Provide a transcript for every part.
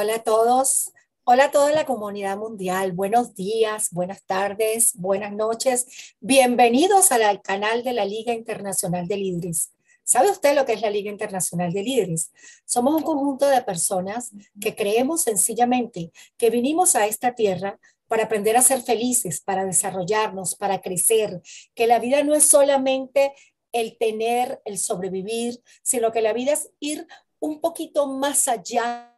Hola a todos. Hola a toda la comunidad mundial. Buenos días, buenas tardes, buenas noches. Bienvenidos al canal de la Liga Internacional de Líderes. ¿Sabe usted lo que es la Liga Internacional de Líderes? Somos un conjunto de personas que creemos sencillamente que vinimos a esta tierra para aprender a ser felices, para desarrollarnos, para crecer, que la vida no es solamente el tener, el sobrevivir, sino que la vida es ir un poquito más allá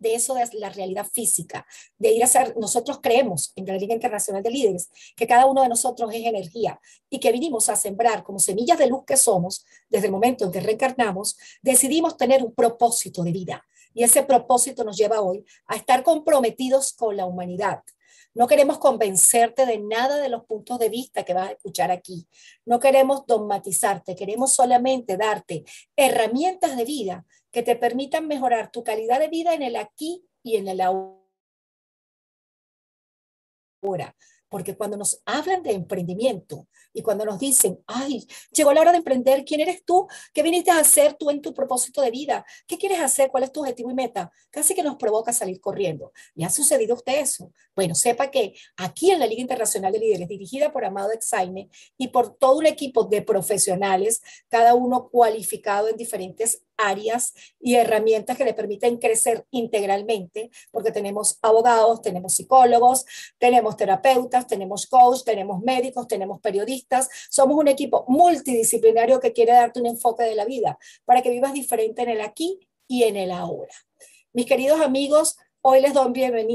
de eso de la realidad física, de ir a ser, nosotros creemos en la Liga Internacional de Líderes que cada uno de nosotros es energía y que vinimos a sembrar como semillas de luz que somos, desde el momento en que reencarnamos, decidimos tener un propósito de vida. Y ese propósito nos lleva hoy a estar comprometidos con la humanidad, no queremos convencerte de nada de los puntos de vista que vas a escuchar aquí. No queremos dogmatizarte, queremos solamente darte herramientas de vida que te permitan mejorar tu calidad de vida en el aquí y en el ahora. Porque cuando nos hablan de emprendimiento y cuando nos dicen, ay, llegó la hora de emprender, ¿quién eres tú? ¿Qué viniste a hacer tú en tu propósito de vida? ¿Qué quieres hacer? ¿Cuál es tu objetivo y meta? Casi que nos provoca salir corriendo. ¿Le ha sucedido a usted eso? Bueno, sepa que aquí en la Liga Internacional de Líderes, dirigida por Amado Exaime y por todo un equipo de profesionales, cada uno cualificado en diferentes áreas y herramientas que le permiten crecer integralmente, porque tenemos abogados, tenemos psicólogos, tenemos terapeutas, tenemos coach, tenemos médicos, tenemos periodistas. Somos un equipo multidisciplinario que quiere darte un enfoque de la vida para que vivas diferente en el aquí y en el ahora. Mis queridos amigos, Hoy les doy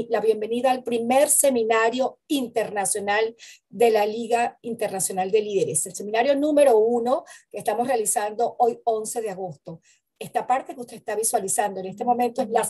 la bienvenida al primer seminario internacional de la Liga Internacional de Líderes, el seminario número uno que estamos realizando hoy 11 de agosto esta parte que usted está visualizando en este momento es la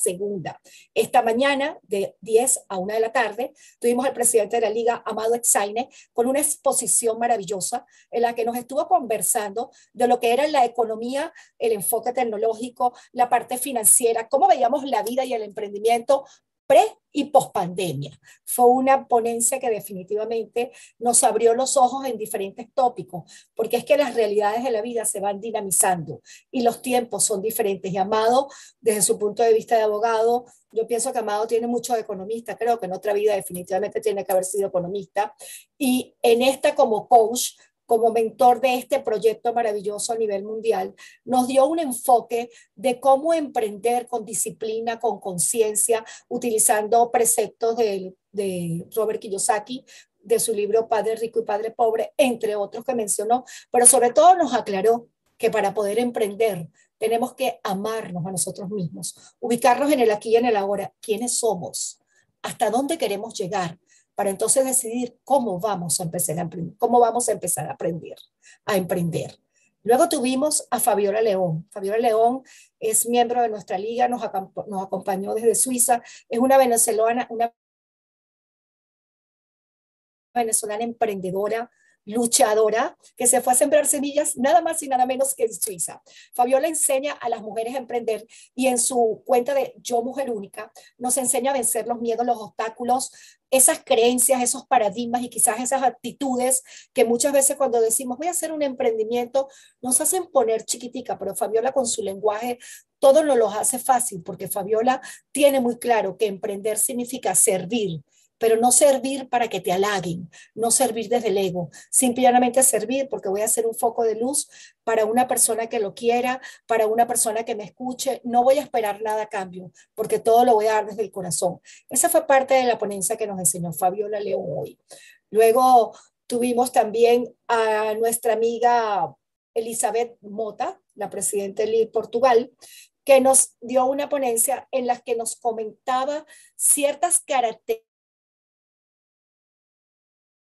segunda. Esta mañana, de 10 a 1 de la tarde, tuvimos al presidente de la Liga, Amado Exaine, con una exposición maravillosa en la que nos estuvo conversando de lo que era la economía, el enfoque tecnológico, la parte financiera, cómo veíamos la vida y el emprendimiento pre y post pandemia. Fue una ponencia que definitivamente nos abrió los ojos en diferentes tópicos, porque es que las realidades de la vida se van dinamizando y los tiempos son diferentes. Y Amado, desde su punto de vista de abogado, yo pienso que Amado tiene mucho de economista, creo que en otra vida definitivamente tiene que haber sido economista. Y en esta como coach, como mentor de este proyecto maravilloso a nivel mundial, nos dio un enfoque de cómo emprender con disciplina, con conciencia, utilizando preceptos de, Robert Kiyosaki, de su libro Padre Rico y Padre Pobre, entre otros que mencionó, pero sobre todo nos aclaró que para poder emprender tenemos que amarnos a nosotros mismos, ubicarnos en el aquí y en el ahora, quiénes somos, hasta dónde queremos llegar, para entonces decidir cómo vamos a empezar a cómo vamos a empezar a aprender, a emprender. Luego tuvimos a Fabiola León. Fabiola León es miembro de nuestra liga, nos, nos acompañó desde Suiza, es una venezolana, una venezolana emprendedora, luchadora que se fue a sembrar semillas nada más y nada menos que en Suiza. Fabiola enseña a las mujeres a emprender y en su cuenta de Yo Mujer Única nos enseña a vencer los miedos, los obstáculos, esas creencias, esos paradigmas y quizás esas actitudes que muchas veces cuando decimos voy a hacer un emprendimiento nos hacen poner chiquitica, pero Fabiola con su lenguaje todo nos lo hace fácil porque Fabiola tiene muy claro que emprender significa servir, pero no servir para que te halaguen, no servir desde el ego, simplemente servir porque voy a ser un foco de luz para una persona que lo quiera, para una persona que me escuche, no voy a esperar nada a cambio, porque todo lo voy a dar desde el corazón. Esa fue parte de la ponencia que nos enseñó Fabiola León hoy. Luego tuvimos también a nuestra amiga Elizabeth Mota, la presidenta de Portugal, que nos dio una ponencia en la que nos comentaba ciertas características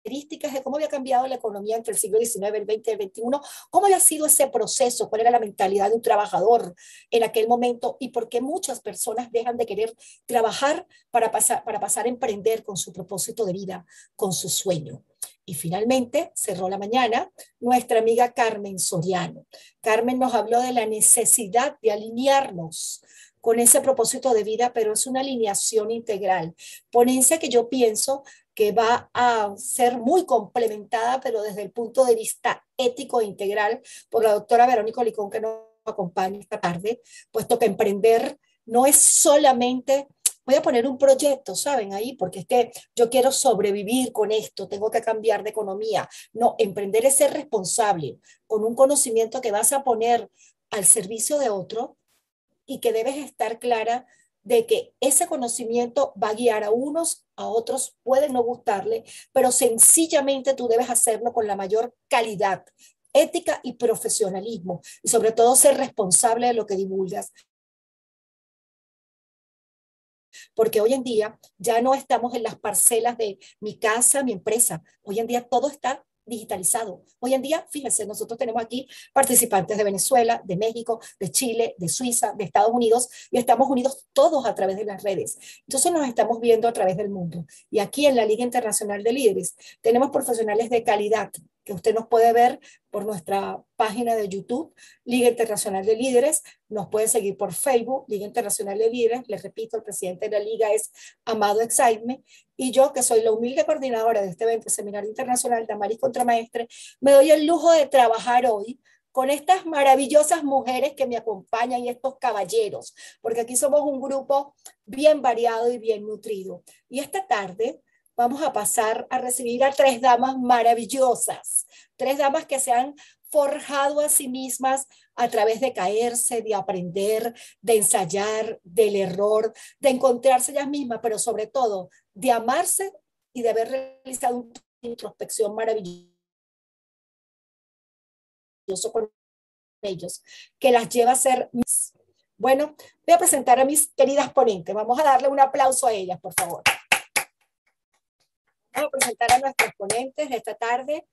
de cómo había cambiado la economía entre el siglo XIX, el XX el XXI, cómo había sido ese proceso, cuál era la mentalidad de un trabajador en aquel momento y por qué muchas personas dejan de querer trabajar para pasar, para pasar a emprender con su propósito de vida, con su sueño. Y finalmente cerró la mañana nuestra amiga Carmen Soriano. Carmen nos habló de la necesidad de alinearnos con ese propósito de vida, pero es una alineación integral. Ponencia que yo pienso que va a ser muy complementada, pero desde el punto de vista ético e integral, por la doctora Verónica Licón, que nos acompaña esta tarde, puesto que emprender no es solamente voy a poner un proyecto, ¿saben? Ahí, porque es que yo quiero sobrevivir con esto, tengo que cambiar de economía. No, emprender es ser responsable con un conocimiento que vas a poner al servicio de otro y que debes estar clara de que ese conocimiento va a guiar a unos, a otros pueden no gustarle, pero sencillamente tú debes hacerlo con la mayor calidad, ética y profesionalismo, y sobre todo ser responsable de lo que divulgas. Porque hoy en día ya no estamos en las parcelas de mi casa, mi empresa. Hoy en día todo está digitalizado. Hoy en día, fíjense, nosotros tenemos aquí participantes de Venezuela, de México, de Chile, de Suiza, de Estados Unidos, y estamos unidos todos a través de las redes. Entonces nos estamos viendo a través del mundo. Y aquí en la Liga Internacional de Líderes tenemos profesionales de calidad que usted nos puede ver por nuestra página de YouTube, Liga Internacional de Líderes. Nos puede seguir por Facebook, Liga Internacional de Líderes. Les repito, el presidente de la liga es Amado Exaime. Y yo, que soy la humilde coordinadora de este evento, Seminario Internacional de Amaris Contramaestre, me doy el lujo de trabajar hoy con estas maravillosas mujeres que me acompañan y estos caballeros, porque aquí somos un grupo bien variado y bien nutrido. Y esta tarde vamos a pasar a recibir a tres damas maravillosas, tres damas que se han forjado a sí mismas a través de caerse, de aprender, de ensayar, del error, de encontrarse ellas mismas, pero sobre todo de amarse y de haber realizado una introspección maravillosa con ellos, que las lleva a ser Bueno, voy a presentar a mis queridas ponentes. Vamos a darle un aplauso a ellas, por favor. Vamos a presentar a nuestros ponentes de esta tarde.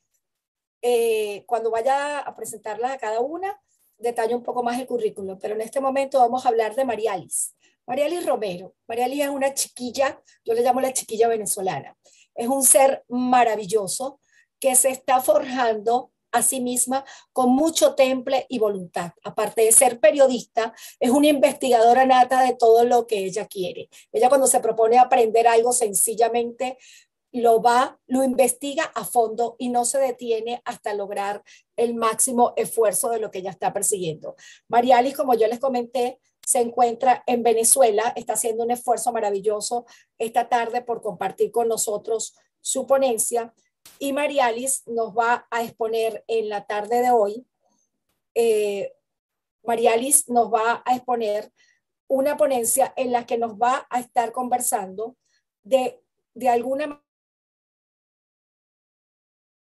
Eh, cuando vaya a presentarlas a cada una, detalle un poco más el currículum, pero en este momento vamos a hablar de Marialis. Marialis Romero. Marialis es una chiquilla, yo le llamo la chiquilla venezolana. Es un ser maravilloso que se está forjando a sí misma con mucho temple y voluntad. Aparte de ser periodista, es una investigadora nata de todo lo que ella quiere. Ella cuando se propone aprender algo sencillamente lo va, lo investiga a fondo y no se detiene hasta lograr el máximo esfuerzo de lo que ella está persiguiendo. Marialis, como yo les comenté, se encuentra en Venezuela, está haciendo un esfuerzo maravilloso esta tarde por compartir con nosotros su ponencia y Marialis nos va a exponer en la tarde de hoy, eh, Marialis nos va a exponer una ponencia en la que nos va a estar conversando de, de alguna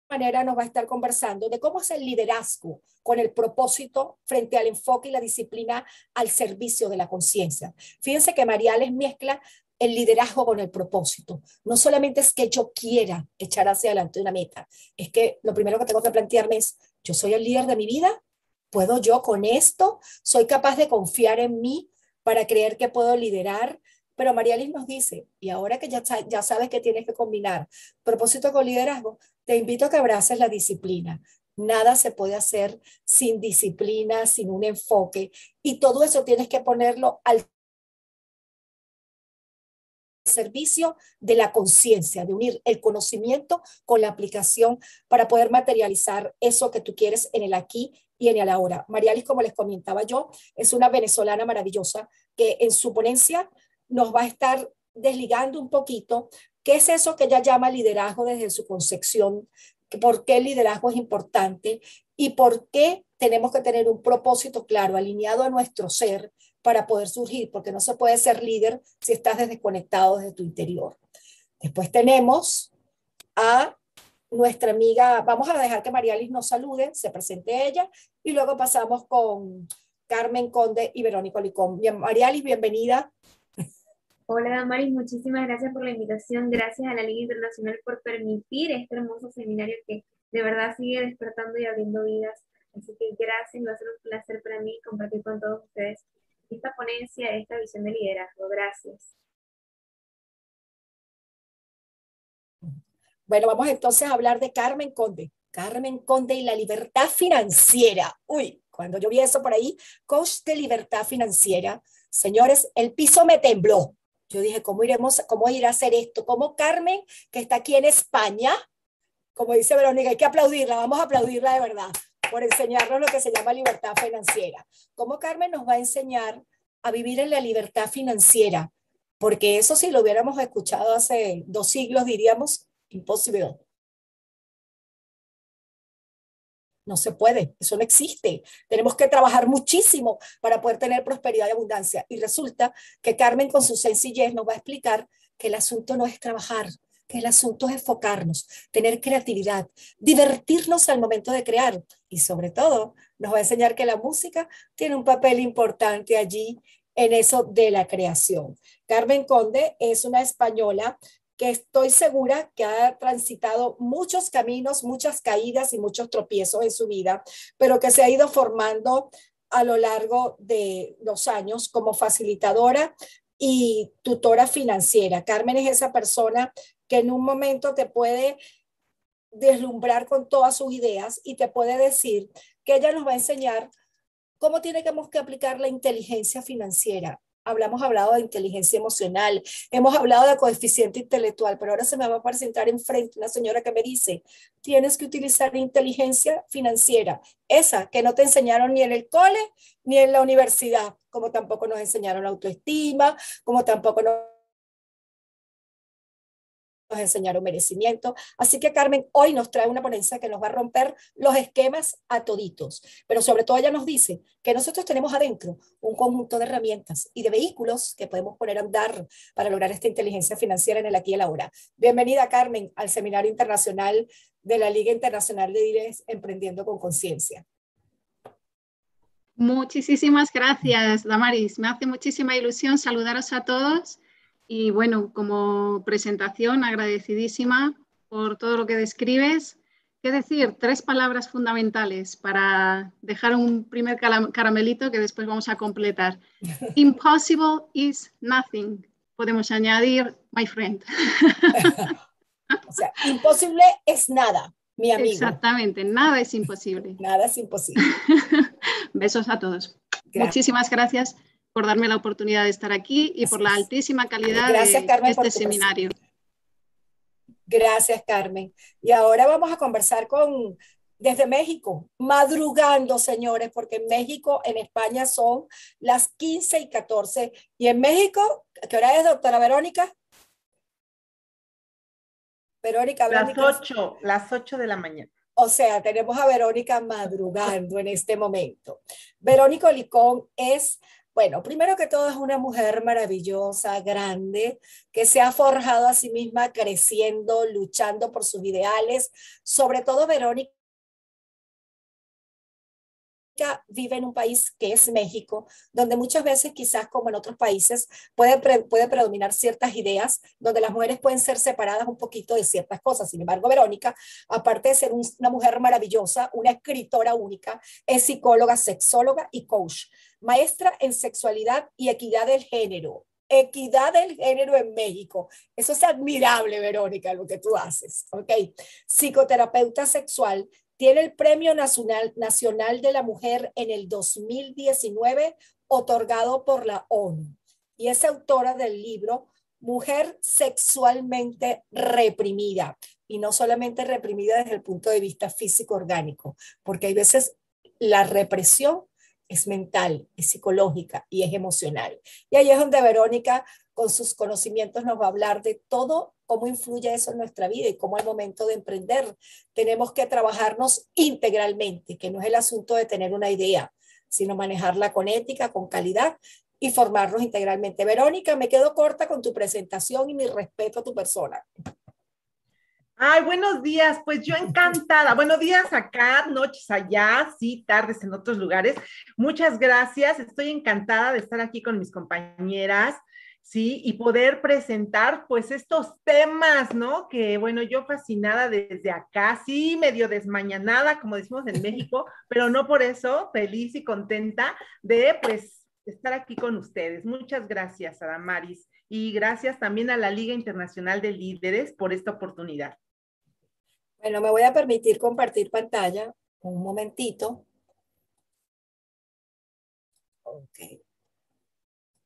manera nos va a estar conversando de cómo es el liderazgo con el propósito frente al enfoque y la disciplina al servicio de la conciencia. Fíjense que Mariales mezcla el liderazgo con el propósito. No solamente es que yo quiera echar hacia adelante una meta, es que lo primero que tengo que plantearme es, yo soy el líder de mi vida, ¿puedo yo con esto? ¿Soy capaz de confiar en mí para creer que puedo liderar? Pero Marialis nos dice, y ahora que ya, ya sabes que tienes que combinar propósito con liderazgo, te invito a que abraces la disciplina. Nada se puede hacer sin disciplina, sin un enfoque, y todo eso tienes que ponerlo al servicio de la conciencia, de unir el conocimiento con la aplicación para poder materializar eso que tú quieres en el aquí y en el ahora. Marialis, como les comentaba yo, es una venezolana maravillosa que en su ponencia nos va a estar desligando un poquito qué es eso que ella llama liderazgo desde su concepción, por qué el liderazgo es importante y por qué tenemos que tener un propósito claro, alineado a nuestro ser para poder surgir, porque no se puede ser líder si estás desconectado desde tu interior. Después tenemos a nuestra amiga, vamos a dejar que Marialis nos salude, se presente ella, y luego pasamos con Carmen Conde y Verónica Licón. Bien, Marialis, bienvenida. Hola Damaris, muchísimas gracias por la invitación, gracias a la Liga Internacional por permitir este hermoso seminario que de verdad sigue despertando y abriendo vidas. Así que gracias, va a ser un placer para mí compartir con todos ustedes esta ponencia, esta visión de liderazgo. Gracias. Bueno, vamos entonces a hablar de Carmen Conde. Carmen Conde y la libertad financiera. Uy, cuando yo vi eso por ahí, coach de libertad financiera, señores, el piso me tembló. Yo dije, ¿cómo iremos, cómo ir a hacer esto? ¿Cómo Carmen, que está aquí en España, como dice Verónica, hay que aplaudirla, vamos a aplaudirla de verdad, por enseñarnos lo que se llama libertad financiera. ¿Cómo Carmen nos va a enseñar a vivir en la libertad financiera? Porque eso si lo hubiéramos escuchado hace dos siglos diríamos imposible. No se puede, eso no existe. Tenemos que trabajar muchísimo para poder tener prosperidad y abundancia. Y resulta que Carmen con su sencillez nos va a explicar que el asunto no es trabajar, que el asunto es enfocarnos, tener creatividad, divertirnos al momento de crear y sobre todo nos va a enseñar que la música tiene un papel importante allí en eso de la creación. Carmen Conde es una española que estoy segura que ha transitado muchos caminos, muchas caídas y muchos tropiezos en su vida, pero que se ha ido formando a lo largo de los años como facilitadora y tutora financiera. Carmen es esa persona que en un momento te puede deslumbrar con todas sus ideas y te puede decir que ella nos va a enseñar cómo tenemos que aplicar la inteligencia financiera hablamos hablado de inteligencia emocional, hemos hablado de coeficiente intelectual, pero ahora se me va a presentar enfrente una señora que me dice, tienes que utilizar inteligencia financiera, esa que no te enseñaron ni en el cole ni en la universidad, como tampoco nos enseñaron autoestima, como tampoco nos nos enseñaron merecimiento. Así que Carmen hoy nos trae una ponencia que nos va a romper los esquemas a toditos, pero sobre todo ella nos dice que nosotros tenemos adentro un conjunto de herramientas y de vehículos que podemos poner a andar para lograr esta inteligencia financiera en el aquí y el ahora. Bienvenida Carmen al Seminario Internacional de la Liga Internacional de Líderes Emprendiendo con Conciencia. Muchísimas gracias, Damaris. Me hace muchísima ilusión saludaros a todos y bueno, como presentación, agradecidísima por todo lo que describes. ¿Qué decir? Tres palabras fundamentales para dejar un primer caramelito que después vamos a completar. Impossible is nothing. Podemos añadir my friend. o sea, imposible es nada, mi amigo. Exactamente, nada es imposible. Nada es imposible. Besos a todos. Muchísimas gracias por darme la oportunidad de estar aquí y por la altísima calidad de este seminario. Gracias, Carmen. Y ahora vamos a conversar con desde México, madrugando, señores, porque en México, en España son las 15 y 14. Y en México, ¿qué hora es, doctora Verónica? Verónica, las 8, las 8 de la mañana. O sea, tenemos a Verónica madrugando en este momento. Verónica Licón es bueno, primero que todo es una mujer maravillosa, grande, que se ha forjado a sí misma creciendo, luchando por sus ideales. Sobre todo Verónica vive en un país que es México, donde muchas veces quizás como en otros países puede, puede predominar ciertas ideas, donde las mujeres pueden ser separadas un poquito de ciertas cosas. Sin embargo, Verónica, aparte de ser una mujer maravillosa, una escritora única, es psicóloga, sexóloga y coach maestra en sexualidad y equidad del género. Equidad del género en México. Eso es admirable, Verónica, lo que tú haces. ¿Ok? Psicoterapeuta sexual. Tiene el Premio Nacional, Nacional de la Mujer en el 2019, otorgado por la ONU. Y es autora del libro Mujer sexualmente reprimida. Y no solamente reprimida desde el punto de vista físico orgánico, porque hay veces la represión es mental, es psicológica y es emocional. Y ahí es donde Verónica, con sus conocimientos, nos va a hablar de todo, cómo influye eso en nuestra vida y cómo al momento de emprender tenemos que trabajarnos integralmente, que no es el asunto de tener una idea, sino manejarla con ética, con calidad y formarnos integralmente. Verónica, me quedo corta con tu presentación y mi respeto a tu persona. Ay, buenos días, pues yo encantada. Buenos días acá, noches allá, sí, tardes en otros lugares. Muchas gracias, estoy encantada de estar aquí con mis compañeras, sí, y poder presentar pues estos temas, ¿no? Que bueno, yo fascinada desde acá, sí, medio desmañanada, como decimos en México, pero no por eso, feliz y contenta de pues estar aquí con ustedes. Muchas gracias, Adamaris, y gracias también a la Liga Internacional de Líderes por esta oportunidad. Bueno, me voy a permitir compartir pantalla un momentito. Okay.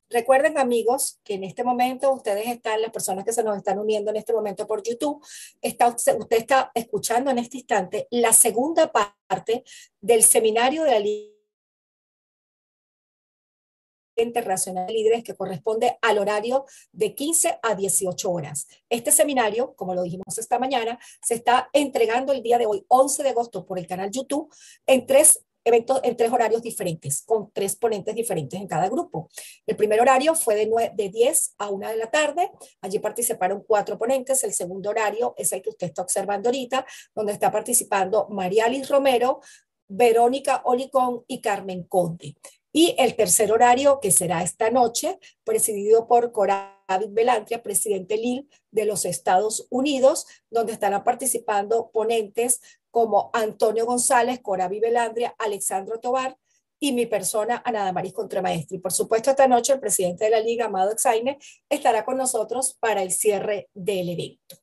Recuerden amigos que en este momento ustedes están, las personas que se nos están uniendo en este momento por YouTube, está, usted está escuchando en este instante la segunda parte del seminario de la Liga Internacional de Líderes que corresponde al horario de 15 a 18 horas. Este seminario, como lo dijimos esta mañana, se está entregando el día de hoy, 11 de agosto, por el canal YouTube en tres eventos en tres horarios diferentes, con tres ponentes diferentes en cada grupo. El primer horario fue de, de 10 a 1 de la tarde, allí participaron cuatro ponentes, el segundo horario es el que usted está observando ahorita, donde está participando María Liz Romero, Verónica Olicón y Carmen Conde. Y el tercer horario, que será esta noche, presidido por Coravid Belantria, presidente LIL de los Estados Unidos, donde estarán participando ponentes como Antonio González, Coravid Belandria, Alexandro Tobar y mi persona, Ana Damaris Contramaestri. Por supuesto, esta noche el presidente de la Liga, Amado Exaine, estará con nosotros para el cierre del evento.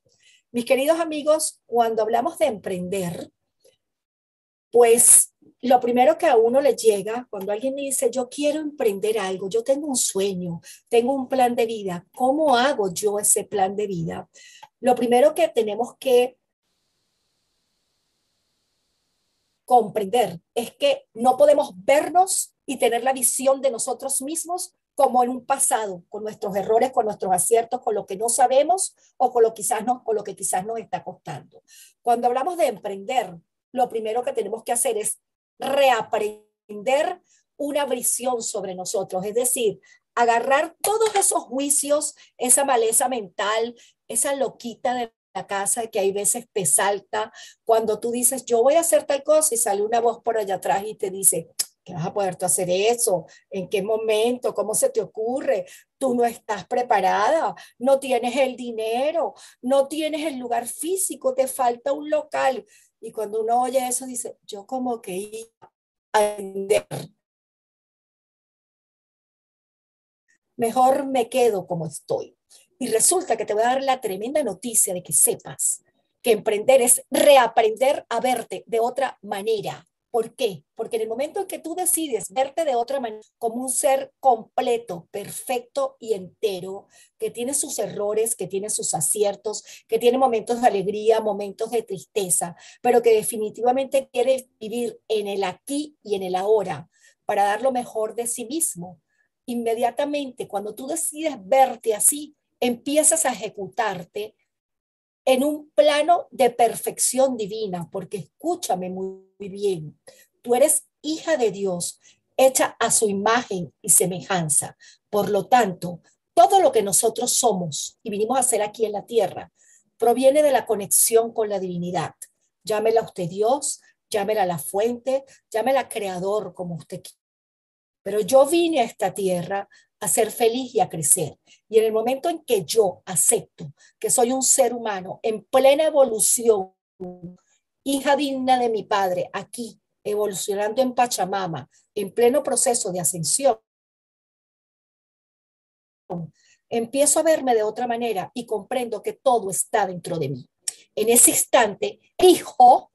Mis queridos amigos, cuando hablamos de emprender, pues lo primero que a uno le llega cuando alguien me dice, yo quiero emprender algo, yo tengo un sueño, tengo un plan de vida, ¿cómo hago yo ese plan de vida? Lo primero que tenemos que comprender es que no podemos vernos y tener la visión de nosotros mismos como en un pasado, con nuestros errores, con nuestros aciertos, con lo que no sabemos o con lo, quizás no, con lo que quizás nos está costando. Cuando hablamos de emprender, lo primero que tenemos que hacer es reaprender una visión sobre nosotros, es decir, agarrar todos esos juicios, esa maleza mental, esa loquita de la casa que hay veces te salta cuando tú dices, yo voy a hacer tal cosa y sale una voz por allá atrás y te dice, ¿qué vas a poder tú hacer eso? ¿En qué momento? ¿Cómo se te ocurre? Tú no estás preparada, no tienes el dinero, no tienes el lugar físico, te falta un local. Y cuando uno oye eso, dice, yo como que iba a vender. Mejor me quedo como estoy. Y resulta que te voy a dar la tremenda noticia de que sepas que emprender es reaprender a verte de otra manera. ¿Por qué? Porque en el momento en que tú decides verte de otra manera, como un ser completo, perfecto y entero, que tiene sus errores, que tiene sus aciertos, que tiene momentos de alegría, momentos de tristeza, pero que definitivamente quiere vivir en el aquí y en el ahora para dar lo mejor de sí mismo. Inmediatamente, cuando tú decides verte así, empiezas a ejecutarte en un plano de perfección divina, porque escúchame muy bien, tú eres hija de Dios, hecha a su imagen y semejanza. Por lo tanto, todo lo que nosotros somos y vinimos a hacer aquí en la tierra proviene de la conexión con la divinidad. Llámela usted Dios, llámela la fuente, llámela creador como usted quiera. Pero yo vine a esta tierra a ser feliz y a crecer. Y en el momento en que yo acepto que soy un ser humano en plena evolución, hija digna de mi padre, aquí, evolucionando en Pachamama, en pleno proceso de ascensión, empiezo a verme de otra manera y comprendo que todo está dentro de mí. En ese instante, elijo,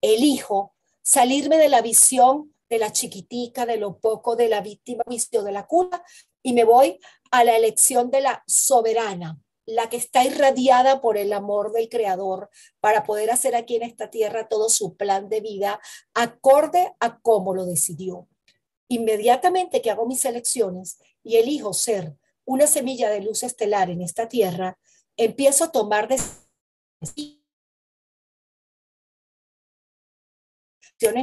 elijo salirme de la visión de la chiquitica, de lo poco, de la víctima, de la culpa y me voy a la elección de la soberana, la que está irradiada por el amor del Creador para poder hacer aquí en esta tierra todo su plan de vida acorde a cómo lo decidió. Inmediatamente que hago mis elecciones y elijo ser una semilla de luz estelar en esta tierra, empiezo a tomar decisiones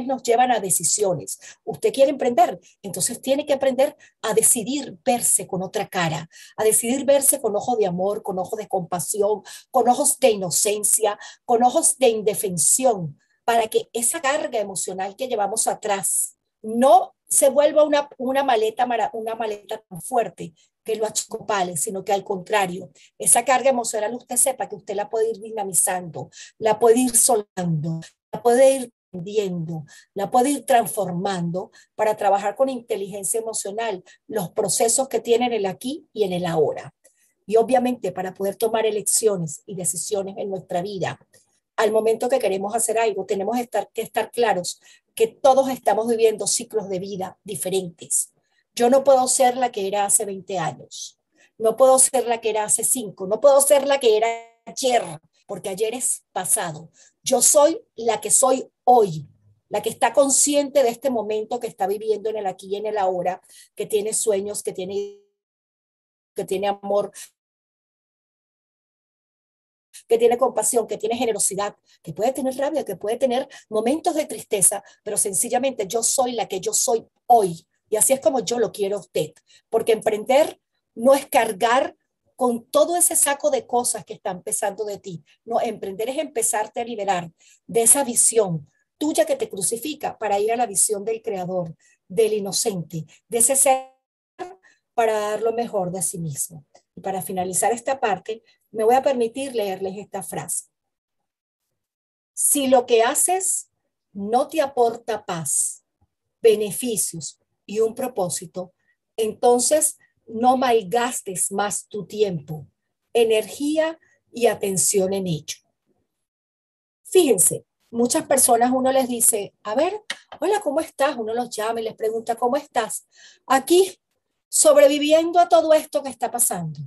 nos llevan a decisiones. Usted quiere emprender, entonces tiene que aprender a decidir verse con otra cara, a decidir verse con ojos de amor, con ojos de compasión, con ojos de inocencia, con ojos de indefensión, para que esa carga emocional que llevamos atrás no se vuelva una, una, maleta, una maleta tan fuerte que lo achicopale, sino que al contrario, esa carga emocional usted sepa que usted la puede ir dinamizando, la puede ir soltando, la puede ir la puede ir transformando para trabajar con inteligencia emocional los procesos que tiene en el aquí y en el ahora. Y obviamente para poder tomar elecciones y decisiones en nuestra vida, al momento que queremos hacer algo, tenemos que estar, que estar claros que todos estamos viviendo ciclos de vida diferentes. Yo no puedo ser la que era hace 20 años, no puedo ser la que era hace 5, no puedo ser la que era ayer, porque ayer es pasado. Yo soy la que soy hoy, la que está consciente de este momento que está viviendo en el aquí y en el ahora, que tiene sueños, que tiene, que tiene amor, que tiene compasión, que tiene generosidad, que puede tener rabia, que puede tener momentos de tristeza, pero sencillamente yo soy la que yo soy hoy. Y así es como yo lo quiero a usted, porque emprender no es cargar con todo ese saco de cosas que están pesando de ti. No, emprender es empezarte a liberar de esa visión tuya que te crucifica para ir a la visión del creador, del inocente, de ese ser para dar lo mejor de sí mismo. Y para finalizar esta parte, me voy a permitir leerles esta frase. Si lo que haces no te aporta paz, beneficios y un propósito, entonces no malgastes más tu tiempo, energía y atención en ello. Fíjense, muchas personas uno les dice, a ver, hola, ¿cómo estás? Uno los llama y les pregunta, ¿cómo estás? Aquí, sobreviviendo a todo esto que está pasando.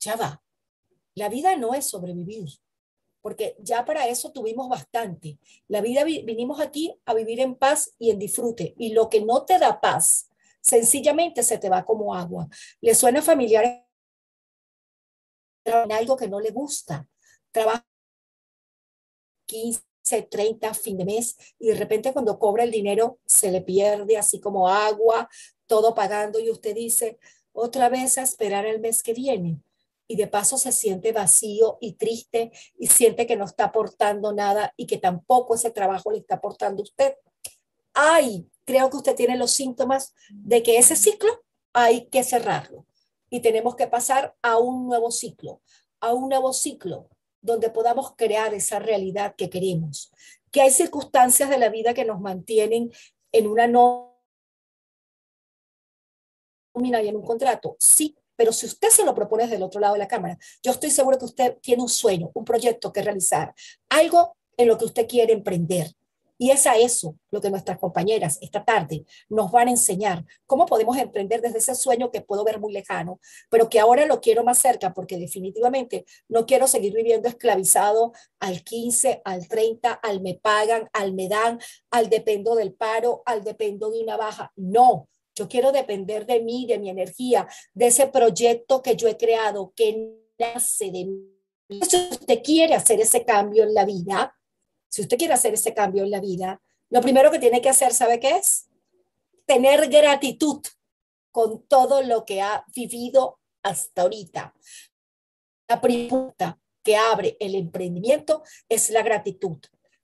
Ya va. La vida no es sobrevivir, porque ya para eso tuvimos bastante. La vida vinimos aquí a vivir en paz y en disfrute. Y lo que no te da paz, sencillamente se te va como agua. Le suena familiar en algo que no le gusta. Trabaja 15, 30 fin de mes y de repente cuando cobra el dinero se le pierde así como agua, todo pagando y usted dice, otra vez a esperar el mes que viene. Y de paso se siente vacío y triste y siente que no está aportando nada y que tampoco ese trabajo le está aportando a usted. Ay, creo que usted tiene los síntomas de que ese ciclo hay que cerrarlo y tenemos que pasar a un nuevo ciclo, a un nuevo ciclo donde podamos crear esa realidad que queremos. Que hay circunstancias de la vida que nos mantienen en una nómina y en un contrato. Sí, pero si usted se lo propone desde el otro lado de la cámara, yo estoy seguro que usted tiene un sueño, un proyecto que realizar, algo en lo que usted quiere emprender. Y es a eso lo que nuestras compañeras esta tarde nos van a enseñar, cómo podemos emprender desde ese sueño que puedo ver muy lejano, pero que ahora lo quiero más cerca porque definitivamente no quiero seguir viviendo esclavizado al 15, al 30, al me pagan, al me dan, al dependo del paro, al dependo de una baja. No, yo quiero depender de mí, de mi energía, de ese proyecto que yo he creado, que nace de mí. Si usted quiere hacer ese cambio en la vida, si usted quiere hacer ese cambio en la vida, lo primero que tiene que hacer, ¿sabe qué es? Tener gratitud con todo lo que ha vivido hasta ahorita. La pregunta que abre el emprendimiento es la gratitud.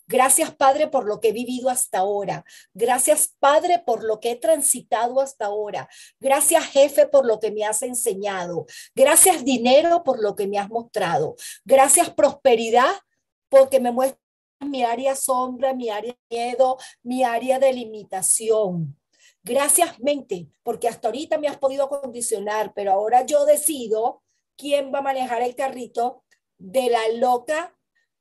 Gracias, Padre, por lo que he vivido hasta ahora. Gracias, Padre, por lo que he transitado hasta ahora. Gracias, jefe, por lo que me has enseñado. Gracias, dinero, por lo que me has mostrado. Gracias, prosperidad, porque me muestras mi área sombra, mi área miedo, mi área de limitación. Gracias, mente, porque hasta ahorita me has podido condicionar, pero ahora yo decido quién va a manejar el carrito de la loca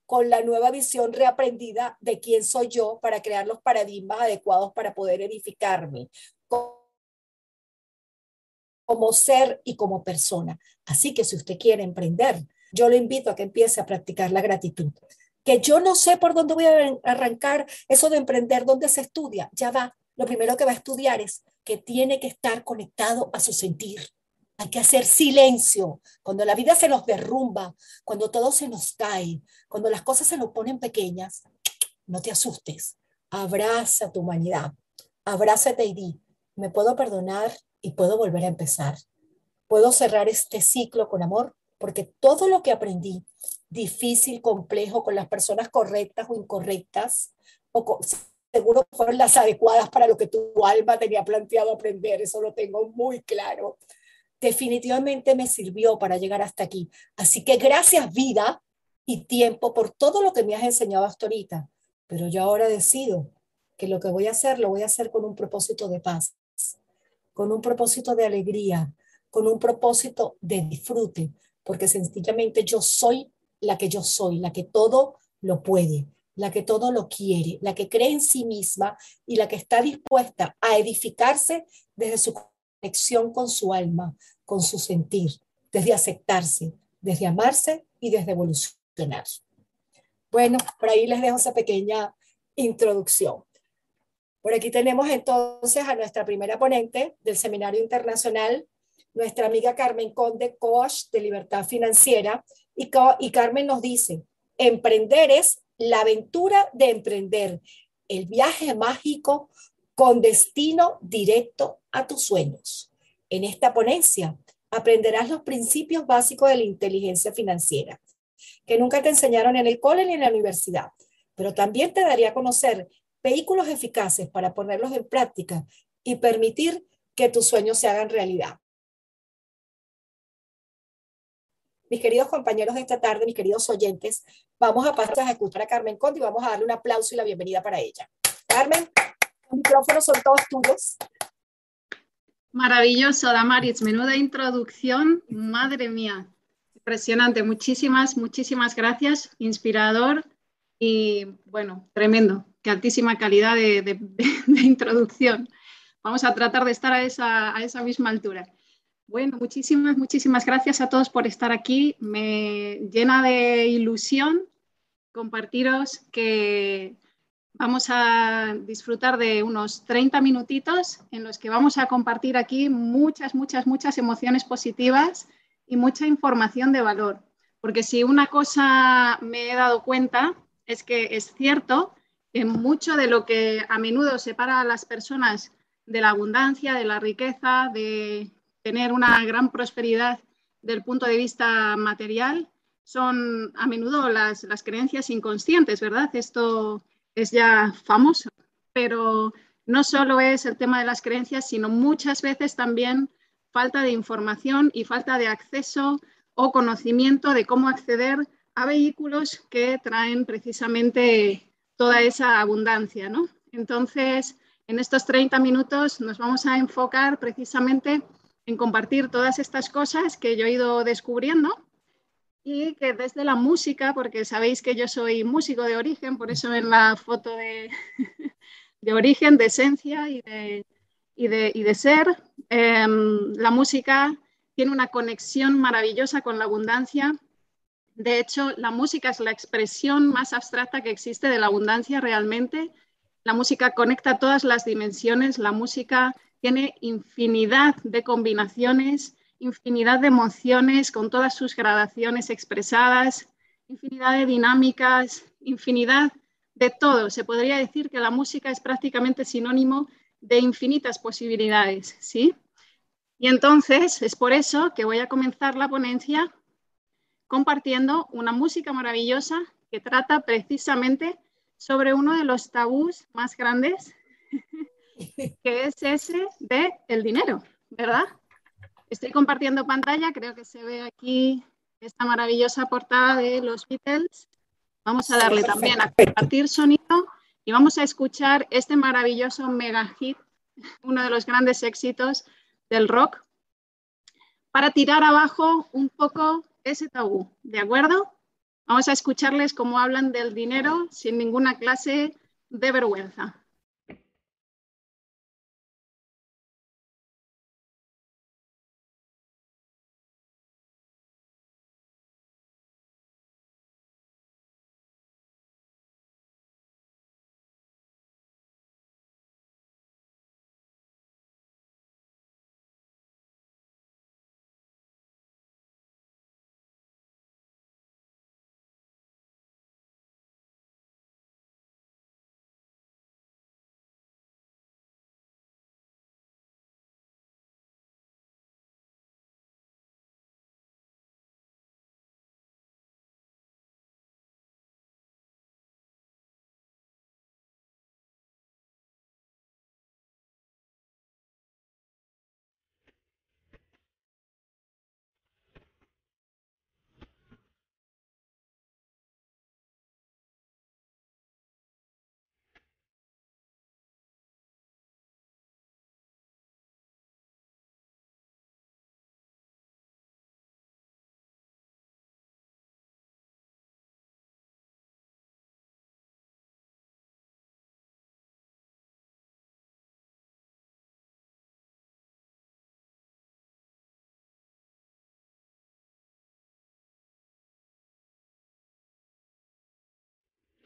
con la nueva visión reaprendida de quién soy yo para crear los paradigmas adecuados para poder edificarme como ser y como persona. Así que si usted quiere emprender, yo le invito a que empiece a practicar la gratitud que yo no sé por dónde voy a arrancar eso de emprender, dónde se estudia, ya va. Lo primero que va a estudiar es que tiene que estar conectado a su sentir. Hay que hacer silencio. Cuando la vida se nos derrumba, cuando todo se nos cae, cuando las cosas se nos ponen pequeñas, no te asustes. Abraza tu humanidad. Abrázate y di, me puedo perdonar y puedo volver a empezar. Puedo cerrar este ciclo con amor porque todo lo que aprendí difícil, complejo, con las personas correctas o incorrectas, o seguro fueron las adecuadas para lo que tu alma tenía planteado aprender, eso lo tengo muy claro. Definitivamente me sirvió para llegar hasta aquí. Así que gracias vida y tiempo por todo lo que me has enseñado hasta ahorita. Pero yo ahora decido que lo que voy a hacer lo voy a hacer con un propósito de paz, con un propósito de alegría, con un propósito de disfrute, porque sencillamente yo soy la que yo soy, la que todo lo puede, la que todo lo quiere, la que cree en sí misma y la que está dispuesta a edificarse desde su conexión con su alma, con su sentir, desde aceptarse, desde amarse y desde evolucionar. Bueno, por ahí les dejo esa pequeña introducción. Por aquí tenemos entonces a nuestra primera ponente del Seminario Internacional, nuestra amiga Carmen Conde, coach de libertad financiera. Y, y Carmen nos dice, emprender es la aventura de emprender, el viaje mágico con destino directo a tus sueños. En esta ponencia aprenderás los principios básicos de la inteligencia financiera, que nunca te enseñaron en el cole ni en la universidad, pero también te daría a conocer vehículos eficaces para ponerlos en práctica y permitir que tus sueños se hagan realidad. Mis queridos compañeros de esta tarde, mis queridos oyentes, vamos a pasar a escuchar a Carmen Conde y vamos a darle un aplauso y la bienvenida para ella. Carmen, los micrófonos son todos tuyos. Maravilloso, Damaris. Menuda introducción. Madre mía. Impresionante. Muchísimas, muchísimas gracias. Inspirador y, bueno, tremendo. Qué altísima calidad de, introducción. Vamos a tratar de estar a esa, a esa misma altura. Bueno, muchísimas, muchísimas gracias a todos por estar aquí. Me llena de ilusión compartiros que Vamos a disfrutar de unos 30 minutitos en los que vamos a compartir aquí muchas, muchas, muchas emociones positivas y mucha información de valor. Porque si una cosa me he dado cuenta es que es cierto que mucho de lo que a menudo separa a las personas de la abundancia, de la riqueza, de tener una gran prosperidad del punto de vista material, son a menudo las, las creencias inconscientes, ¿verdad? Esto es ya famoso, pero no solo es el tema de las creencias, sino muchas veces también falta de información y falta de acceso o conocimiento de cómo acceder a vehículos que traen precisamente toda esa abundancia, ¿no? Entonces, en estos 30 minutos nos vamos a enfocar precisamente en compartir todas estas cosas que yo he ido descubriendo y que desde la música, porque sabéis que yo soy músico de origen, por eso en la foto de, de origen, de esencia y de, y de, y de ser, em, la música tiene una conexión maravillosa con la abundancia. De hecho, la música es la expresión más abstracta que existe de la abundancia realmente. La música conecta todas las dimensiones, la música tiene infinidad de combinaciones infinidad de emociones con todas sus gradaciones expresadas, infinidad de dinámicas, infinidad de todo. Se podría decir que la música es prácticamente sinónimo de infinitas posibilidades, ¿sí? Y entonces es por eso que voy a comenzar la ponencia compartiendo una música maravillosa que trata precisamente sobre uno de los tabús más grandes, que es ese de el dinero, ¿verdad? Estoy compartiendo pantalla, creo que se ve aquí esta maravillosa portada de los Beatles. Vamos a darle también a compartir sonido y vamos a escuchar este maravilloso mega hit, uno de los grandes éxitos del rock, para tirar abajo un poco ese tabú, ¿de acuerdo? Vamos a escucharles cómo hablan del dinero sin ninguna clase de vergüenza.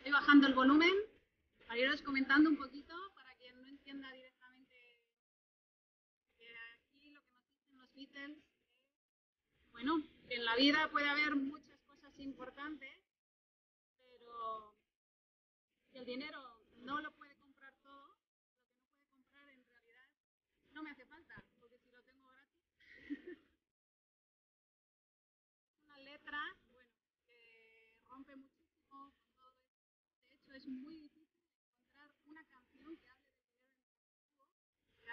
Estoy bajando el volumen. Para iros comentando un poquito para quien no entienda directamente que aquí lo que nos dicen los Beatles es, bueno, que en la vida puede haber muchas cosas importantes, pero el dinero no lo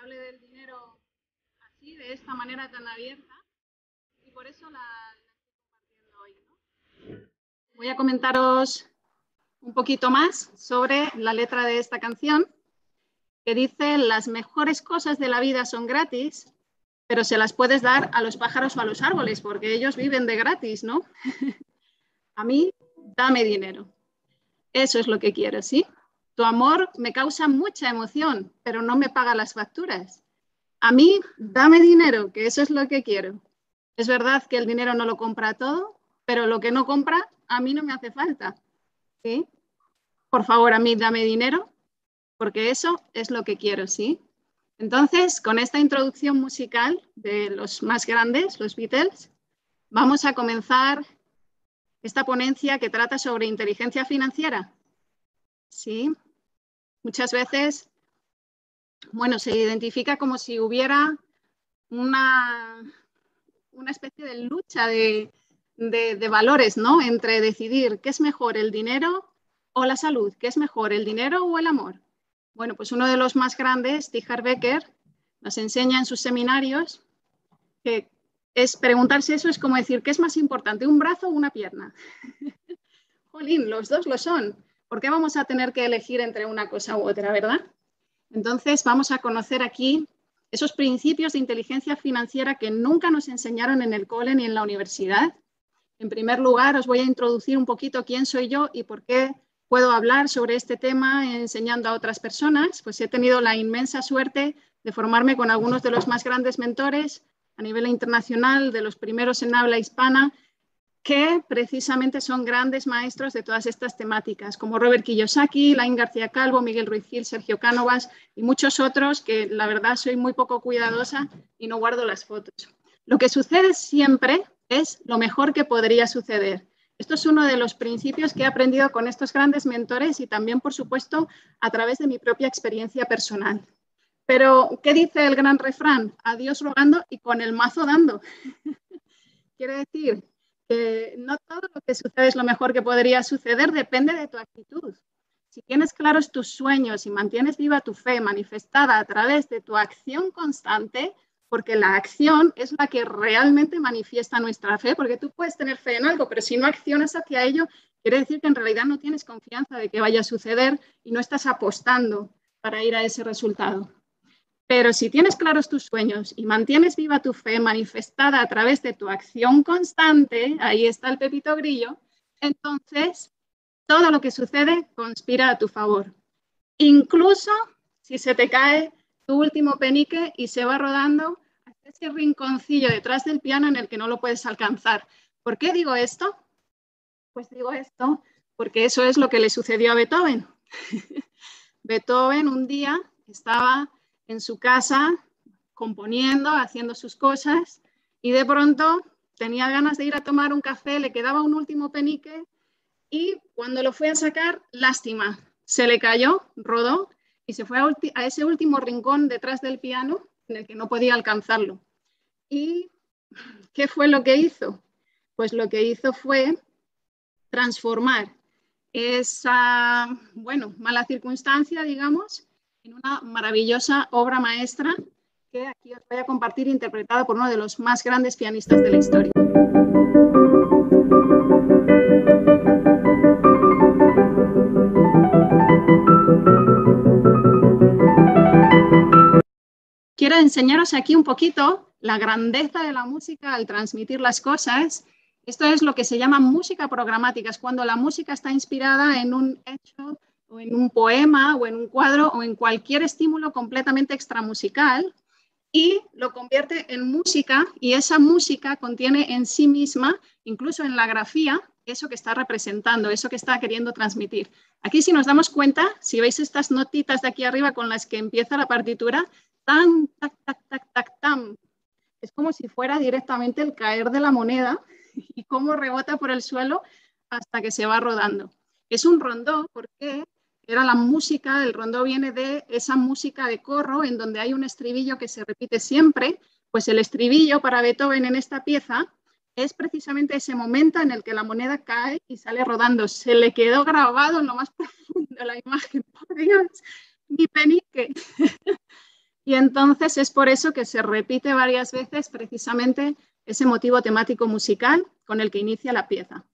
hable del dinero así, de esta manera tan abierta, y por eso la, estoy compartiendo hoy. Voy a comentaros un poquito más sobre la letra de esta canción, que dice, las mejores cosas de la vida son gratis, pero se las puedes dar a los pájaros o a los árboles, porque ellos viven de gratis, ¿no? a mí, dame dinero. Eso es lo que quiero, ¿sí? Tu amor me causa mucha emoción, pero no me paga las facturas. A mí, dame dinero, que eso es lo que quiero. Es verdad que el dinero no lo compra todo, pero lo que no compra, a mí no me hace falta. ¿Sí? Por favor, a mí dame dinero, porque eso es lo que quiero, ¿sí? Entonces, con esta introducción musical de los más grandes, los Beatles, vamos a comenzar esta ponencia que trata sobre inteligencia financiera. Sí, muchas veces, bueno, se identifica como si hubiera una, una especie de lucha de, de, valores, ¿no? Entre decidir qué es mejor, el dinero o la salud, qué es mejor, el dinero o el amor. Bueno, pues uno de los más grandes, Tijar Becker, nos enseña en sus seminarios que es preguntarse eso es como decir, ¿qué es más importante, un brazo o una pierna? Jolín, los dos lo son. ¿Por qué vamos a tener que elegir entre una cosa u otra, verdad? Entonces vamos a conocer aquí esos principios de inteligencia financiera que nunca nos enseñaron en el cole ni en la universidad. En primer lugar, os voy a introducir un poquito quién soy yo y por qué puedo hablar sobre este tema enseñando a otras personas. Pues he tenido la inmensa suerte de formarme con algunos de los más grandes mentores a nivel internacional, de los primeros en habla hispana, que precisamente son grandes maestros de todas estas temáticas, como Robert Kiyosaki, Lain García Calvo, Miguel Ruiz Gil, Sergio Cánovas y muchos otros que la verdad soy muy poco cuidadosa y no guardo las fotos. Lo que sucede siempre es lo mejor que podría suceder. Esto es uno de los principios que he aprendido con estos grandes mentores y también, por supuesto, a través de mi propia experiencia personal. Pero, ¿qué dice el gran refrán? A Dios rogando y con el mazo dando. Quiere decir que no todo lo que sucede es lo mejor que podría suceder, depende de tu actitud. Si tienes claros tus sueños y mantienes viva tu fe manifestada a través de tu acción constante, porque la acción es la que realmente manifiesta nuestra fe, porque tú puedes tener fe en algo, pero si no accionas hacia ello, quiere decir que en realidad no tienes confianza de que vaya a suceder y no estás apostando para ir a ese resultado. Pero si tienes claros tus sueños y mantienes viva tu fe manifestada a través de tu acción constante, ahí está el pepito grillo, entonces todo lo que sucede conspira a tu favor. Incluso si se te cae tu último penique y se va rodando hasta ese rinconcillo detrás del piano en el que no lo puedes alcanzar. ¿Por qué digo esto? Pues digo esto porque eso es lo que le sucedió a Beethoven. Beethoven un día estaba en su casa componiendo, haciendo sus cosas y de pronto tenía ganas de ir a tomar un café, le quedaba un último penique y cuando lo fue a sacar, lástima, se le cayó, rodó y se fue a, ese último rincón detrás del piano en el que no podía alcanzarlo. ¿Y qué fue lo que hizo? Pues lo que hizo fue transformar esa, bueno, mala circunstancia, digamos, en una maravillosa obra maestra que aquí os voy a compartir interpretada por uno de los más grandes pianistas de la historia. Quiero enseñaros aquí un poquito la grandeza de la música al transmitir las cosas. Esto es lo que se llama música programática, es cuando la música está inspirada en un hecho o en un poema o en un cuadro o en cualquier estímulo completamente extramusical y lo convierte en música y esa música contiene en sí misma, incluso en la grafía, eso que está representando, eso que está queriendo transmitir. Aquí si nos damos cuenta, si veis estas notitas de aquí arriba con las que empieza la partitura, tan, tac, tac, tac, tac, tam, es como si fuera directamente el caer de la moneda y cómo rebota por el suelo hasta que se va rodando. Es un rondó porque era la música, el rondó viene de esa música de corro en donde hay un estribillo que se repite siempre, pues el estribillo para Beethoven en esta pieza es precisamente ese momento en el que la moneda cae y sale rodando. Se le quedó grabado en lo más profundo la imagen, por Dios, mi penique. y entonces es por eso que se repite varias veces precisamente ese motivo temático musical con el que inicia la pieza.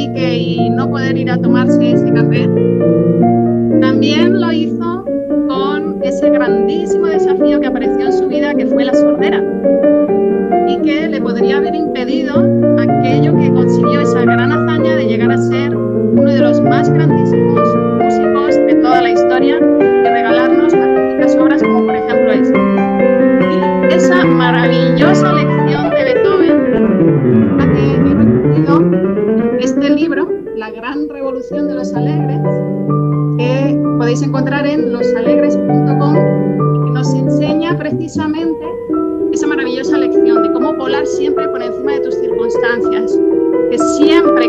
Y no poder ir a tomarse ese café, también lo hizo con ese grandísimo desafío que apareció en su vida, que fue la sordera, y que le podría haber impedido aquello que consiguió esa gran hazaña de llegar a ser uno de los más grandes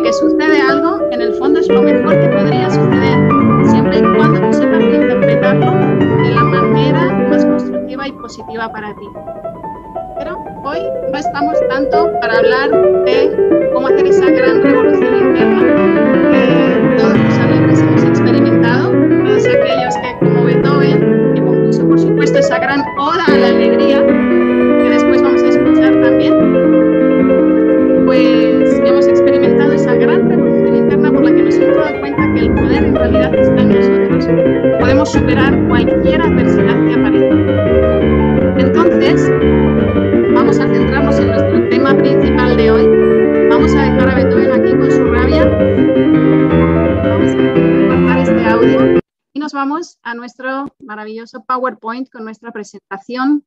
que sucede algo, en el fondo es lo mejor que podría suceder, siempre y cuando tú sepas interpretarlo de la manera más constructiva y positiva para ti. PowerPoint con nuestra presentación,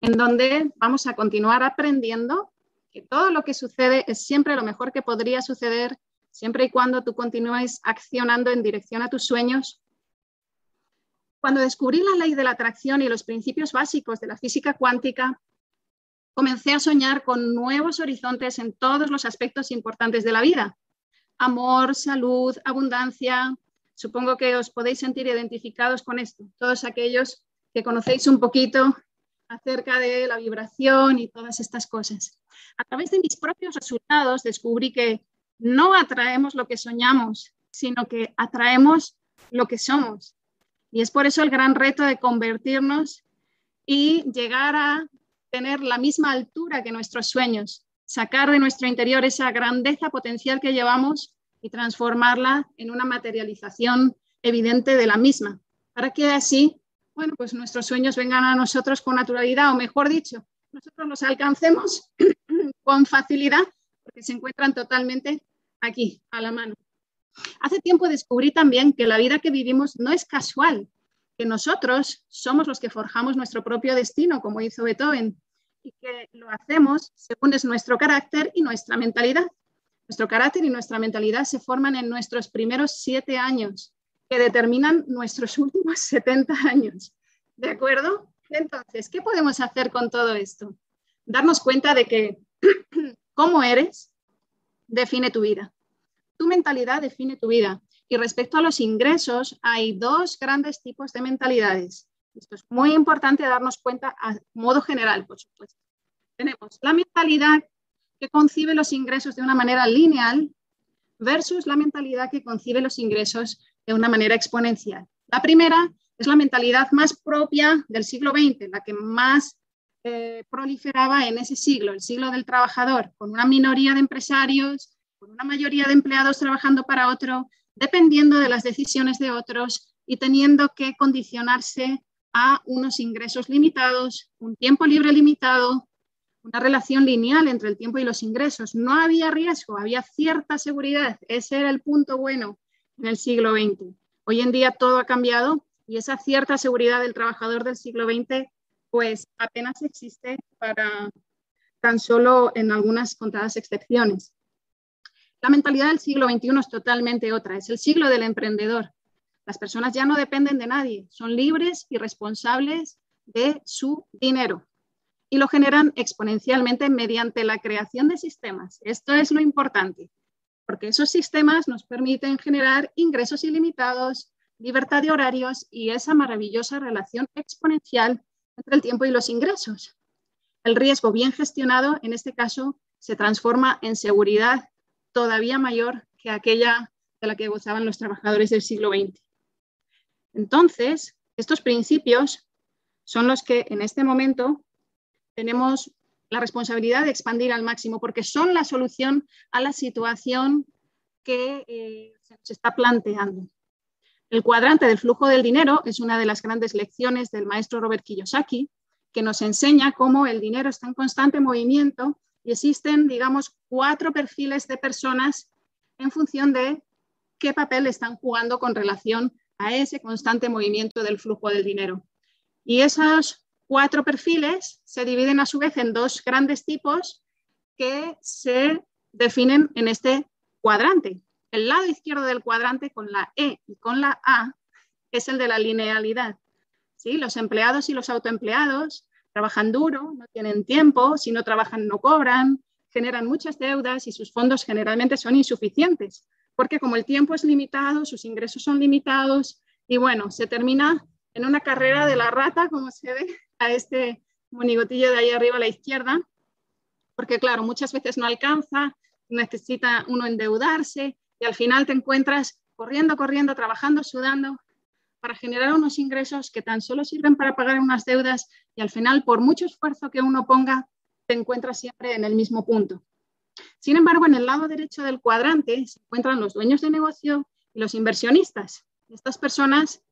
en donde vamos a continuar aprendiendo que todo lo que sucede es siempre lo mejor que podría suceder, siempre y cuando tú continúes accionando en dirección a tus sueños. Cuando descubrí la ley de la atracción y los principios básicos de la física cuántica, comencé a soñar con nuevos horizontes en todos los aspectos importantes de la vida. Amor, salud, abundancia. Supongo que os podéis sentir identificados con esto, todos aquellos que conocéis un poquito acerca de la vibración y todas estas cosas. A través de mis propios resultados descubrí que no atraemos lo que soñamos, sino que atraemos lo que somos. Y es por eso el gran reto de convertirnos y llegar a tener la misma altura que nuestros sueños, sacar de nuestro interior esa grandeza potencial que llevamos y transformarla en una materialización evidente de la misma, para que así, bueno, pues nuestros sueños vengan a nosotros con naturalidad, o mejor dicho, nosotros los alcancemos con facilidad, porque se encuentran totalmente aquí, a la mano. Hace tiempo descubrí también que la vida que vivimos no es casual, que nosotros somos los que forjamos nuestro propio destino, como hizo Beethoven, y que lo hacemos según es nuestro carácter y nuestra mentalidad. Nuestro carácter y nuestra mentalidad se forman en nuestros primeros siete años, que determinan nuestros últimos 70 años. ¿De acuerdo? Entonces, ¿qué podemos hacer con todo esto? Darnos cuenta de que cómo eres define tu vida. Tu mentalidad define tu vida. Y respecto a los ingresos, hay dos grandes tipos de mentalidades. Esto es muy importante darnos cuenta a modo general, por supuesto. Tenemos la mentalidad que concibe los ingresos de una manera lineal versus la mentalidad que concibe los ingresos de una manera exponencial. La primera es la mentalidad más propia del siglo XX, la que más eh, proliferaba en ese siglo, el siglo del trabajador, con una minoría de empresarios, con una mayoría de empleados trabajando para otro, dependiendo de las decisiones de otros y teniendo que condicionarse a unos ingresos limitados, un tiempo libre limitado, una relación lineal entre el tiempo y los ingresos. No había riesgo, había cierta seguridad. Ese era el punto bueno en el siglo XX. Hoy en día todo ha cambiado y esa cierta seguridad del trabajador del siglo XX pues apenas existe para tan solo en algunas contadas excepciones. La mentalidad del siglo XXI es totalmente otra, es el siglo del emprendedor. Las personas ya no dependen de nadie, son libres y responsables de su dinero y lo generan exponencialmente mediante la creación de sistemas. Esto es lo importante, porque esos sistemas nos permiten generar ingresos ilimitados, libertad de horarios y esa maravillosa relación exponencial entre el tiempo y los ingresos. El riesgo bien gestionado, en este caso, se transforma en seguridad todavía mayor que aquella de la que gozaban los trabajadores del siglo XX. Entonces, estos principios son los que en este momento tenemos la responsabilidad de expandir al máximo porque son la solución a la situación que eh, se está planteando. El cuadrante del flujo del dinero es una de las grandes lecciones del maestro Robert Kiyosaki, que nos enseña cómo el dinero está en constante movimiento y existen, digamos, cuatro perfiles de personas en función de qué papel están jugando con relación a ese constante movimiento del flujo del dinero. Y esos cuatro perfiles se dividen a su vez en dos grandes tipos que se definen en este cuadrante. El lado izquierdo del cuadrante con la E y con la A es el de la linealidad. ¿sí? Los empleados y los autoempleados trabajan duro, no tienen tiempo, si no trabajan no cobran, generan muchas deudas y sus fondos generalmente son insuficientes, porque como el tiempo es limitado, sus ingresos son limitados y bueno, se termina en una carrera de la rata, como se ve a este monigotillo de ahí arriba a la izquierda, porque claro, muchas veces no alcanza, necesita uno endeudarse, y al final te encuentras corriendo, corriendo, trabajando, sudando para generar unos ingresos que tan solo sirven para pagar unas deudas y al final, por mucho esfuerzo que uno ponga, te encuentras siempre en el mismo punto. Sin embargo, en el lado derecho del cuadrante se encuentran los dueños de negocio y los inversionistas. Estas personas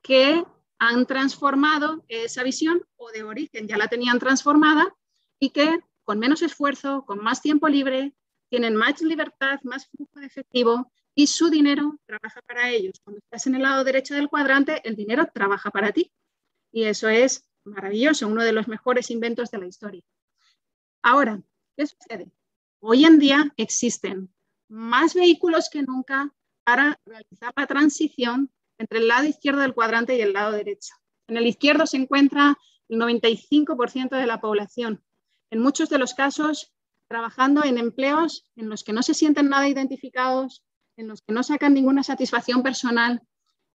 que han transformado esa visión o de origen ya la tenían transformada y que con menos esfuerzo, con más tiempo libre, tienen más libertad, más flujo de efectivo y su dinero trabaja para ellos. Cuando estás en el lado derecho del cuadrante, el dinero trabaja para ti. Y eso es maravilloso, uno de los mejores inventos de la historia. Ahora, ¿qué sucede? Hoy en día existen más vehículos que nunca para realizar la transición entre el lado izquierdo del cuadrante y el lado derecho. En el izquierdo se encuentra el 95% de la población. En muchos de los casos, trabajando en empleos en los que no se sienten nada identificados, en los que no sacan ninguna satisfacción personal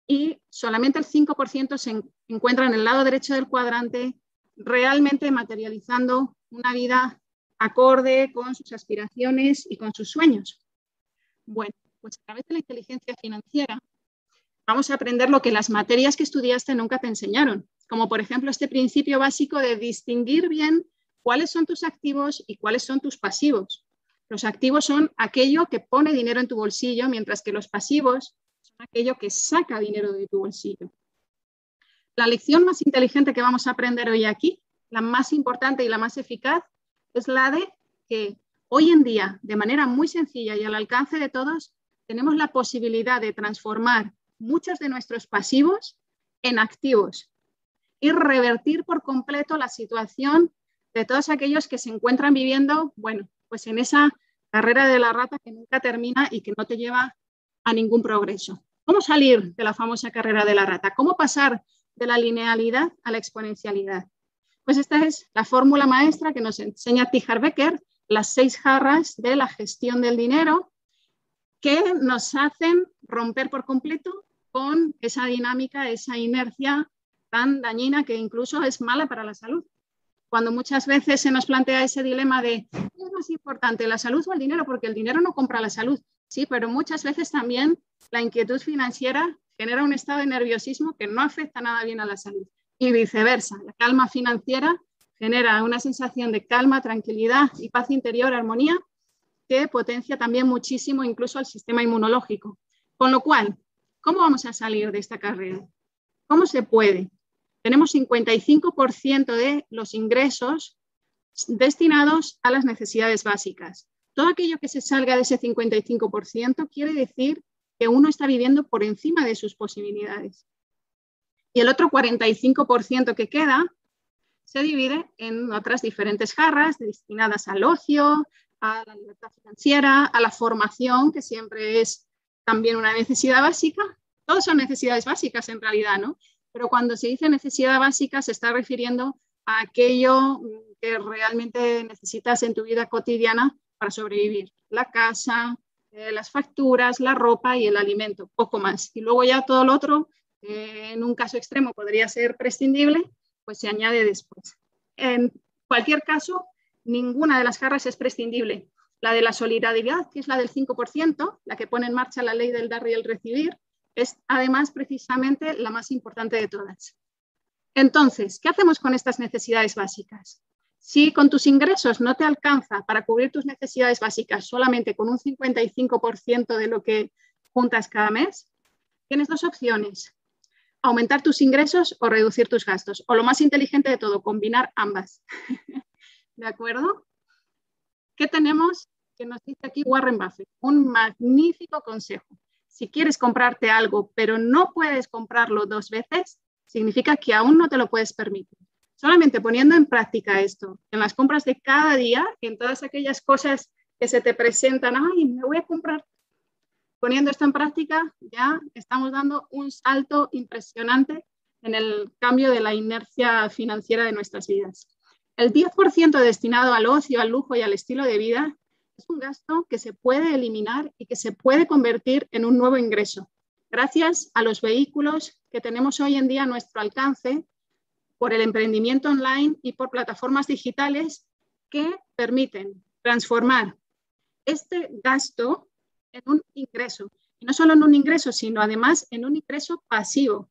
y solamente el 5% se encuentra en el lado derecho del cuadrante realmente materializando una vida acorde con sus aspiraciones y con sus sueños. Bueno, pues a través de la inteligencia financiera vamos a aprender lo que las materias que estudiaste nunca te enseñaron, como por ejemplo este principio básico de distinguir bien cuáles son tus activos y cuáles son tus pasivos. Los activos son aquello que pone dinero en tu bolsillo, mientras que los pasivos son aquello que saca dinero de tu bolsillo. La lección más inteligente que vamos a aprender hoy aquí, la más importante y la más eficaz, es la de que hoy en día, de manera muy sencilla y al alcance de todos, tenemos la posibilidad de transformar muchos de nuestros pasivos en activos y revertir por completo la situación de todos aquellos que se encuentran viviendo, bueno, pues en esa carrera de la rata que nunca termina y que no te lleva a ningún progreso. ¿Cómo salir de la famosa carrera de la rata? ¿Cómo pasar de la linealidad a la exponencialidad? Pues esta es la fórmula maestra que nos enseña Tijar Becker, las seis jarras de la gestión del dinero, que nos hacen romper por completo con esa dinámica, esa inercia tan dañina que incluso es mala para la salud cuando muchas veces se nos plantea ese dilema de ¿qué es más importante, la salud o el dinero? Porque el dinero no compra la salud, sí, pero muchas veces también la inquietud financiera genera un estado de nerviosismo que no afecta nada bien a la salud y viceversa. La calma financiera genera una sensación de calma, tranquilidad y paz interior, armonía, que potencia también muchísimo incluso al sistema inmunológico. Con lo cual, ¿cómo vamos a salir de esta carrera? ¿Cómo se puede? tenemos 55% de los ingresos destinados a las necesidades básicas. Todo aquello que se salga de ese 55% quiere decir que uno está viviendo por encima de sus posibilidades. Y el otro 45% que queda se divide en otras diferentes jarras destinadas al ocio, a la libertad financiera, a la formación, que siempre es también una necesidad básica. Todos son necesidades básicas en realidad, ¿no? pero cuando se dice necesidad básica se está refiriendo a aquello que realmente necesitas en tu vida cotidiana para sobrevivir. La casa, eh, las facturas, la ropa y el alimento, poco más. Y luego ya todo lo otro, eh, en un caso extremo podría ser prescindible, pues se añade después. En cualquier caso, ninguna de las jarras es prescindible. La de la solidaridad, que es la del 5%, la que pone en marcha la ley del dar y el recibir, es además precisamente la más importante de todas. Entonces, ¿qué hacemos con estas necesidades básicas? Si con tus ingresos no te alcanza para cubrir tus necesidades básicas solamente con un 55% de lo que juntas cada mes, tienes dos opciones. Aumentar tus ingresos o reducir tus gastos. O lo más inteligente de todo, combinar ambas. ¿De acuerdo? ¿Qué tenemos? Que nos dice aquí Warren Buffett. Un magnífico consejo si quieres comprarte algo, pero no puedes comprarlo dos veces, significa que aún no te lo puedes permitir. Solamente poniendo en práctica esto, en las compras de cada día, en todas aquellas cosas que se te presentan, ay, me voy a comprar. Poniendo esto en práctica, ya estamos dando un salto impresionante en el cambio de la inercia financiera de nuestras vidas. El 10% destinado al ocio, al lujo y al estilo de vida es un gasto que se puede eliminar y que se puede convertir en un nuevo ingreso, gracias a los vehículos que tenemos hoy en día a nuestro alcance por el emprendimiento online y por plataformas digitales que permiten transformar este gasto en un ingreso. Y no solo en un ingreso, sino además en un ingreso pasivo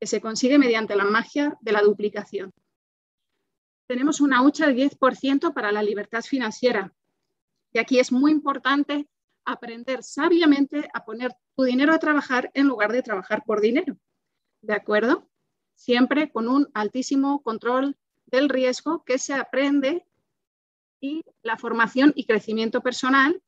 que se consigue mediante la magia de la duplicación. Tenemos una hucha del 10% para la libertad financiera, y aquí es muy importante aprender sabiamente a poner tu dinero a trabajar en lugar de trabajar por dinero. ¿De acuerdo? Siempre con un altísimo control del riesgo que se aprende y la formación y crecimiento personal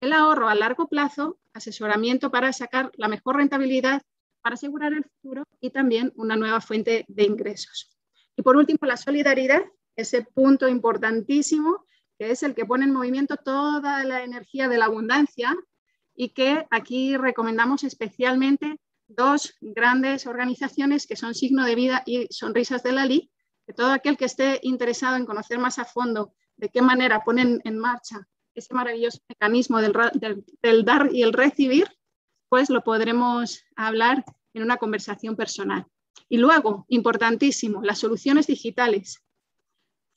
el ahorro a largo plazo, asesoramiento para sacar la mejor rentabilidad, para asegurar el futuro y también una nueva fuente de ingresos. Y por último, la solidaridad, ese punto importantísimo, que es el que pone en movimiento toda la energía de la abundancia y que aquí recomendamos especialmente dos grandes organizaciones que son Signo de Vida y Sonrisas de la Ley, que todo aquel que esté interesado en conocer más a fondo de qué manera ponen en marcha ese maravilloso mecanismo del, del, dar y el recibir, pues lo podremos hablar en una conversación personal. Y luego, importantísimo, las soluciones digitales,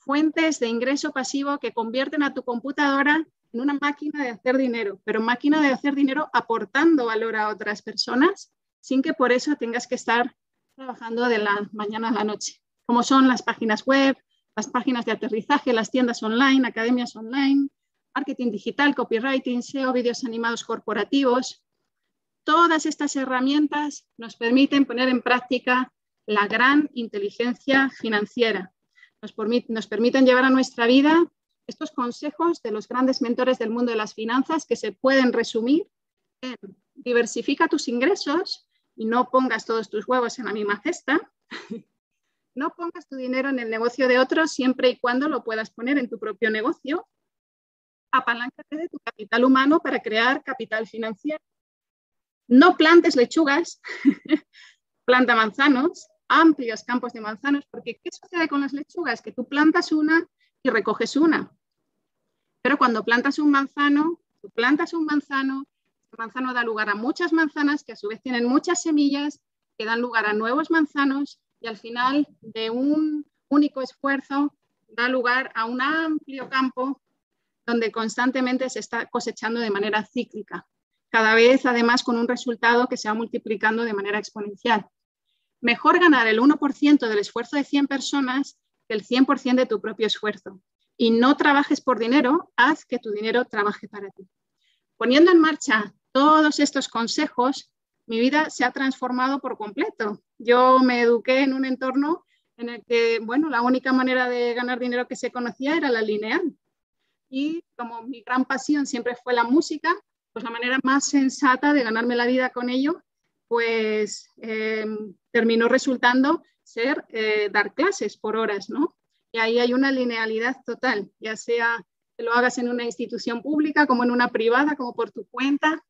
fuentes de ingreso pasivo que convierten a tu computadora en una máquina de hacer dinero, pero máquina de hacer dinero aportando valor a otras personas sin que por eso tengas que estar trabajando de la mañana a la noche, como son las páginas web, las páginas de aterrizaje, las tiendas online, academias online, marketing digital, copywriting, SEO, vídeos animados corporativos. Todas estas herramientas nos permiten poner en práctica la gran inteligencia financiera. Nos, nos permiten llevar a nuestra vida estos consejos de los grandes mentores del mundo de las finanzas que se pueden resumir en diversifica tus ingresos y no pongas todos tus huevos en la misma cesta. No pongas tu dinero en el negocio de otros siempre y cuando lo puedas poner en tu propio negocio. Apaláncate de tu capital humano para crear capital financiero. No plantes lechugas, planta manzanos, amplios campos de manzanos, porque ¿qué sucede con las lechugas? Que tú plantas una y recoges una. Pero cuando plantas un manzano, tú plantas un manzano, el manzano da lugar a muchas manzanas que a su vez tienen muchas semillas que dan lugar a nuevos manzanos y al final de un único esfuerzo da lugar a un amplio campo donde constantemente se está cosechando de manera cíclica, cada vez además con un resultado que se va multiplicando de manera exponencial. Mejor ganar el 1% del esfuerzo de 100 personas que el 100% de tu propio esfuerzo. Y no trabajes por dinero, haz que tu dinero trabaje para ti. Poniendo en marcha todos estos consejos, mi vida se ha transformado por completo. Yo me eduqué en un entorno en el que, bueno, la única manera de ganar dinero que se conocía era la lineal. Y como mi gran pasión siempre fue la música, pues la manera más sensata de ganarme la vida con ello, pues em, terminó resultando ser eh, dar clases por horas, ¿no? Y ahí hay una linealidad total, ya sea que lo hagas en una institución pública, como en una privada, como por tu cuenta,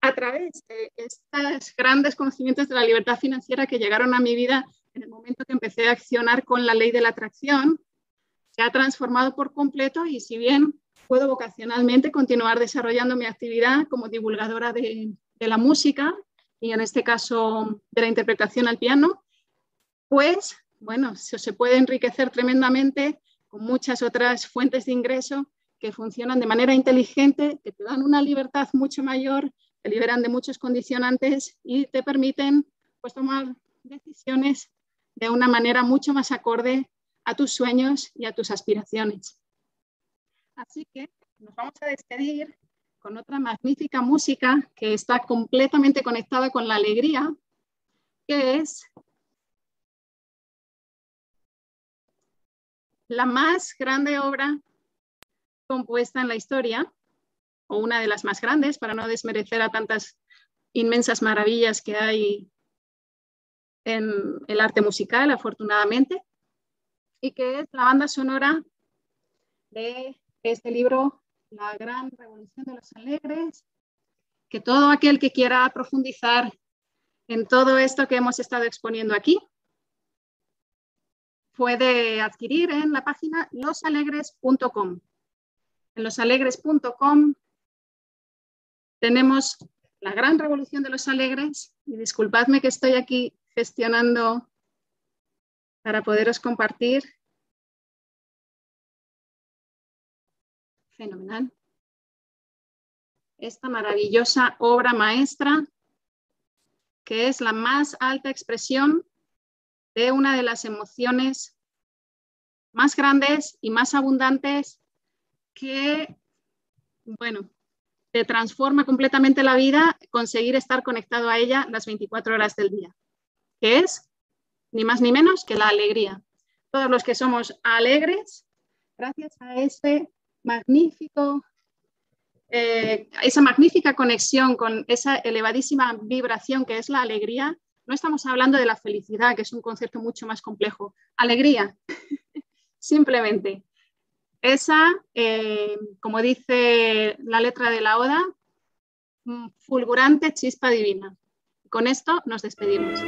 a través de estos grandes conocimientos de la libertad financiera que llegaron a mi vida en el momento que empecé a accionar con la ley de la atracción, se ha transformado por completo y si bien puedo vocacionalmente continuar desarrollando mi actividad como divulgadora de la música y en este caso de la interpretación al piano, pues bueno, se, puede enriquecer tremendamente con muchas otras fuentes de ingreso que funcionan de manera inteligente, que te dan una libertad mucho mayor te liberan de muchos condicionantes y te permiten pues, tomar decisiones de una manera mucho más acorde a tus sueños y a tus aspiraciones. Así que nos vamos a despedir con otra magnífica música que está completamente conectada con la alegría, que es la más grande obra compuesta en la historia o una de las más grandes, para no desmerecer a tantas inmensas maravillas que hay en el arte musical, afortunadamente, y que es la banda sonora de este libro, La Gran Revolución de los Alegres, que todo aquel que quiera profundizar en todo esto que hemos estado exponiendo aquí, puede adquirir en la página losalegres.com. En losalegres.com tenemos la gran revolución de los alegres y disculpadme que estoy aquí gestionando para poderos compartir. Fenomenal. Esta maravillosa obra maestra que es la más alta expresión de una de las emociones más grandes y más abundantes que, bueno, te transforma completamente la vida conseguir estar conectado a ella las 24 horas del día, que es ni más ni menos que la alegría. Todos los que somos alegres, gracias a este magnífico eh, esa magnífica conexión con esa elevadísima vibración que es la alegría, no estamos hablando de la felicidad, que es un concepto mucho más complejo. Alegría, simplemente. Esa, eh, como dice la letra de la Oda, mm, fulgurante chispa divina. Con esto nos despedimos.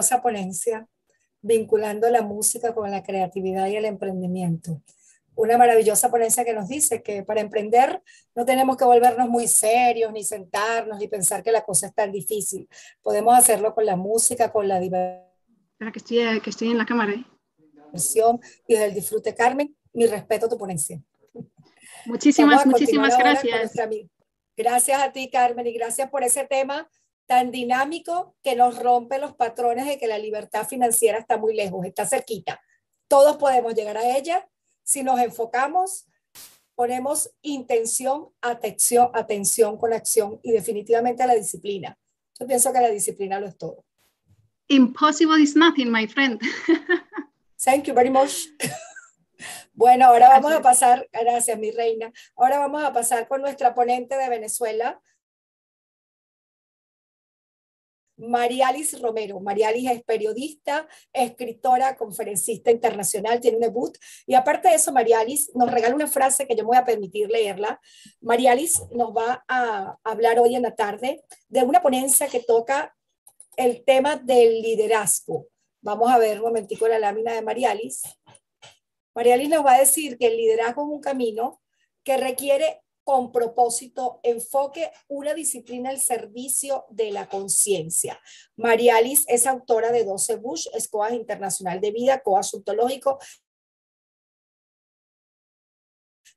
Maravillosa ponencia vinculando la música con la creatividad y el emprendimiento. Una maravillosa ponencia que nos dice que para emprender no tenemos que volvernos muy serios, ni sentarnos, ni pensar que la cosa es tan difícil. Podemos hacerlo con la música, con la diversión. que estoy, que estoy en la cámara. ¿eh? Y desde el disfrute, Carmen, mi respeto a tu ponencia. Muchísimas, muchísimas gracias. Gracias a ti, Carmen, y gracias por ese tema tan dinámico que nos rompe los patrones de que la libertad financiera está muy lejos, está cerquita. Todos podemos llegar a ella si nos enfocamos, ponemos intención, atención, atención con acción y definitivamente a la disciplina. Yo pienso que la disciplina lo es todo. Impossible is nothing, my friend. Thank you very much. Bueno, ahora vamos a pasar, gracias mi reina, ahora vamos a pasar con nuestra ponente de Venezuela, Marialis Romero. Marialis es periodista, escritora, conferencista internacional, tiene un debut. Y aparte de eso, Marialis nos regala una frase que yo me voy a permitir leerla. Marialis nos va a hablar hoy en la tarde de una ponencia que toca el tema del liderazgo. Vamos a ver un momentico la lámina de Marialis. Marialis nos va a decir que el liderazgo es un camino que requiere con propósito, enfoque una disciplina al servicio de la conciencia. Marialis es autora de 12 Bush, Escoas Internacional de Vida, Coas Ontológico,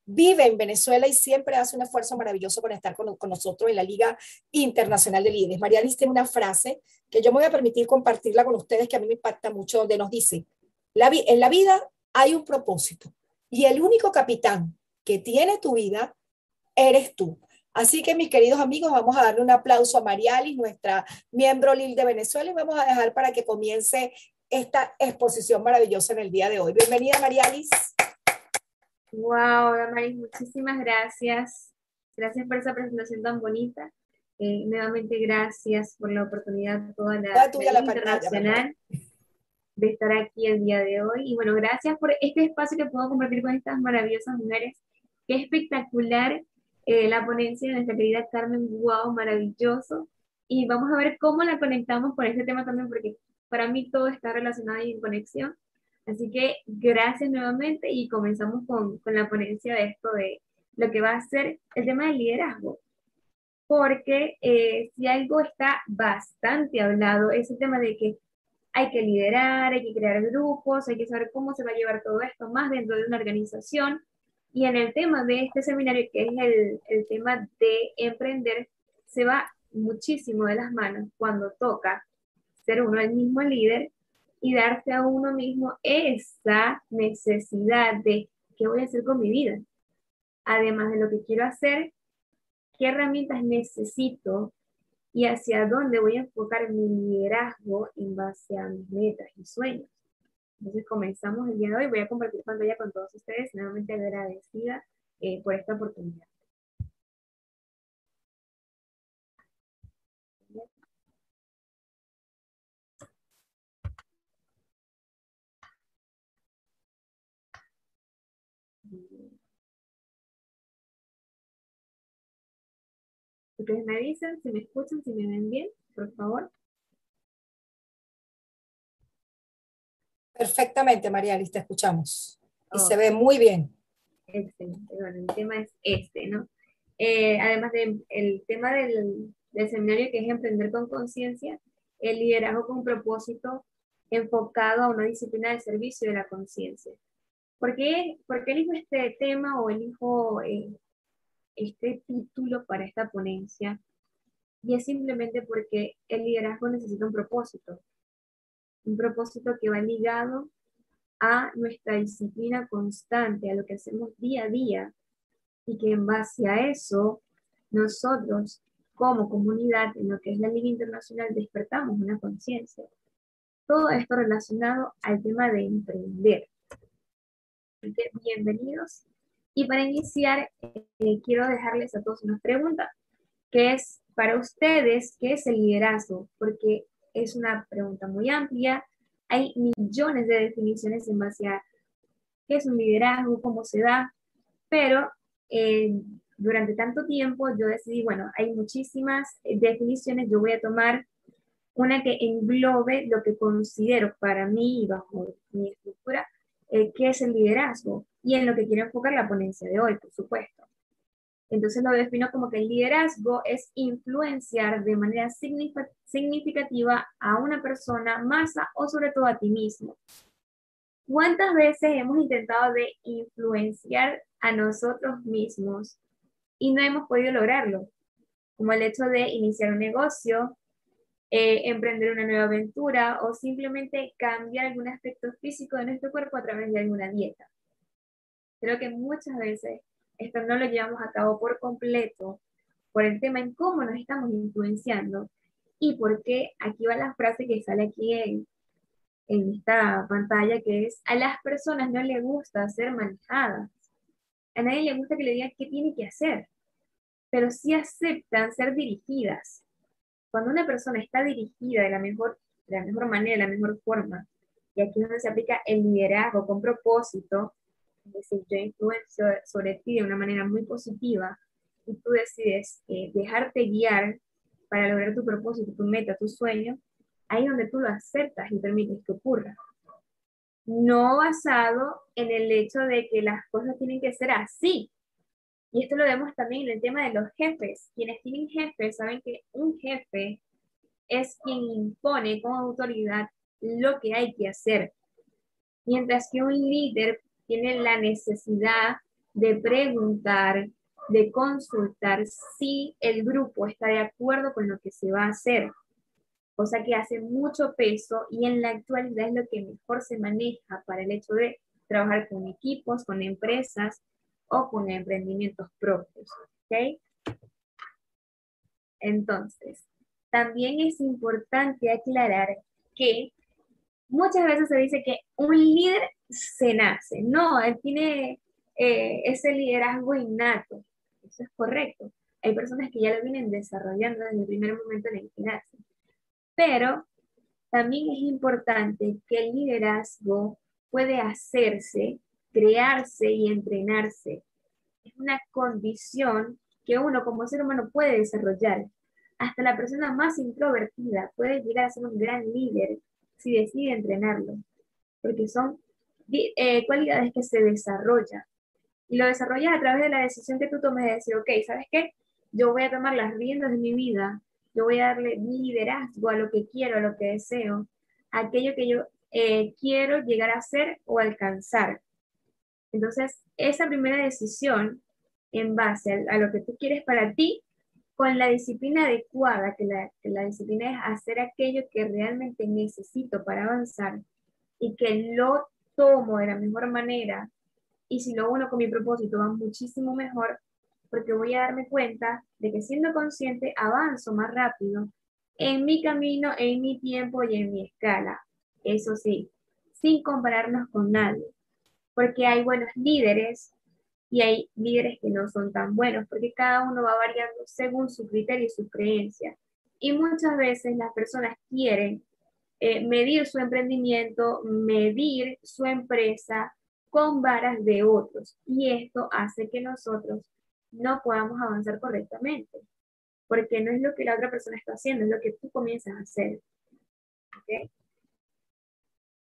vive en Venezuela y siempre hace un esfuerzo maravilloso por estar con, nosotros en la Liga Internacional de Líderes. Marialis tiene una frase que yo me voy a permitir compartirla con ustedes que a mí me impacta mucho, donde nos dice, en la vida hay un propósito y el único capitán que tiene tu vida eres tú. Así que mis queridos amigos, vamos a darle un aplauso a Marialis, nuestra miembro LIL de Venezuela, y vamos a dejar para que comience esta exposición maravillosa en el día de hoy. Bienvenida, Marialis. Wow, Damaris, muchísimas gracias. Gracias por esa presentación tan bonita. Eh, nuevamente, gracias por la oportunidad toda la, la internacional de estar aquí el día de hoy. Y bueno, gracias por este espacio que puedo compartir con estas maravillosas mujeres. Qué espectacular eh, la ponencia de nuestra querida Carmen. Wow, maravilloso. Y vamos a ver cómo la conectamos con este tema también, porque para mí todo está relacionado y en conexión. Así que gracias nuevamente y comenzamos con, con la ponencia de esto de lo que va a ser el tema del liderazgo. Porque eh, si algo está bastante hablado es el tema de que hay que liderar, hay que crear grupos, hay que saber cómo se va a llevar todo esto más dentro de una organización. Y en el tema de este seminario, que es el, el tema de emprender, se va muchísimo de las manos cuando toca ser uno el mismo líder y darse a uno mismo esa necesidad de qué voy a hacer con mi vida. Además de lo que quiero hacer, qué herramientas necesito y hacia dónde voy a enfocar mi liderazgo en base a mis metas y sueños. Entonces comenzamos el día de hoy. Voy a compartir pantalla con todos ustedes. Nuevamente agradecida eh, por esta oportunidad. Ustedes me dicen si me escuchan, si me ven bien, por favor. Perfectamente, María te escuchamos. Y se ve muy bien. Excelente. Bueno, el tema es este, ¿no? Eh, además del tema del, del seminario que es emprender con conciencia, el liderazgo con propósito enfocado a una disciplina de servicio de la conciencia. ¿Por qué, ¿Por qué elijo este tema o elijo eh, este título para esta ponencia? Y es simplemente porque el liderazgo necesita un propósito, un propósito que va ligado a nuestra disciplina constante, a lo que hacemos día a día, y que en base a eso nosotros como comunidad en lo que es la Liga Internacional despertamos una conciencia. Todo esto relacionado al tema de emprender bienvenidos. Y para iniciar, eh, quiero dejarles a todos una pregunta, que es para ustedes, ¿qué es el liderazgo? Porque es una pregunta muy amplia, hay millones de definiciones en base a qué es un liderazgo, cómo se da, pero eh, durante tanto tiempo yo decidí, bueno, hay muchísimas definiciones, yo voy a tomar una que englobe lo que considero para mí y bajo mi estructura eh, qué es el liderazgo y en lo que quiero enfocar la ponencia de hoy, por supuesto. Entonces lo defino como que el liderazgo es influenciar de manera significativa a una persona, masa o sobre todo a ti mismo. ¿Cuántas veces hemos intentado de influenciar a nosotros mismos y no hemos podido lograrlo? Como el hecho de iniciar un negocio, eh, emprender una nueva aventura o simplemente cambiar algún aspecto físico de nuestro cuerpo a través de alguna dieta. Creo que muchas veces esto no lo llevamos a cabo por completo por el tema en cómo nos estamos influenciando y porque aquí va la frase que sale aquí en, en esta pantalla que es a las personas no les gusta ser manejadas. A nadie le gusta que le digan qué tiene que hacer, pero sí aceptan ser dirigidas cuando una persona está dirigida de la mejor, de la mejor manera, de la mejor forma, y aquí es donde se aplica el liderazgo con propósito, es decir, yo influencio sobre ti de una manera muy positiva y tú decides eh, dejarte guiar para lograr tu propósito, tu meta, tu sueño, ahí es donde tú lo aceptas y permites que ocurra. No basado en el hecho de que las cosas tienen que ser así, y esto lo vemos también en el tema de los jefes. Quienes tienen jefes saben que un jefe es quien impone con autoridad lo que hay que hacer. Mientras que un líder tiene la necesidad de preguntar, de consultar si el grupo está de acuerdo con lo que se va a hacer. O sea que hace mucho peso y en la actualidad es lo que mejor se maneja para el hecho de trabajar con equipos, con empresas o con emprendimientos propios. ¿okay? Entonces, también es importante aclarar que muchas veces se dice que un líder se nace. No, él tiene eh, ese liderazgo innato. Eso es correcto. Hay personas que ya lo vienen desarrollando desde el primer momento en el que nacen. Pero también es importante que el liderazgo puede hacerse, crearse y entrenarse. Es una condición que uno como ser humano puede desarrollar. Hasta la persona más introvertida puede llegar a ser un gran líder si decide entrenarlo, porque son eh, cualidades que se desarrollan. Y lo desarrollas a través de la decisión que tú tomes de decir, ok, ¿sabes qué? Yo voy a tomar las riendas de mi vida, yo voy a darle mi liderazgo a lo que quiero, a lo que deseo, a aquello que yo eh, quiero llegar a ser o alcanzar. Entonces, esa primera decisión en base a, lo que tú quieres para ti, con la disciplina adecuada, que la, que la disciplina es hacer aquello que realmente necesito para avanzar y que lo tomo de la mejor manera y si lo uno con mi propósito va muchísimo mejor porque voy a darme cuenta de que siendo consciente avanzo más rápido en mi camino, en mi tiempo y en mi escala. Eso sí, sin compararnos con nadie, porque hay buenos líderes y hay líderes que no son tan buenos, porque cada uno va variando según su criterio y su creencia. Y muchas veces las personas quieren eh, medir su emprendimiento, medir su empresa con varas de otros. Y esto hace que nosotros no podamos avanzar correctamente, porque no es lo que la otra persona está haciendo, es lo que tú comienzas a hacer. ¿Okay?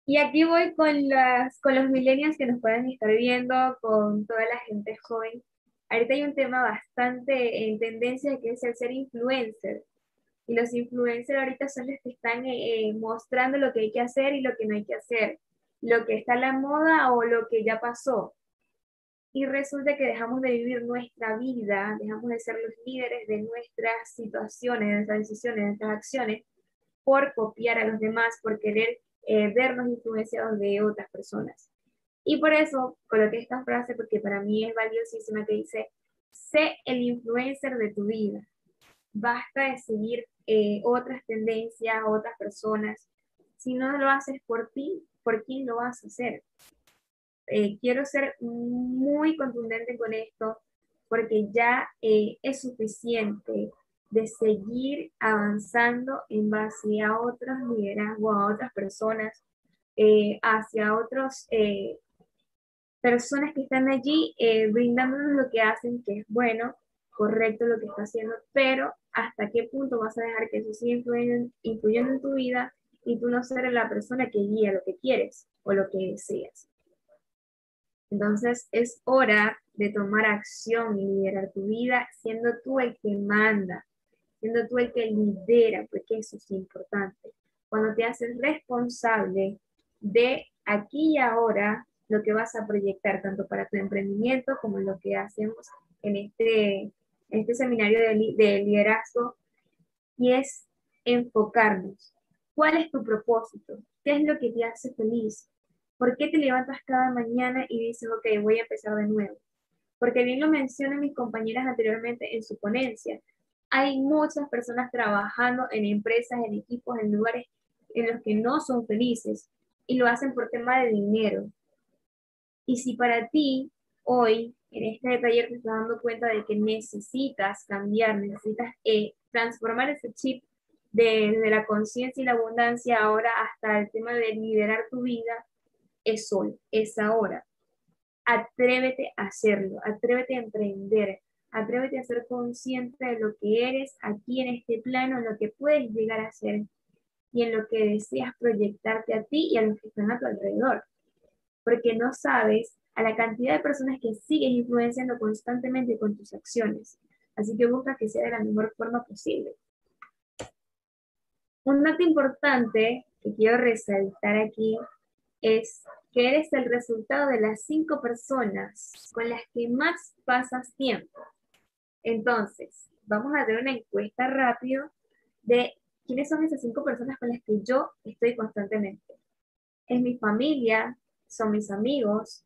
Y aquí voy con, las, con los millennials que nos pueden estar viendo, con toda la gente joven. Ahorita hay un tema bastante en tendencia que es el ser influencer. Y los influencers ahorita son los que están eh, eh, mostrando lo que hay que hacer y lo que no hay que hacer, lo que está en la moda o lo que ya pasó. Y resulta que dejamos de vivir nuestra vida, dejamos de ser los líderes de nuestras situaciones, de nuestras decisiones, de nuestras acciones, por copiar a los demás, por querer eh, vernos influenciados de otras personas. Y por eso coloqué esta frase porque para mí es valiosísima que dice, sé el influencer de tu vida. Basta de seguir eh, otras tendencias, otras personas. Si no lo haces por ti, ¿por quién lo vas a hacer? Eh, quiero ser muy contundente con esto porque ya es suficiente de seguir avanzando en base a otros liderazgos, a otras personas, eh, hacia otras eh, personas que están allí eh, brindándonos lo que hacen, que es bueno, correcto lo que está haciendo, pero hasta qué punto vas a dejar que eso siga influyendo, en tu vida y tú no ser la persona que guía lo que quieres o lo que deseas. Entonces es hora de tomar acción y liderar tu vida siendo tú el que manda, siendo tú el que lidera, porque eso es importante. Cuando te haces responsable de aquí y ahora lo que vas a proyectar, tanto para tu emprendimiento como lo que hacemos en este, este seminario de, de liderazgo, y es enfocarnos. ¿Cuál es tu propósito? ¿Qué es lo que te hace feliz? ¿Por qué te levantas cada mañana y dices, ok, voy a empezar de nuevo? Porque bien lo mencionan mis compañeras anteriormente en su ponencia, hay muchas personas trabajando en empresas, en equipos, en lugares en los que no son felices y lo hacen por tema de dinero. Y si para ti hoy, en este taller, te estás dando cuenta de que necesitas cambiar, necesitas eh, transformar ese chip desde de la conciencia y la abundancia ahora hasta el tema de liderar tu vida, es hoy, es ahora. Atrévete a hacerlo, atrévete a emprender, Atrévete a ser consciente de lo que eres aquí en este plano, en lo que puedes llegar a ser y en lo que deseas proyectarte a ti y a los que están a tu alrededor. Porque no sabes a la cantidad de personas que sigues influenciando constantemente con tus acciones. Así que busca que sea de la mejor forma posible. Un dato importante que quiero resaltar aquí es que eres el resultado de las cinco personas con las que más pasas tiempo. Entonces, vamos a hacer una encuesta rápido de quiénes son esas cinco personas con las que yo estoy constantemente. Es mi familia, son mis amigos,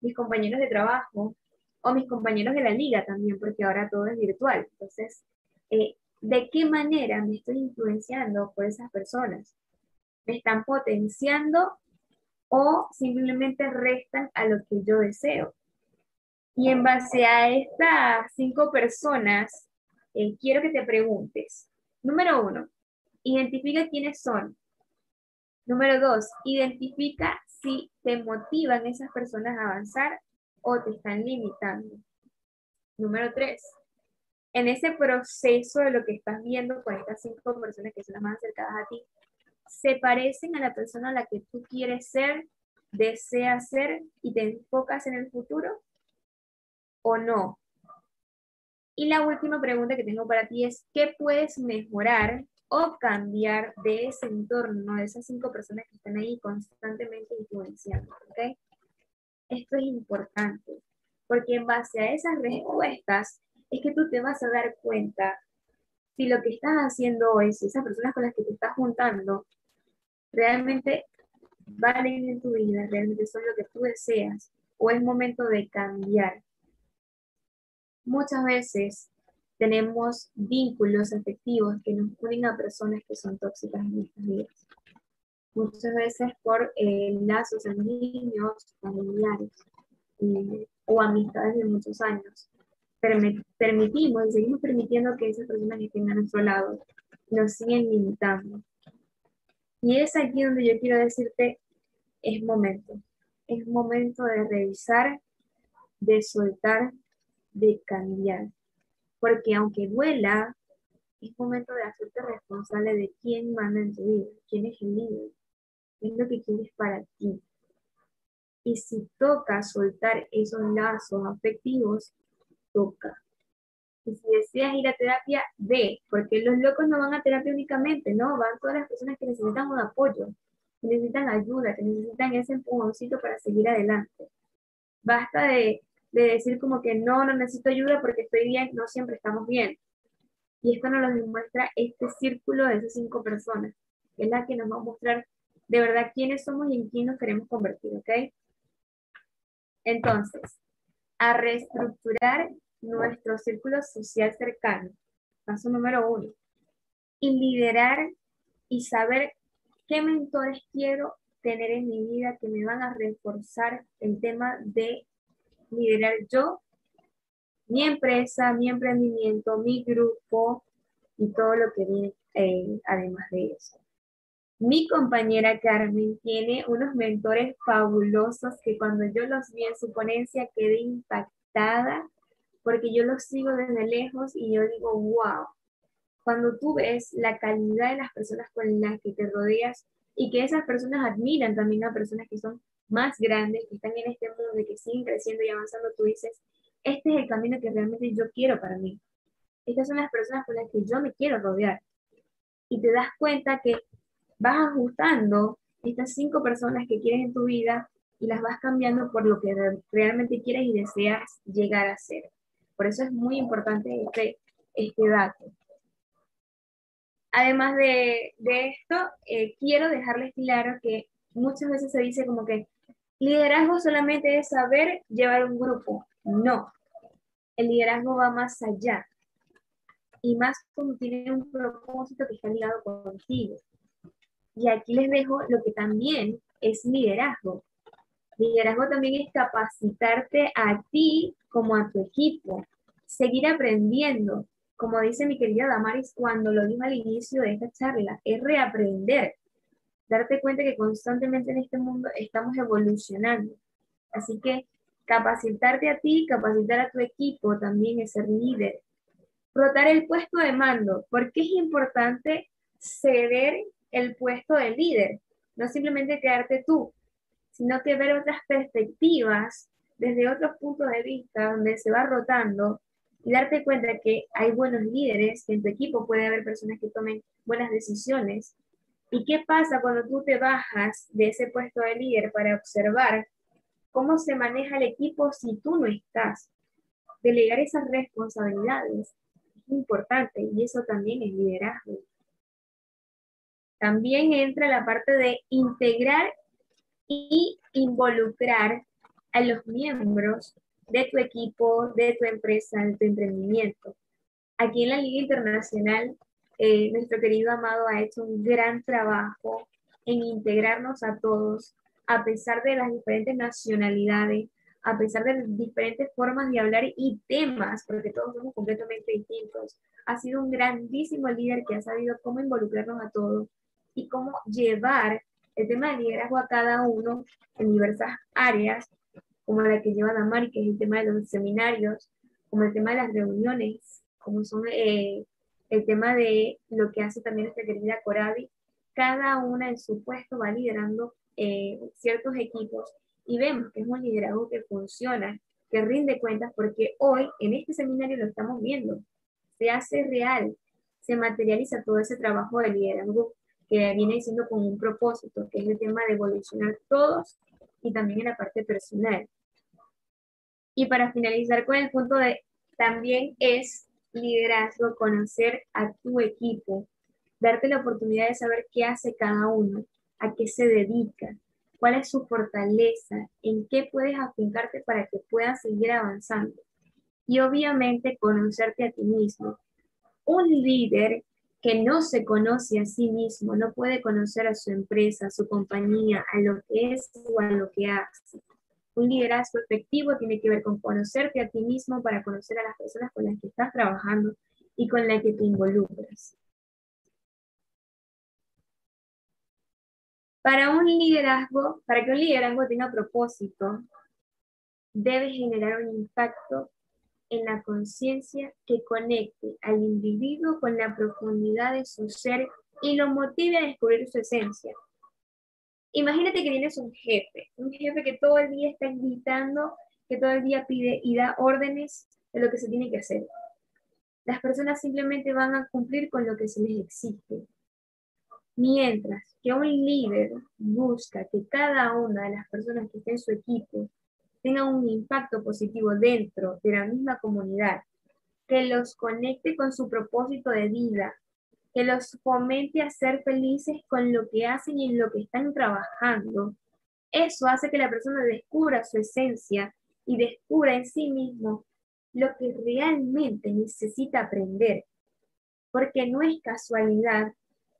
mis compañeros de trabajo o mis compañeros de la liga también, porque ahora todo es virtual. Entonces, eh, ¿de qué manera me estoy influenciando por esas personas? ¿Me están potenciando o simplemente restan a lo que yo deseo? Y en base a estas cinco personas, eh, quiero que te preguntes, número uno, identifica quiénes son. Número dos, identifica si te motivan esas personas a avanzar o te están limitando. Número tres, en ese proceso de lo que estás viendo con estas cinco personas que son las más acercadas a ti, se parecen a la persona a la que tú quieres ser, deseas ser y te enfocas en el futuro o no. Y la última pregunta que tengo para ti es, ¿qué puedes mejorar o cambiar de ese entorno, de esas cinco personas que están ahí constantemente influenciando? ¿okay? Esto es importante, porque en base a esas respuestas es que tú te vas a dar cuenta si lo que estás haciendo hoy, si esas personas con las que te estás juntando, realmente valen en tu vida, realmente son lo que tú deseas, o es momento de cambiar. Muchas veces tenemos vínculos afectivos que nos unen a personas que son tóxicas en nuestras vidas. Muchas veces por eh, lazos sanguíneos, familiares eh, o amistades de muchos años. permitimos y seguimos permitiendo que esas personas que estén a nuestro lado nos siguen limitando. Y es aquí donde yo quiero decirte, es momento. Es momento de revisar, de soltar, de cambiar. Porque aunque duela, es momento de hacerte responsable de quién manda en tu vida, quién es el líder, qué es lo que quieres para ti. Y si toca soltar esos lazos afectivos, toca. Y si deseas ir a terapia, ve, porque los locos no van a terapia únicamente, no, van todas las personas que necesitan un apoyo, que necesitan ayuda, que necesitan ese empujoncito para seguir adelante. Basta de de decir como que no, no necesito ayuda porque estoy bien, no siempre estamos bien. Y esto nos lo demuestra este círculo de esas cinco personas, es la que nos va a mostrar de verdad quiénes somos y en quién nos queremos convertir, ¿ok? Entonces, a reestructurar nuestro círculo social cercano. Paso número uno. Y liderar y saber qué mentores quiero tener en mi vida que me van a reforzar el tema de liderar yo, mi empresa, mi emprendimiento, mi grupo y todo lo que viene eh, además de eso. Mi compañera Carmen tiene unos mentores fabulosos que cuando yo los vi en su ponencia quedé impactada porque yo los sigo desde lejos y yo digo, wow, cuando tú ves la calidad de las personas con las que te rodeas y que esas personas admiran también a personas que son más grandes, que están en este mundo y que siguen creciendo y avanzando, tú dices, este es el camino que realmente yo quiero para mí. Estas son las personas con las que yo me quiero rodear. Y te das cuenta que vas ajustando estas cinco personas que quieres en tu vida y las vas cambiando por lo que realmente quieres y deseas llegar a ser. Por eso es muy importante este, este dato. Además de, de esto, eh, quiero dejarles claro que muchas veces se dice como que liderazgo solamente es saber llevar un grupo. No, el liderazgo va más allá. Y más cuando tiene un propósito que está ligado contigo. Y aquí les dejo lo que también es liderazgo. Liderazgo también es capacitarte a ti como a tu equipo, seguir aprendiendo. Como dice mi querida Damaris cuando lo dijo al inicio de esta charla, es reaprender darte cuenta que constantemente en este mundo estamos evolucionando. Así que capacitarte a ti, capacitar a tu equipo también es ser líder. Rotar el puesto de mando. ¿Por qué es importante ceder el puesto de líder? No simplemente quedarte tú, sino que ver otras perspectivas desde otros puntos de vista donde se va rotando y darte cuenta que hay buenos líderes, que en tu equipo puede haber personas que tomen buenas decisiones ¿Y qué pasa cuando tú te bajas de ese puesto de líder para observar cómo se maneja el equipo si tú no estás? Delegar esas responsabilidades es importante y eso también es liderazgo. También entra la parte de integrar y involucrar a los miembros de tu equipo, de tu empresa, de tu emprendimiento. Aquí en la Liga Internacional, eh, nuestro querido Amado ha hecho un gran trabajo en integrarnos a todos, a pesar de las diferentes nacionalidades, a pesar de las diferentes formas de hablar y temas, porque todos somos completamente distintos. Ha sido un grandísimo líder que ha sabido cómo involucrarnos a todos y cómo llevar el tema de liderazgo a cada uno en diversas áreas, como la que lleva Damari, que es el tema de los seminarios, como el tema de las reuniones, como son eh, el tema de lo que hace también nuestra querida Corabi. Cada una en su puesto va liderando eh, ciertos equipos y vemos que es un liderazgo que funciona, que rinde cuentas, porque hoy en este seminario lo estamos viendo. Se hace real, se materializa todo ese trabajo de liderazgo que viene diciendo con un propósito, que es el tema de evolucionar todos y también en la parte personal. Y para finalizar con el punto de, también es liderazgo conocer a tu equipo, darte la oportunidad de saber qué hace cada uno, a qué se dedica, cuál es su fortaleza, en qué puedes afincarte para que puedas seguir avanzando. Y obviamente conocerte a ti mismo. Un líder que no se conoce a sí mismo, no puede conocer a su empresa, a su compañía, a lo que es o a lo que hace. Un liderazgo efectivo tiene que ver con conocerte a ti mismo para conocer a las personas con las que estás trabajando y con las que te involucras. Para un liderazgo, para que un liderazgo tenga propósito, debe generar un impacto en la conciencia que conecte al individuo con la profundidad de su ser y lo motive a descubrir su esencia. Imagínate que tienes un jefe, un jefe que todo el día está gritando, que todo el día pide y da órdenes de lo que se tiene que hacer. Las personas simplemente van a cumplir con lo que se les exige. Mientras que un líder busca que cada una de las personas que esté en su equipo tenga un impacto positivo dentro de la misma comunidad, que los conecte con su propósito de vida, que los fomente a ser felices con lo que hacen y en lo que están trabajando. Eso hace que la persona descubra su esencia y descubra en sí mismo lo que realmente necesita aprender. Porque no es casualidad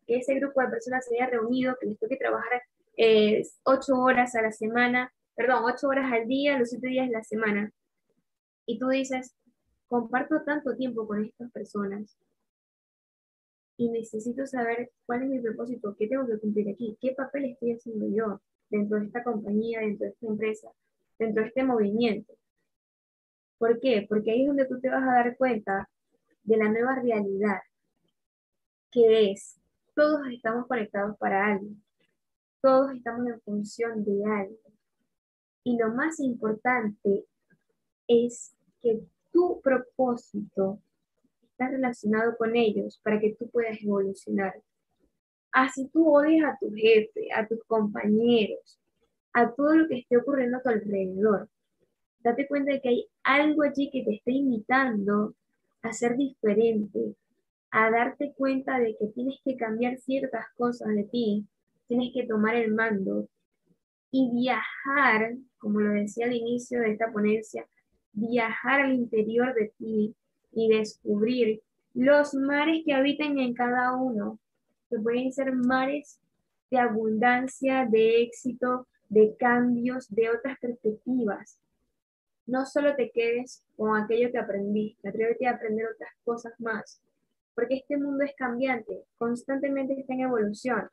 que ese grupo de personas se haya reunido, que les toque trabajar eh, ocho horas a la semana perdón, ocho horas al día, los siete días de la semana. Y tú dices, comparto tanto tiempo con estas personas y necesito saber cuál es mi propósito, qué tengo que cumplir aquí, qué papel estoy haciendo yo dentro de esta compañía, dentro de esta empresa, dentro de este movimiento. ¿Por qué? Porque ahí es donde tú te vas a dar cuenta de la nueva realidad, que es, todos estamos conectados para algo, todos estamos en función de algo. Y lo más importante es que tu propósito está relacionado con ellos para que tú puedas evolucionar. Así tú odias a tu jefe, a tus compañeros, a todo lo que esté ocurriendo a tu alrededor. Date cuenta de que hay algo allí que te está invitando a ser diferente, a darte cuenta de que tienes que cambiar ciertas cosas de ti, tienes que tomar el mando y viajar, como lo decía al inicio de esta ponencia, viajar al interior de ti y descubrir los mares que habitan en cada uno, que pueden ser mares de abundancia, de éxito, de cambios, de otras perspectivas. No solo te quedes con aquello que aprendiste, atrévete a aprender otras cosas más, porque este mundo es cambiante, constantemente está en evolución.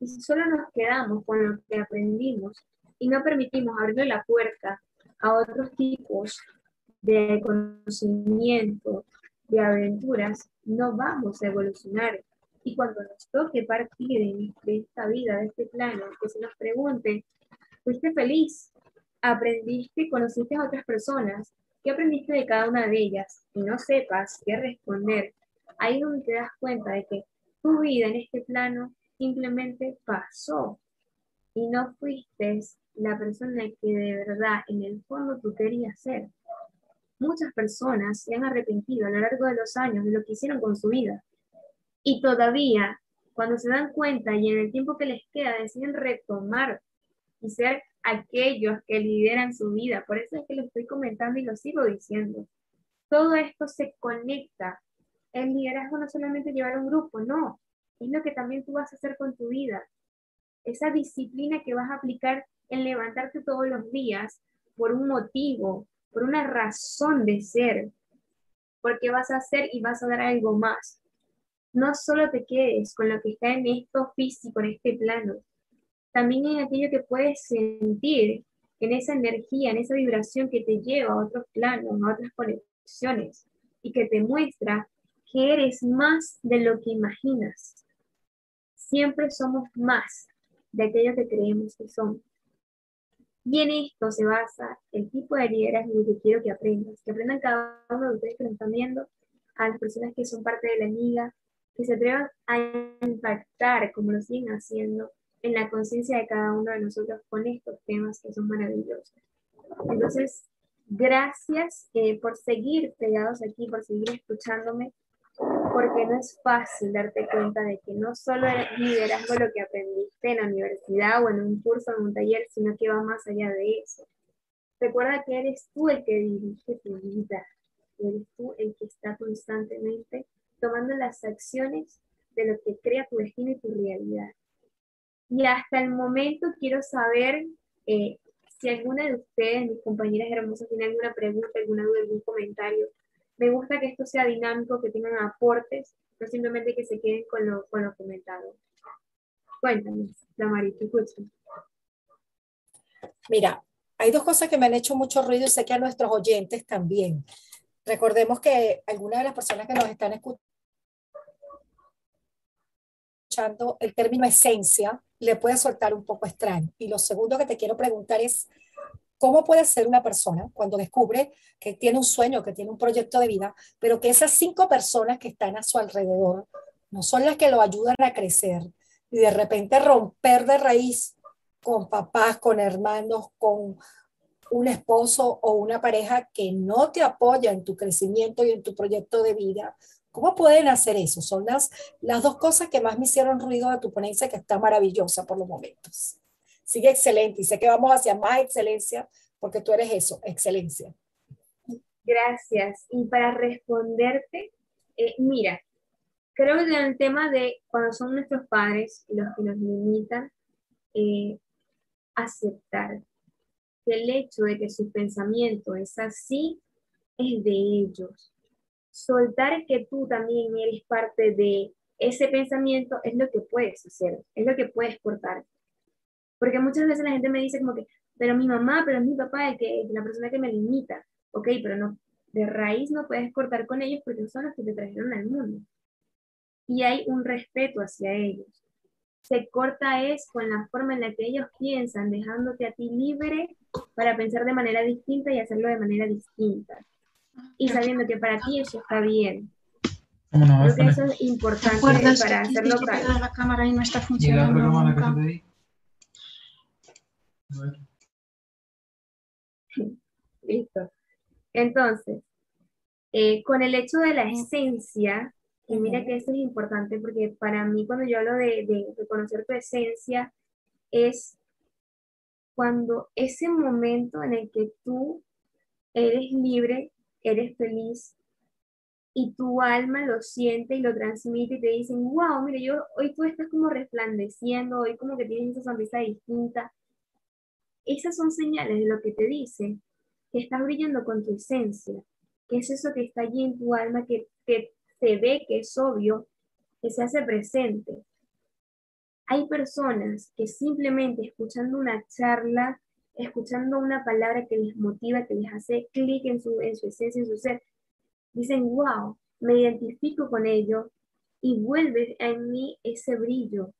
Y si solo nos quedamos con lo que aprendimos y no permitimos abrir la puerta a otros tipos de conocimiento, de aventuras, no vamos a evolucionar. Y cuando nos toque partir de, esta vida, de este plano, que se nos pregunte, ¿fuiste feliz? ¿Aprendiste, conociste a otras personas? ¿Qué aprendiste de cada una de ellas? Y no sepas qué responder. Ahí es donde te das cuenta de que tu vida en este plano simplemente pasó y no fuiste la persona que de verdad en el fondo tú querías ser. Muchas personas se han arrepentido a lo largo de los años de lo que hicieron con su vida. Y todavía, cuando se dan cuenta y en el tiempo que les queda, deciden retomar y ser aquellos que lideran su vida. Por eso es que lo estoy comentando y lo sigo diciendo. Todo esto se conecta. El liderazgo no solamente llevar un grupo, no. Es lo que también tú vas a hacer con tu vida. Esa disciplina que vas a aplicar en levantarte todos los días por un motivo, por una razón de ser, porque vas a hacer y vas a dar algo más. No solo te quedes con lo que está en esto físico, en este plano, también en aquello que puedes sentir, en esa energía, en esa vibración que te lleva a otros planos, a otras conexiones y que te muestra que eres más de lo que imaginas. Siempre somos más de aquello que creemos que somos. Y en esto se basa el tipo de liderazgo que quiero que aprendas, que aprendan cada uno de ustedes que lo están viendo, a las personas que son parte de la liga, que se atrevan a impactar como lo siguen haciendo en la conciencia de cada uno de nosotros con estos temas que son maravillosos. Entonces, gracias eh, por seguir pegados aquí, por seguir escuchándome, porque no es fácil darte cuenta de que no solo es liderazgo lo que aprendiste en la universidad o en un curso, en un taller, sino que va más allá de eso. Recuerda que eres tú el que dirige tu vida, eres tú el que está constantemente tomando las acciones de lo que crea tu destino y tu realidad. Y hasta el momento quiero saber eh, si alguna de ustedes, mis compañeras hermosas, tiene alguna pregunta, alguna duda, algún comentario. Me gusta que esto sea dinámico, que tengan aportes, no simplemente que se queden con lo, con lo comentado. Cuéntame, Damari, te escucho. Mira, hay dos cosas que me han hecho mucho ruido y sé que a nuestros oyentes también. Recordemos que algunas de las personas que nos están escuchando el término esencia le puede soltar un poco extraño. Y lo segundo que te quiero preguntar es, ¿cómo puede ser una persona cuando descubre que tiene un sueño, que tiene un proyecto de vida, pero que esas cinco personas que están a su alrededor no son las que lo ayudan a crecer y de repente romper de raíz con papás, con hermanos, con un esposo o una pareja que no te apoya en tu crecimiento y en tu proyecto de vida, ¿Cómo pueden hacer eso? Son las, las dos cosas que más me hicieron ruido de tu ponencia, que está maravillosa por los momentos. Sigue excelente y sé que vamos hacia más excelencia porque tú eres eso, excelencia. Gracias. Y para responderte, eh, mira, creo que en el tema de cuando son nuestros padres los que nos limitan, eh, aceptar que el hecho de que su pensamiento es así es de ellos soltar que tú también eres parte de ese pensamiento es lo que puedes hacer, es lo que puedes cortar. Porque muchas veces la gente me dice como que, pero mi mamá, pero es mi papá el que es la persona que me limita. Ok, pero no, de raíz no puedes cortar con ellos porque son los que te trajeron al mundo. Y hay un respeto hacia ellos. Se corta es con la forma en la que ellos piensan, dejándote a ti libre para pensar de manera distinta y hacerlo de manera distinta y sabiendo que para ti eso está bien. Creo que eso es importante para hacerlo. La cámara y no está funcionando. Listo. Entonces, eh, con el hecho de la esencia, y mira que eso es importante porque para mí cuando yo hablo de, de reconocer tu esencia, es cuando ese momento en el que tú eres libre eres feliz y tu alma lo siente y lo transmite y te dicen, wow, mire, yo, hoy tú estás como resplandeciendo, hoy como que tienes esa sonrisa distinta. Esas son señales de lo que te dice que estás brillando con tu esencia, que es eso que está allí en tu alma, que, que se ve, que es obvio, que se hace presente. Hay personas que simplemente escuchando una charla escuchando una palabra que les motiva, que les hace clic en su, en su esencia, en su ser, dicen, wow, me identifico con ello y vuelve en mí ese brillo.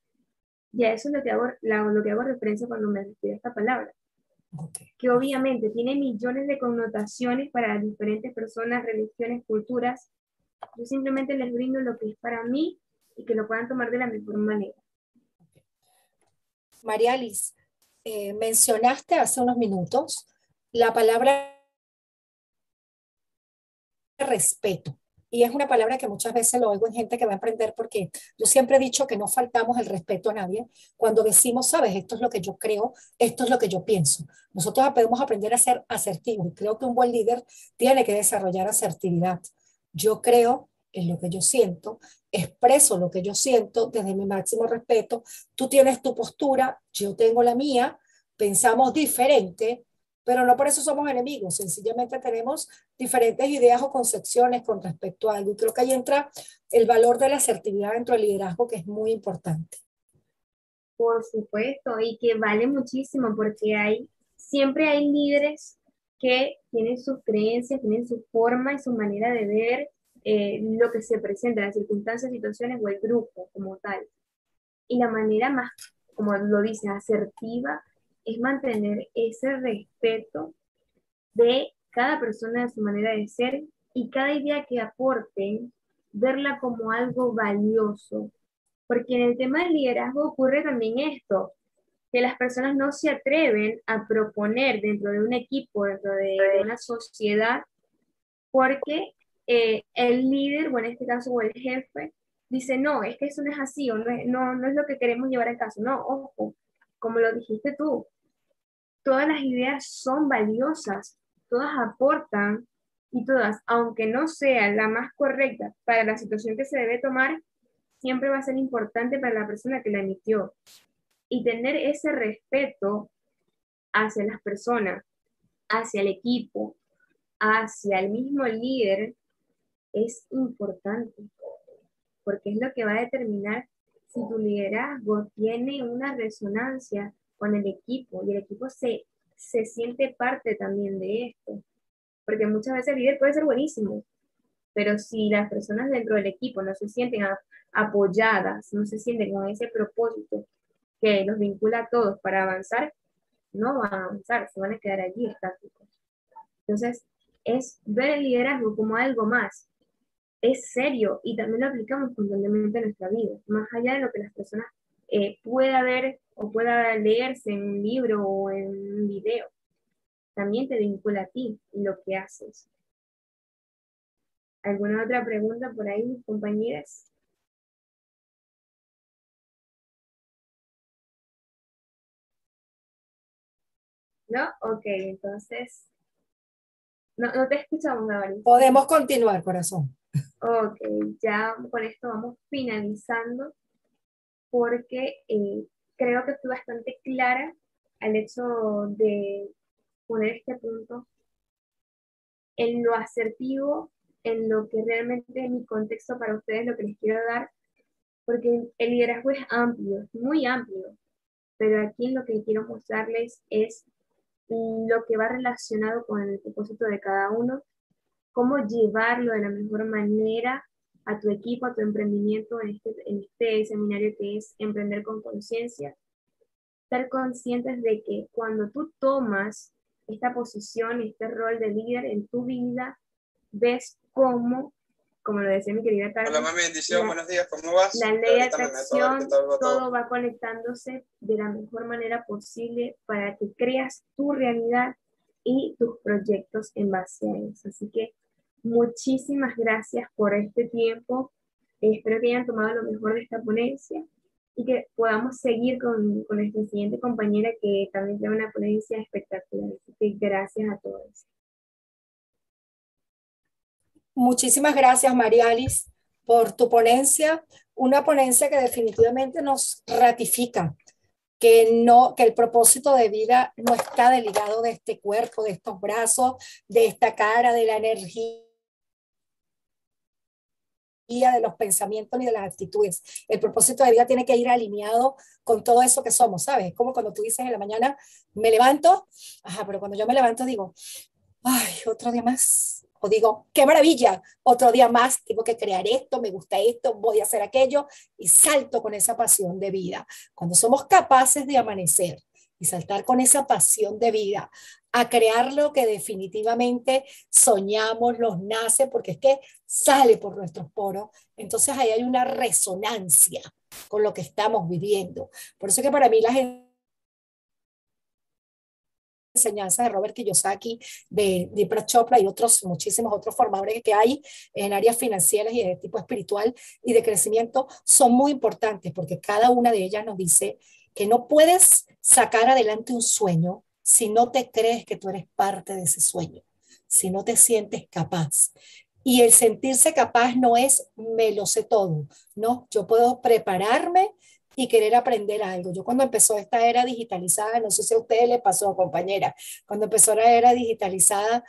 Y a eso es lo que hago, lo que hago referencia cuando me refiero a esta palabra. Que obviamente tiene millones de connotaciones para diferentes personas, religiones, culturas. Yo simplemente les brindo lo que es para mí y que lo puedan tomar de la mejor manera. María Alice, eh, mencionaste hace unos minutos la palabra respeto. Y es una palabra que muchas veces lo oigo en gente que va a emprender porque yo siempre he dicho que no faltamos el respeto a nadie cuando decimos, sabes, esto es lo que yo creo, esto es lo que yo pienso. Nosotros podemos aprender a ser asertivos y creo que un buen líder tiene que desarrollar asertividad. Yo creo en lo que yo siento, expreso lo que yo siento desde mi máximo respeto. Tú tienes tu postura, yo tengo la mía, pensamos diferente, pero no por eso somos enemigos, sencillamente tenemos diferentes ideas o concepciones con respecto a algo. Y creo que ahí entra el valor de la asertividad dentro del liderazgo, que es muy importante. Por supuesto, y que vale muchísimo porque hay, siempre hay líderes que tienen sus creencias, tienen su forma y su manera de ver eh, lo que se presenta, las circunstancias, situaciones o el grupo como tal. Y la manera más, como lo dice, asertiva es mantener ese respeto de cada persona de su manera de ser y cada idea que aporten, verla como algo valioso. Porque en el tema del liderazgo ocurre también esto, que las personas no se atreven a proponer dentro de un equipo, dentro de una sociedad, porque eh, el líder, o en este caso, o el jefe, dice, no, es que eso no es así, o no es, no, no es lo que queremos llevar a caso. No, ojo, como lo dijiste tú, todas las ideas son valiosas, todas aportan y todas, aunque no sea la más correcta para la situación que se debe tomar, siempre va a ser importante para la persona que la emitió. Y tener ese respeto hacia las personas, hacia el equipo, hacia el mismo líder, es importante, porque es lo que va a determinar si tu liderazgo tiene una resonancia con el equipo y el equipo se, se siente parte también de esto. Porque muchas veces el líder puede ser buenísimo, pero si las personas dentro del equipo no se sienten apoyadas, no se sienten con ese propósito que los vincula a todos para avanzar, no van a avanzar, se van a quedar allí estáticos. Entonces, es ver el liderazgo como algo más, es serio y también lo aplicamos constantemente en nuestra vida, más allá de lo que las personas eh, pueda ver o pueda leerse en un libro o en un video. También te vincula a ti lo que haces. ¿Alguna otra pregunta por ahí, mis compañeras? ¿No? Ok, entonces. No, no te escuchamos, Gabriel. Podemos continuar, corazón. Ok, ya con esto vamos finalizando porque eh, creo que fui bastante clara al hecho de poner este punto en lo asertivo, en lo que realmente es mi contexto para ustedes, lo que les quiero dar, porque el liderazgo es amplio, muy amplio, pero aquí lo que quiero mostrarles es lo que va relacionado con el propósito de cada uno cómo llevarlo de la mejor manera a tu equipo, a tu emprendimiento en este, en este seminario que es Emprender con Conciencia. Estar conscientes de que cuando tú tomas esta posición, este rol de líder en tu vida, ves cómo, como lo decía mi querida Carmen. Hola mami, bendición, buenos días, ¿cómo vas? La ley de atracción, todo va conectándose de la mejor manera posible para que creas tu realidad y tus proyectos en base a eso. Así que Muchísimas gracias por este tiempo. espero que hayan tomado lo mejor de esta ponencia y que podamos seguir con, con nuestra siguiente compañera que también tiene una ponencia espectacular. Así que gracias a todos. Muchísimas gracias, María Alice, por tu ponencia. Una ponencia que definitivamente nos ratifica que no que el propósito de vida no está deligado de este cuerpo, de estos brazos, de esta cara, de la energía de los pensamientos ni de las actitudes. El propósito de vida tiene que ir alineado con todo eso que somos, ¿sabes? Como cuando tú dices en la mañana, me levanto, ajá, pero cuando yo me levanto digo, ay, otro día más. O digo, qué maravilla, otro día más, tengo que crear esto, me gusta esto, voy a hacer aquello y salto con esa pasión de vida. Cuando somos capaces de amanecer y saltar con esa pasión de vida a crear lo que definitivamente soñamos, los nace, porque es que sale por nuestros poros. Entonces ahí hay una resonancia con lo que estamos viviendo. Por eso que para mí las enseñanzas de Robert Kiyosaki, de Deepak Chopra y otros, muchísimos otros formadores que hay en áreas financieras y de tipo espiritual y de crecimiento son muy importantes porque cada una de ellas nos dice que no puedes sacar adelante un sueño si no te crees que tú eres parte de ese sueño, si no te sientes capaz. Y el sentirse capaz no es me lo sé todo, no, yo puedo prepararme y querer aprender algo. Yo cuando empezó esta era digitalizada, no sé si a ustedes les pasó, compañera, cuando empezó la era digitalizada,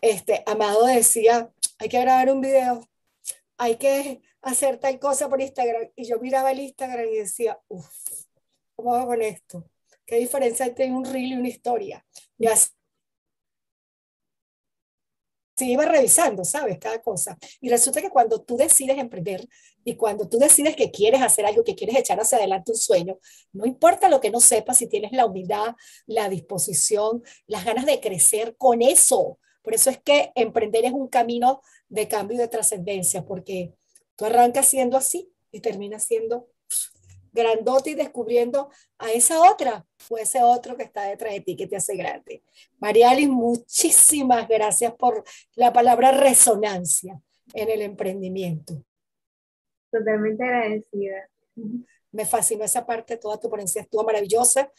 este, Amado decía, hay que grabar un video, hay que hacer tal cosa por Instagram. Y yo miraba el Instagram y decía, uff, ¿cómo hago con esto? ¿Qué diferencia entre un reel y una historia? Y así se iba revisando, ¿sabes? Cada cosa. Y resulta que cuando tú decides emprender y cuando tú decides que quieres hacer algo, que quieres echar hacia adelante un sueño, no importa lo que no sepas, si tienes la humildad, la disposición, las ganas de crecer con eso. Por eso es que emprender es un camino de cambio y de trascendencia, porque tú arrancas siendo así y terminas siendo grandote y descubriendo a esa otra o ese otro que está detrás de ti que te hace grande. Mariali, muchísimas gracias por la palabra resonancia en el emprendimiento. Totalmente agradecida. Me fascinó esa parte, toda tu ponencia estuvo maravillosa.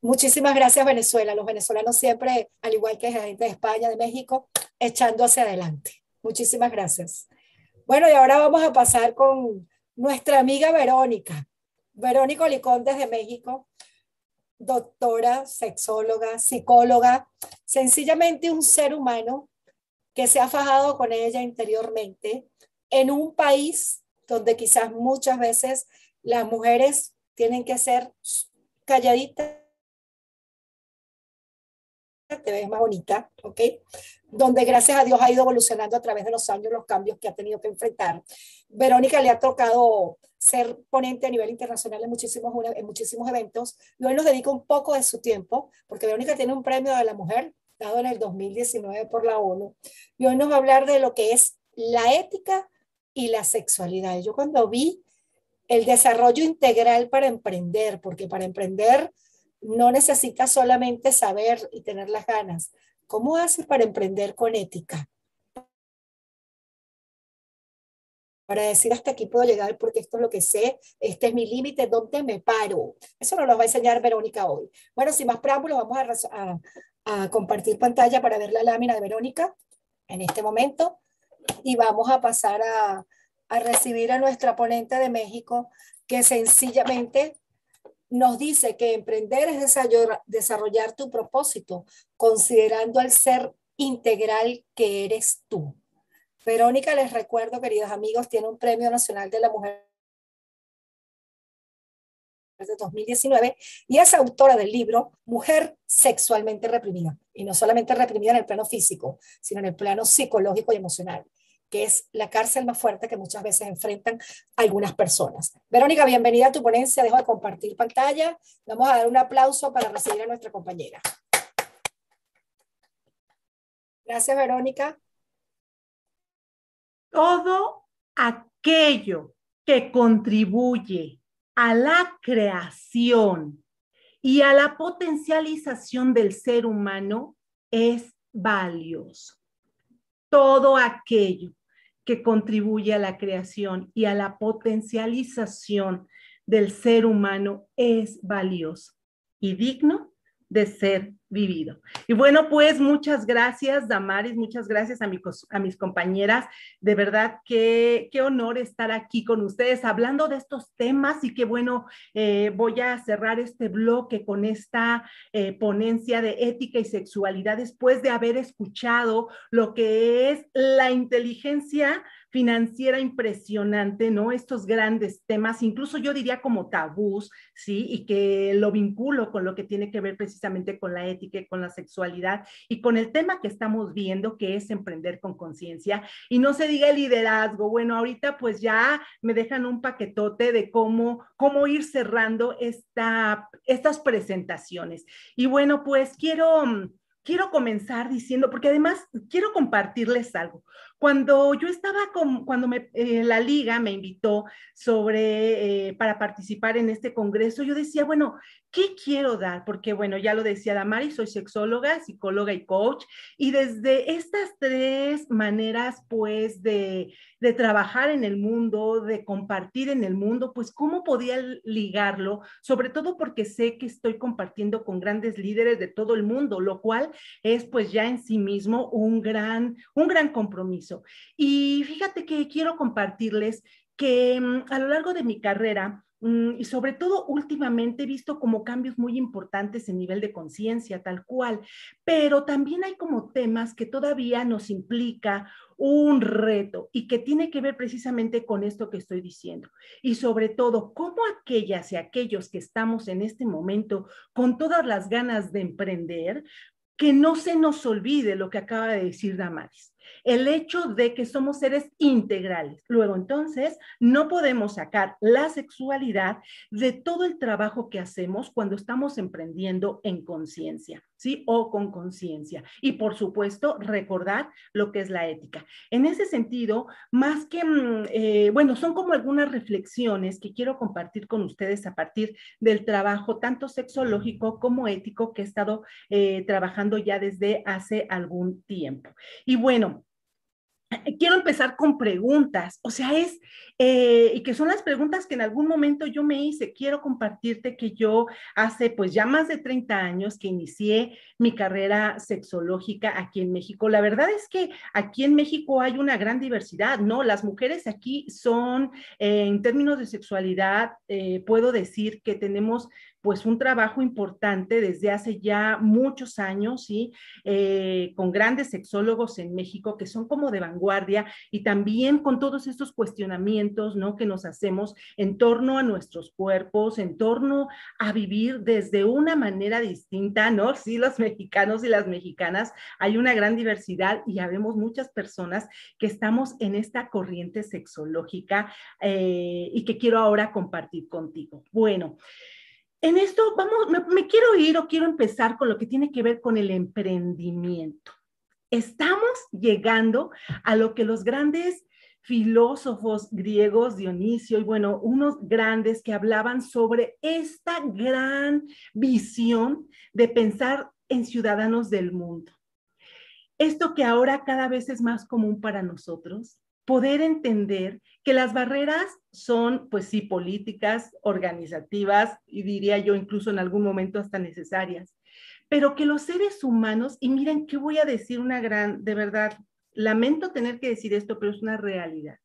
Muchísimas gracias Venezuela, los venezolanos siempre, al igual que la gente de España, de México, echando hacia adelante. Muchísimas gracias. Bueno, y ahora vamos a pasar con nuestra amiga Verónica. Verónica Olicón desde México, doctora, sexóloga, psicóloga, sencillamente un ser humano que se ha fajado con ella interiormente en un país donde quizás muchas veces las mujeres tienen que ser calladitas te ves más bonita, ¿ok? Donde gracias a Dios ha ido evolucionando a través de los años los cambios que ha tenido que enfrentar. Verónica le ha tocado ser ponente a nivel internacional en muchísimos, en muchísimos eventos y hoy nos dedica un poco de su tiempo, porque Verónica tiene un premio de la mujer dado en el 2019 por la ONU, y hoy nos va a hablar de lo que es la ética y la sexualidad. Yo cuando vi el desarrollo integral para emprender, porque para emprender no necesitas solamente saber y tener las ganas. ¿Cómo haces para emprender con ética? Para decir hasta aquí puedo llegar porque esto es lo que sé, este es mi límite, ¿dónde me paro? Eso nos lo va a enseñar Verónica hoy. Bueno, sin más preámbulos, vamos a, a compartir pantalla para ver la lámina de Verónica en este momento y vamos a pasar a, a recibir a nuestra ponente de México que sencillamente nos dice que emprender es desarrollar, tu propósito, considerando al ser integral que eres tú. Verónica, les recuerdo, queridos amigos, tiene un Premio Nacional de la Mujer de 2019 y es autora del libro Mujer sexualmente reprimida. Y no solamente reprimida en el plano físico, sino en el plano psicológico y emocional que es la cárcel más fuerte que muchas veces enfrentan algunas personas. Verónica, bienvenida a tu ponencia. Dejo de compartir pantalla. Vamos a dar un aplauso para recibir a nuestra compañera. Gracias, Verónica. Todo aquello que contribuye a la creación y a la potencialización del ser humano es valioso. Todo aquello que contribuye a la creación y a la potencialización del ser humano es valioso y digno de ser vivido. Y bueno, pues muchas gracias, Damaris, muchas gracias a, a mis compañeras. De verdad, qué, qué honor estar aquí con ustedes hablando de estos temas y qué bueno, eh, voy a cerrar este bloque con esta eh, ponencia de ética y sexualidad después de haber escuchado lo que es la inteligencia financiera impresionante, ¿no? Estos grandes temas, incluso yo diría como tabús, ¿sí? Y que lo vinculo con lo que tiene que ver precisamente con la ética con la sexualidad y con el tema que estamos viendo, que es emprender con conciencia. Y no se diga el liderazgo, bueno, ahorita pues ya me dejan un paquetote de cómo, cómo ir cerrando esta, estas presentaciones. Y bueno, pues quiero quiero comenzar diciendo, porque además quiero compartirles algo. Cuando yo estaba con, cuando me, eh, la liga me invitó sobre, eh, para participar en este congreso, yo decía, bueno, ¿qué quiero dar? Porque, bueno, ya lo decía Damari, soy sexóloga, psicóloga y coach, y desde estas tres maneras, pues, de, de trabajar en el mundo, de compartir en el mundo, pues, ¿cómo podía ligarlo? Sobre todo porque sé que estoy compartiendo con grandes líderes de todo el mundo, lo cual es, pues, ya en sí mismo un gran, un gran compromiso. Y fíjate que quiero compartirles que mm, a lo largo de mi carrera, mm, y sobre todo últimamente he visto como cambios muy importantes en nivel de conciencia, tal cual, pero también hay como temas que todavía nos implica un reto y que tiene que ver precisamente con esto que estoy diciendo. Y sobre todo, cómo aquellas y aquellos que estamos en este momento con todas las ganas de emprender, que no se nos olvide lo que acaba de decir Damaris el hecho de que somos seres integrales. Luego, entonces, no podemos sacar la sexualidad de todo el trabajo que hacemos cuando estamos emprendiendo en conciencia, ¿sí? O con conciencia. Y, por supuesto, recordar lo que es la ética. En ese sentido, más que, mm, eh, bueno, son como algunas reflexiones que quiero compartir con ustedes a partir del trabajo tanto sexológico como ético que he estado eh, trabajando ya desde hace algún tiempo. Y bueno, quiero empezar con preguntas, o sea, es, eh, y que son las preguntas que en algún momento yo me hice. Quiero compartirte que yo hace pues ya más de 30 años que inicié mi carrera sexológica aquí en México. La verdad es que aquí en México hay una gran diversidad, ¿no? Las mujeres aquí son, eh, en términos de sexualidad, eh, puedo decir que tenemos pues un trabajo importante desde hace ya muchos años, ¿sí? Eh, con grandes sexólogos en México que son como de vanguardia y también con todos estos cuestionamientos, ¿no? Que nos hacemos en torno a nuestros cuerpos, en torno a vivir desde una manera distinta, ¿no? Sí, los mexicanos y las mexicanas, hay una gran diversidad y habemos muchas personas que estamos en esta corriente sexológica eh, y que quiero ahora compartir contigo. Bueno en esto vamos, me, quiero ir o quiero empezar con lo que tiene que ver con el emprendimiento. Estamos llegando a lo que los grandes filósofos griegos, Dionisio y bueno, unos grandes que hablaban sobre esta gran visión de pensar en ciudadanos del mundo. Esto que ahora cada vez es más común para nosotros, poder entender que las barreras son, pues sí, políticas, organizativas y diría yo incluso en algún momento hasta necesarias, pero que los seres humanos, y miren qué voy a decir una gran, de verdad, lamento tener que decir esto, pero es una realidad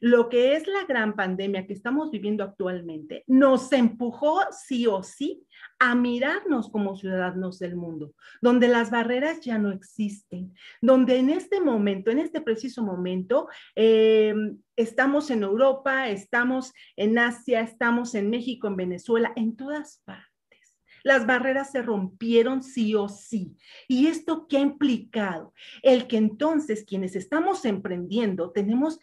lo que es la gran pandemia que estamos viviendo actualmente nos empujó sí o sí a mirarnos como ciudadanos del mundo, donde las barreras ya no existen, donde en este momento, en este preciso momento, eh, estamos en Europa, estamos en Asia, estamos en México, en Venezuela, en todas partes. Las barreras se rompieron sí o sí. ¿Y esto qué ha implicado? El que entonces quienes estamos emprendiendo tenemos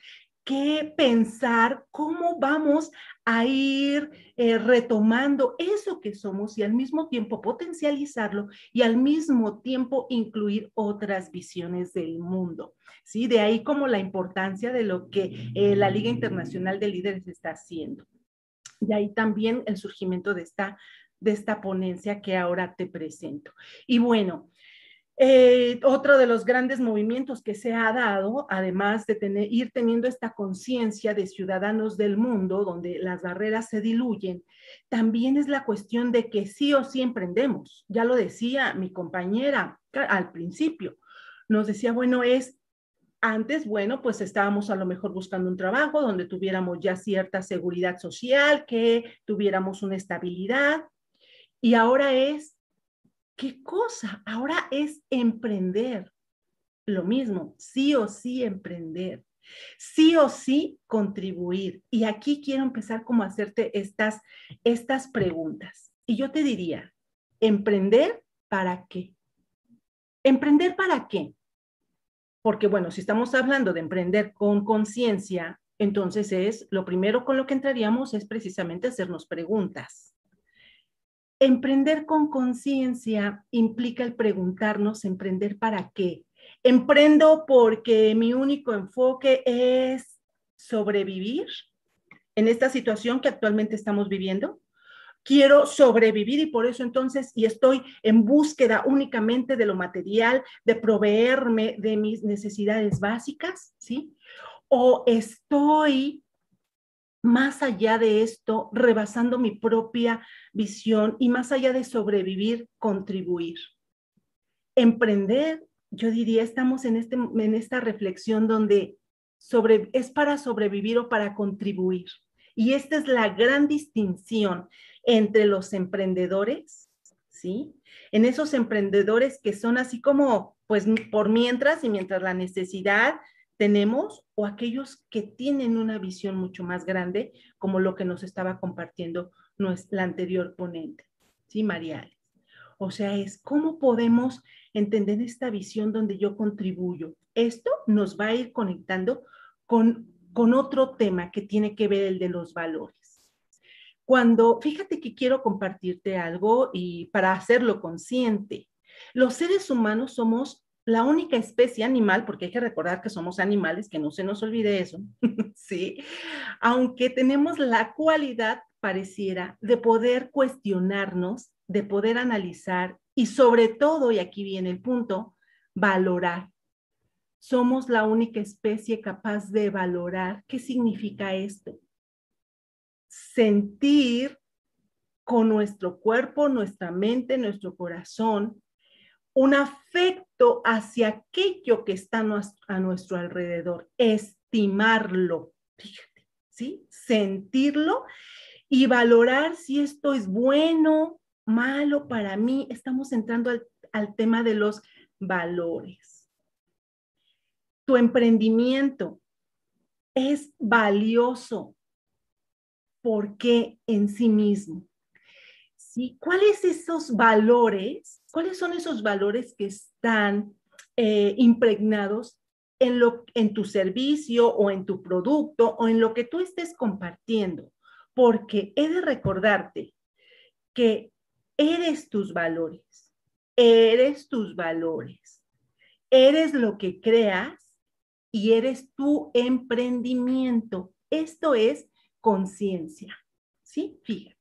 que pensar cómo vamos a ir eh, retomando eso que somos y al mismo tiempo potencializarlo y al mismo tiempo incluir otras visiones del mundo. ¿sí? De ahí como la importancia de lo que eh, la Liga Internacional de Líderes está haciendo. De ahí también el surgimiento de esta, de esta ponencia que ahora te presento. Y bueno, eh, otro de los grandes movimientos que se ha dado, además de tener, ir teniendo esta conciencia de ciudadanos del mundo, donde las barreras se diluyen, también es la cuestión de que sí o sí emprendemos. Ya lo decía mi compañera al principio. Nos decía, bueno, es antes, bueno, pues estábamos a lo mejor buscando un trabajo donde tuviéramos ya cierta seguridad social, que tuviéramos una estabilidad. Y ahora es ¿Qué cosa? Ahora es emprender. Lo mismo, sí o sí emprender. Sí o sí contribuir. Y aquí quiero empezar como a hacerte estas, estas preguntas. Y yo te diría, ¿emprender para qué? ¿Emprender para qué? Porque bueno, si estamos hablando de emprender con conciencia, entonces es lo primero con lo que entraríamos es precisamente hacernos preguntas. Emprender con conciencia implica el preguntarnos, emprender para qué. Emprendo porque mi único enfoque es sobrevivir en esta situación que actualmente estamos viviendo. Quiero sobrevivir y por eso entonces, y estoy en búsqueda únicamente de lo material, de proveerme de mis necesidades básicas, ¿sí? O estoy más allá de esto, rebasando mi propia visión y más allá de sobrevivir, contribuir. Emprender, yo diría, estamos en, este, en esta reflexión donde sobre, es para sobrevivir o para contribuir. Y esta es la gran distinción entre los emprendedores, ¿sí? En esos emprendedores que son así como, pues por mientras y mientras la necesidad tenemos o aquellos que tienen una visión mucho más grande, como lo que nos estaba compartiendo la anterior ponente, ¿sí, María? O sea, es cómo podemos entender esta visión donde yo contribuyo. Esto nos va a ir conectando con, con otro tema que tiene que ver el de los valores. Cuando, fíjate que quiero compartirte algo y para hacerlo consciente, los seres humanos somos la única especie animal, porque hay que recordar que somos animales, que no se nos olvide eso, ¿sí? Aunque tenemos la cualidad, pareciera, de poder cuestionarnos, de poder analizar y sobre todo, y aquí viene el punto, valorar. Somos la única especie capaz de valorar qué significa esto. Sentir con nuestro cuerpo, nuestra mente, nuestro corazón, un afecto hacia aquello que está a nuestro alrededor, estimarlo, fíjate, ¿sí? Sentirlo y valorar si esto es bueno, malo para mí. Estamos entrando al, al tema de los valores. Tu emprendimiento es valioso porque en sí mismo. ¿Cuáles esos valores ¿Cuáles son esos valores que están eh, impregnados en, lo, en tu servicio o en tu producto o en lo que tú estés compartiendo? Porque he de recordarte que eres tus valores, eres tus valores, eres lo que creas y eres tu emprendimiento. Esto es conciencia, ¿sí? Fíjate,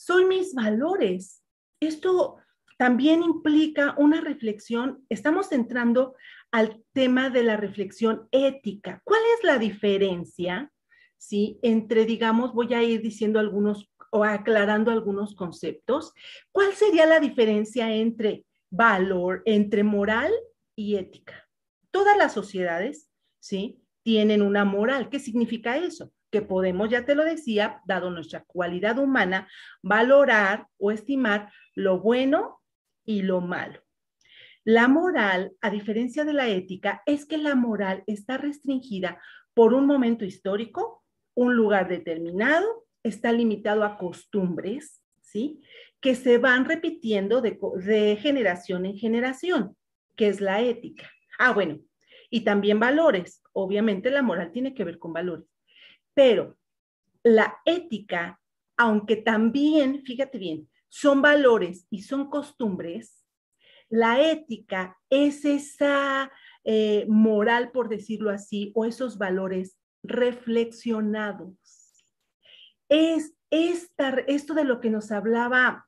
son mis valores. Esto también implica una reflexión, estamos entrando al tema de la reflexión ética. ¿Cuál es la diferencia, sí, entre, digamos, voy a ir diciendo algunos o aclarando algunos conceptos? ¿Cuál sería la diferencia entre valor, entre moral y ética? Todas las sociedades, sí, tienen una moral. ¿Qué significa eso? Que podemos, ya te lo decía, dado nuestra cualidad humana, valorar o estimar lo bueno y lo malo. La moral, a diferencia de la ética, es que la moral está restringida por un momento histórico, un lugar determinado, está limitado a costumbres, ¿sí? Que se van repitiendo de, generación en generación, que es la ética. Ah, bueno, y también valores. Obviamente la moral tiene que ver con valores, pero la ética, aunque también, fíjate bien, son valores y son costumbres, la ética es esa eh, moral, por decirlo así, o esos valores reflexionados. Es esta, esto de lo que nos hablaba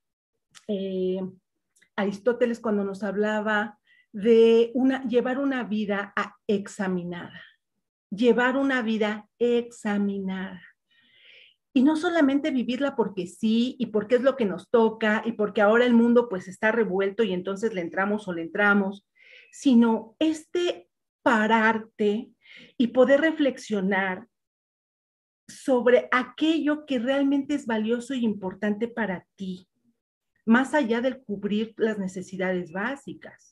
eh, Aristóteles cuando nos hablaba de llevar una vida examinada, llevar una vida examinada. Y no solamente vivirla porque sí y porque es lo que nos toca y porque ahora el mundo pues está revuelto y entonces le entramos o le entramos, sino este pararte y poder reflexionar sobre aquello que realmente es valioso y importante para ti, más allá del cubrir las necesidades básicas.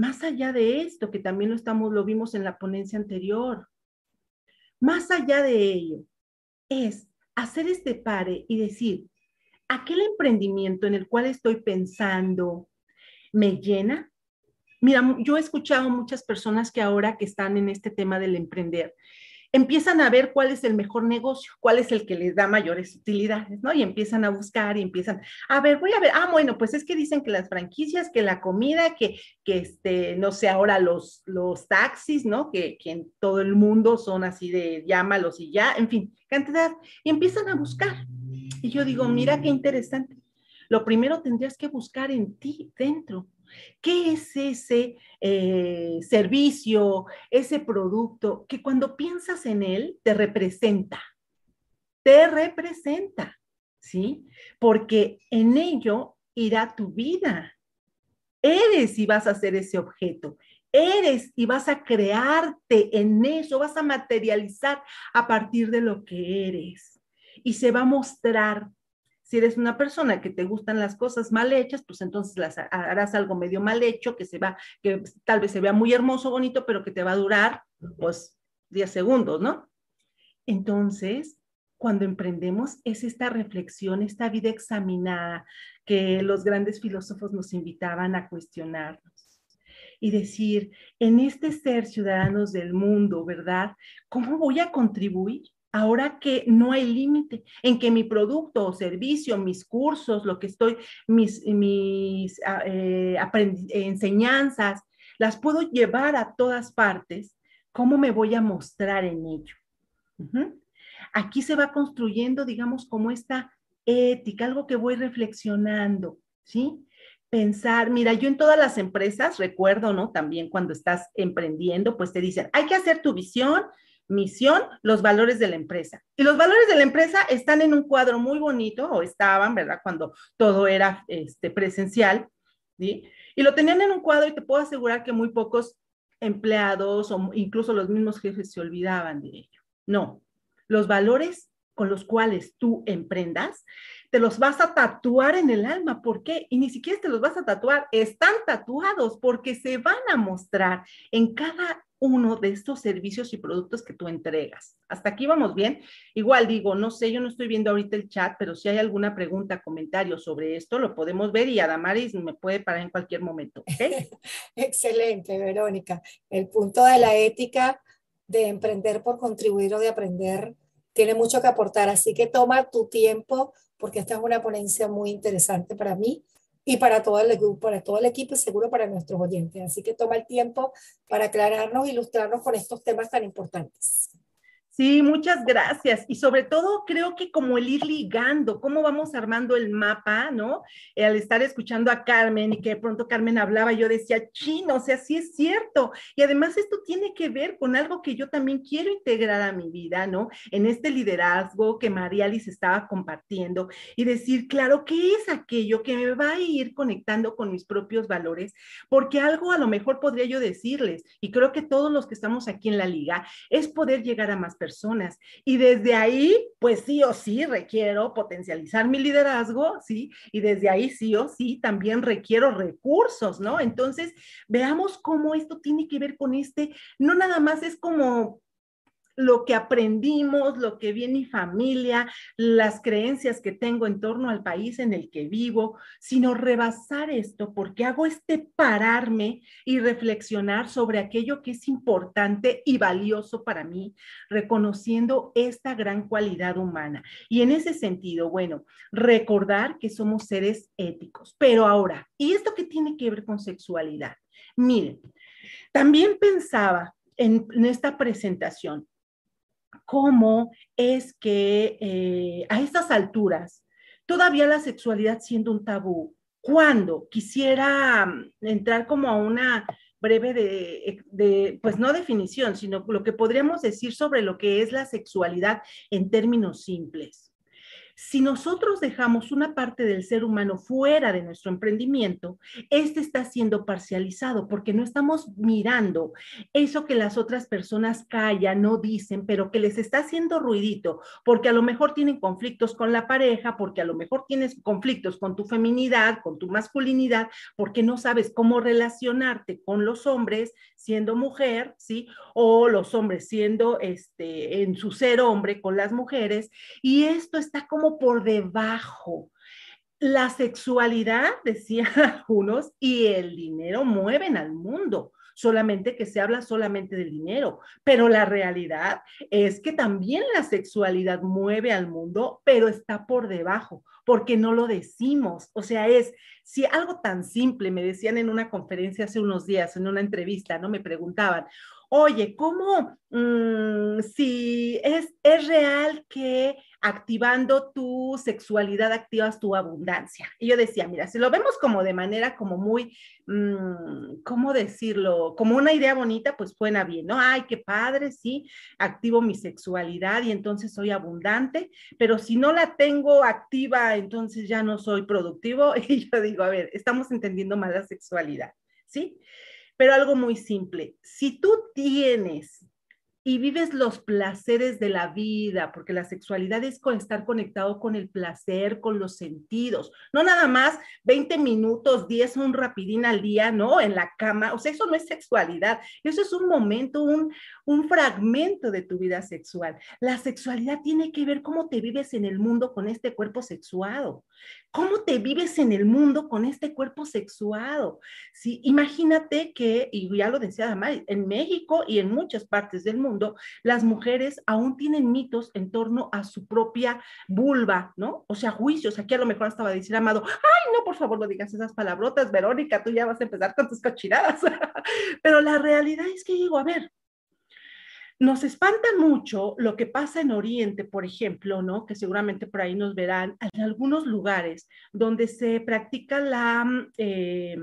Más allá de esto, que también lo estamos lo vimos en la ponencia anterior. Más allá de ello, es hacer este pare y decir, aquel emprendimiento en el cual estoy pensando, ¿me llena? Mira, yo he escuchado muchas personas que ahora que están en este tema del emprender, empiezan a ver cuál es el mejor negocio, cuál es el que les da mayores utilidades, ¿no? Y empiezan a buscar y empiezan, a ver, voy a ver, ah, bueno, pues es que dicen que las franquicias, que la comida, que, que este, no sé, ahora los, los taxis, ¿no? Que, que en todo el mundo son así de llámalos y ya, en fin, cantidad, y empiezan a buscar. Y yo digo, mira qué interesante. Lo primero tendrías que buscar en ti, dentro. ¿Qué es ese eh, servicio, ese producto que cuando piensas en él te representa? Te representa, ¿sí? Porque en ello irá tu vida. Eres y vas a ser ese objeto. Eres y vas a crearte en eso, vas a materializar a partir de lo que eres. Y se va a mostrar si eres una persona que te gustan las cosas mal hechas, pues entonces las harás algo medio mal hecho, que se va, que tal vez se vea muy hermoso, bonito, pero que te va a durar, pues, 10 segundos, ¿no? Entonces, cuando emprendemos es esta reflexión, esta vida examinada que los grandes filósofos nos invitaban a cuestionarnos y decir, en este ser ciudadanos del mundo, ¿verdad? ¿Cómo voy a contribuir? Ahora que no hay límite, en que mi producto o servicio, mis cursos, lo que estoy, mis, ah, eh, enseñanzas, las puedo llevar a todas partes, ¿cómo me voy a mostrar en ello? Aquí se va construyendo, digamos, como esta ética, algo que voy reflexionando, ¿sí? Pensar, mira, yo en todas las empresas, recuerdo, ¿no? También cuando estás emprendiendo, pues te dicen, hay que hacer tu visión, misión, los valores de la empresa. Y los valores de la empresa están en un cuadro muy bonito, o estaban, ¿verdad? Cuando todo era este, presencial. Y lo tenían en un cuadro y te puedo asegurar que muy pocos empleados o incluso los mismos jefes se olvidaban de ello. No, los valores con los cuales tú emprendas, te los vas a tatuar en el alma. ¿Por qué? Y ni siquiera te los vas a tatuar, están tatuados porque se van a mostrar en cada uno de estos servicios y productos que tú entregas. Hasta aquí vamos bien. Igual digo, no sé, yo no estoy viendo ahorita el chat, pero si hay alguna pregunta, comentario sobre esto, lo podemos ver y Adamaris me puede parar en cualquier momento. Excelente, Verónica. El punto de la ética de emprender por contribuir o de aprender tiene mucho que aportar, así que toma tu tiempo porque esta es una ponencia muy interesante para mí y para todo el grupo, para todo el equipo y seguro para nuestros oyentes. Así que toma el tiempo para aclararnos ilustrarnos con estos temas tan importantes. Sí, muchas gracias. Y sobre todo creo que como el ir ligando, cómo vamos armando el mapa, ¿no? Eh, al estar escuchando a Carmen y que de pronto Carmen hablaba, yo decía, chino, o sea, sí es cierto. Y además esto tiene que ver con algo que yo también quiero integrar a mi vida, ¿no? En este liderazgo que María Alice estaba compartiendo y decir, claro, ¿qué es aquello que me va a ir conectando con mis propios valores? Porque algo a lo mejor podría yo decirles, y creo que todos los que estamos aquí en la liga, es poder llegar a más personas personas. Y desde ahí, pues sí o sí requiero potencializar mi liderazgo, ¿sí? Y desde ahí sí o sí también requiero recursos, ¿no? Entonces, veamos cómo esto tiene que ver con este, no nada más es como lo que aprendimos, lo que vi en mi familia, las creencias que tengo en torno al país en el que vivo, sino rebasar esto porque hago este pararme y reflexionar sobre aquello que es importante y valioso para mí, reconociendo esta gran cualidad humana. Y en ese sentido, bueno, recordar que somos seres éticos. Pero ahora, ¿y esto qué tiene que ver con sexualidad? Miren, también pensaba en, en esta presentación, cómo es que eh, a estas alturas todavía la sexualidad siendo un tabú, cuando quisiera mm, entrar como a una breve de, de, pues no definición, sino lo que podríamos decir sobre lo que es la sexualidad en términos simples. Si nosotros dejamos una parte del ser humano fuera de nuestro emprendimiento, este está siendo parcializado porque no estamos mirando eso que las otras personas callan, no dicen, pero que les está haciendo ruidito, porque a lo mejor tienen conflictos con la pareja, porque a lo mejor tienes conflictos con tu feminidad, con tu masculinidad, porque no sabes cómo relacionarte con los hombres siendo mujer, ¿sí? O los hombres siendo este en su ser hombre con las mujeres, y esto está como por debajo. La sexualidad, decían algunos, y el dinero mueven al mundo. solamente que se habla solamente del dinero, pero la realidad es que también la sexualidad mueve al mundo, pero está por debajo, porque no lo decimos. O sea, es si algo tan simple, me decían en una conferencia hace unos días, en una entrevista, ¿no? Me preguntaban, oye, ¿cómo, mm, si es, es real que activando tu sexualidad activas tu abundancia? Y yo decía, mira, si lo vemos como de manera como muy, mm, ¿cómo decirlo? Como una idea bonita, pues suena bien, ¿no? Ay, qué padre, sí, activo mi sexualidad y entonces soy abundante, pero si no la tengo activa, entonces ya no soy productivo. Y yo digo, a ver, estamos entendiendo mal la sexualidad, ¿sí? pero algo muy simple. Si tú tienes y vives los placeres de la vida, porque la sexualidad es con estar conectado con el placer, con los sentidos, no nada más 20 minutos, 10, un rapidín al día, ¿no? En la cama, o sea, eso no es sexualidad, eso es un momento, un, un fragmento de tu vida sexual. La sexualidad tiene que ver cómo te vives en el mundo con este cuerpo sexuado. ¿Cómo te vives en el mundo con este cuerpo sexuado? Sí, imagínate que, y ya lo decía además, en México y en muchas partes del mundo, las mujeres aún tienen mitos en torno a su propia vulva, ¿no? O sea, juicios. Aquí a lo mejor estaba diciendo, Amado, ay, no, por favor, no digas esas palabrotas, Verónica, tú ya vas a empezar con tus cochinadas. Pero la realidad es que digo, a ver, nos espanta mucho lo que pasa en Oriente, por ejemplo, ¿no? Que seguramente por ahí nos verán en algunos lugares donde se practica la eh,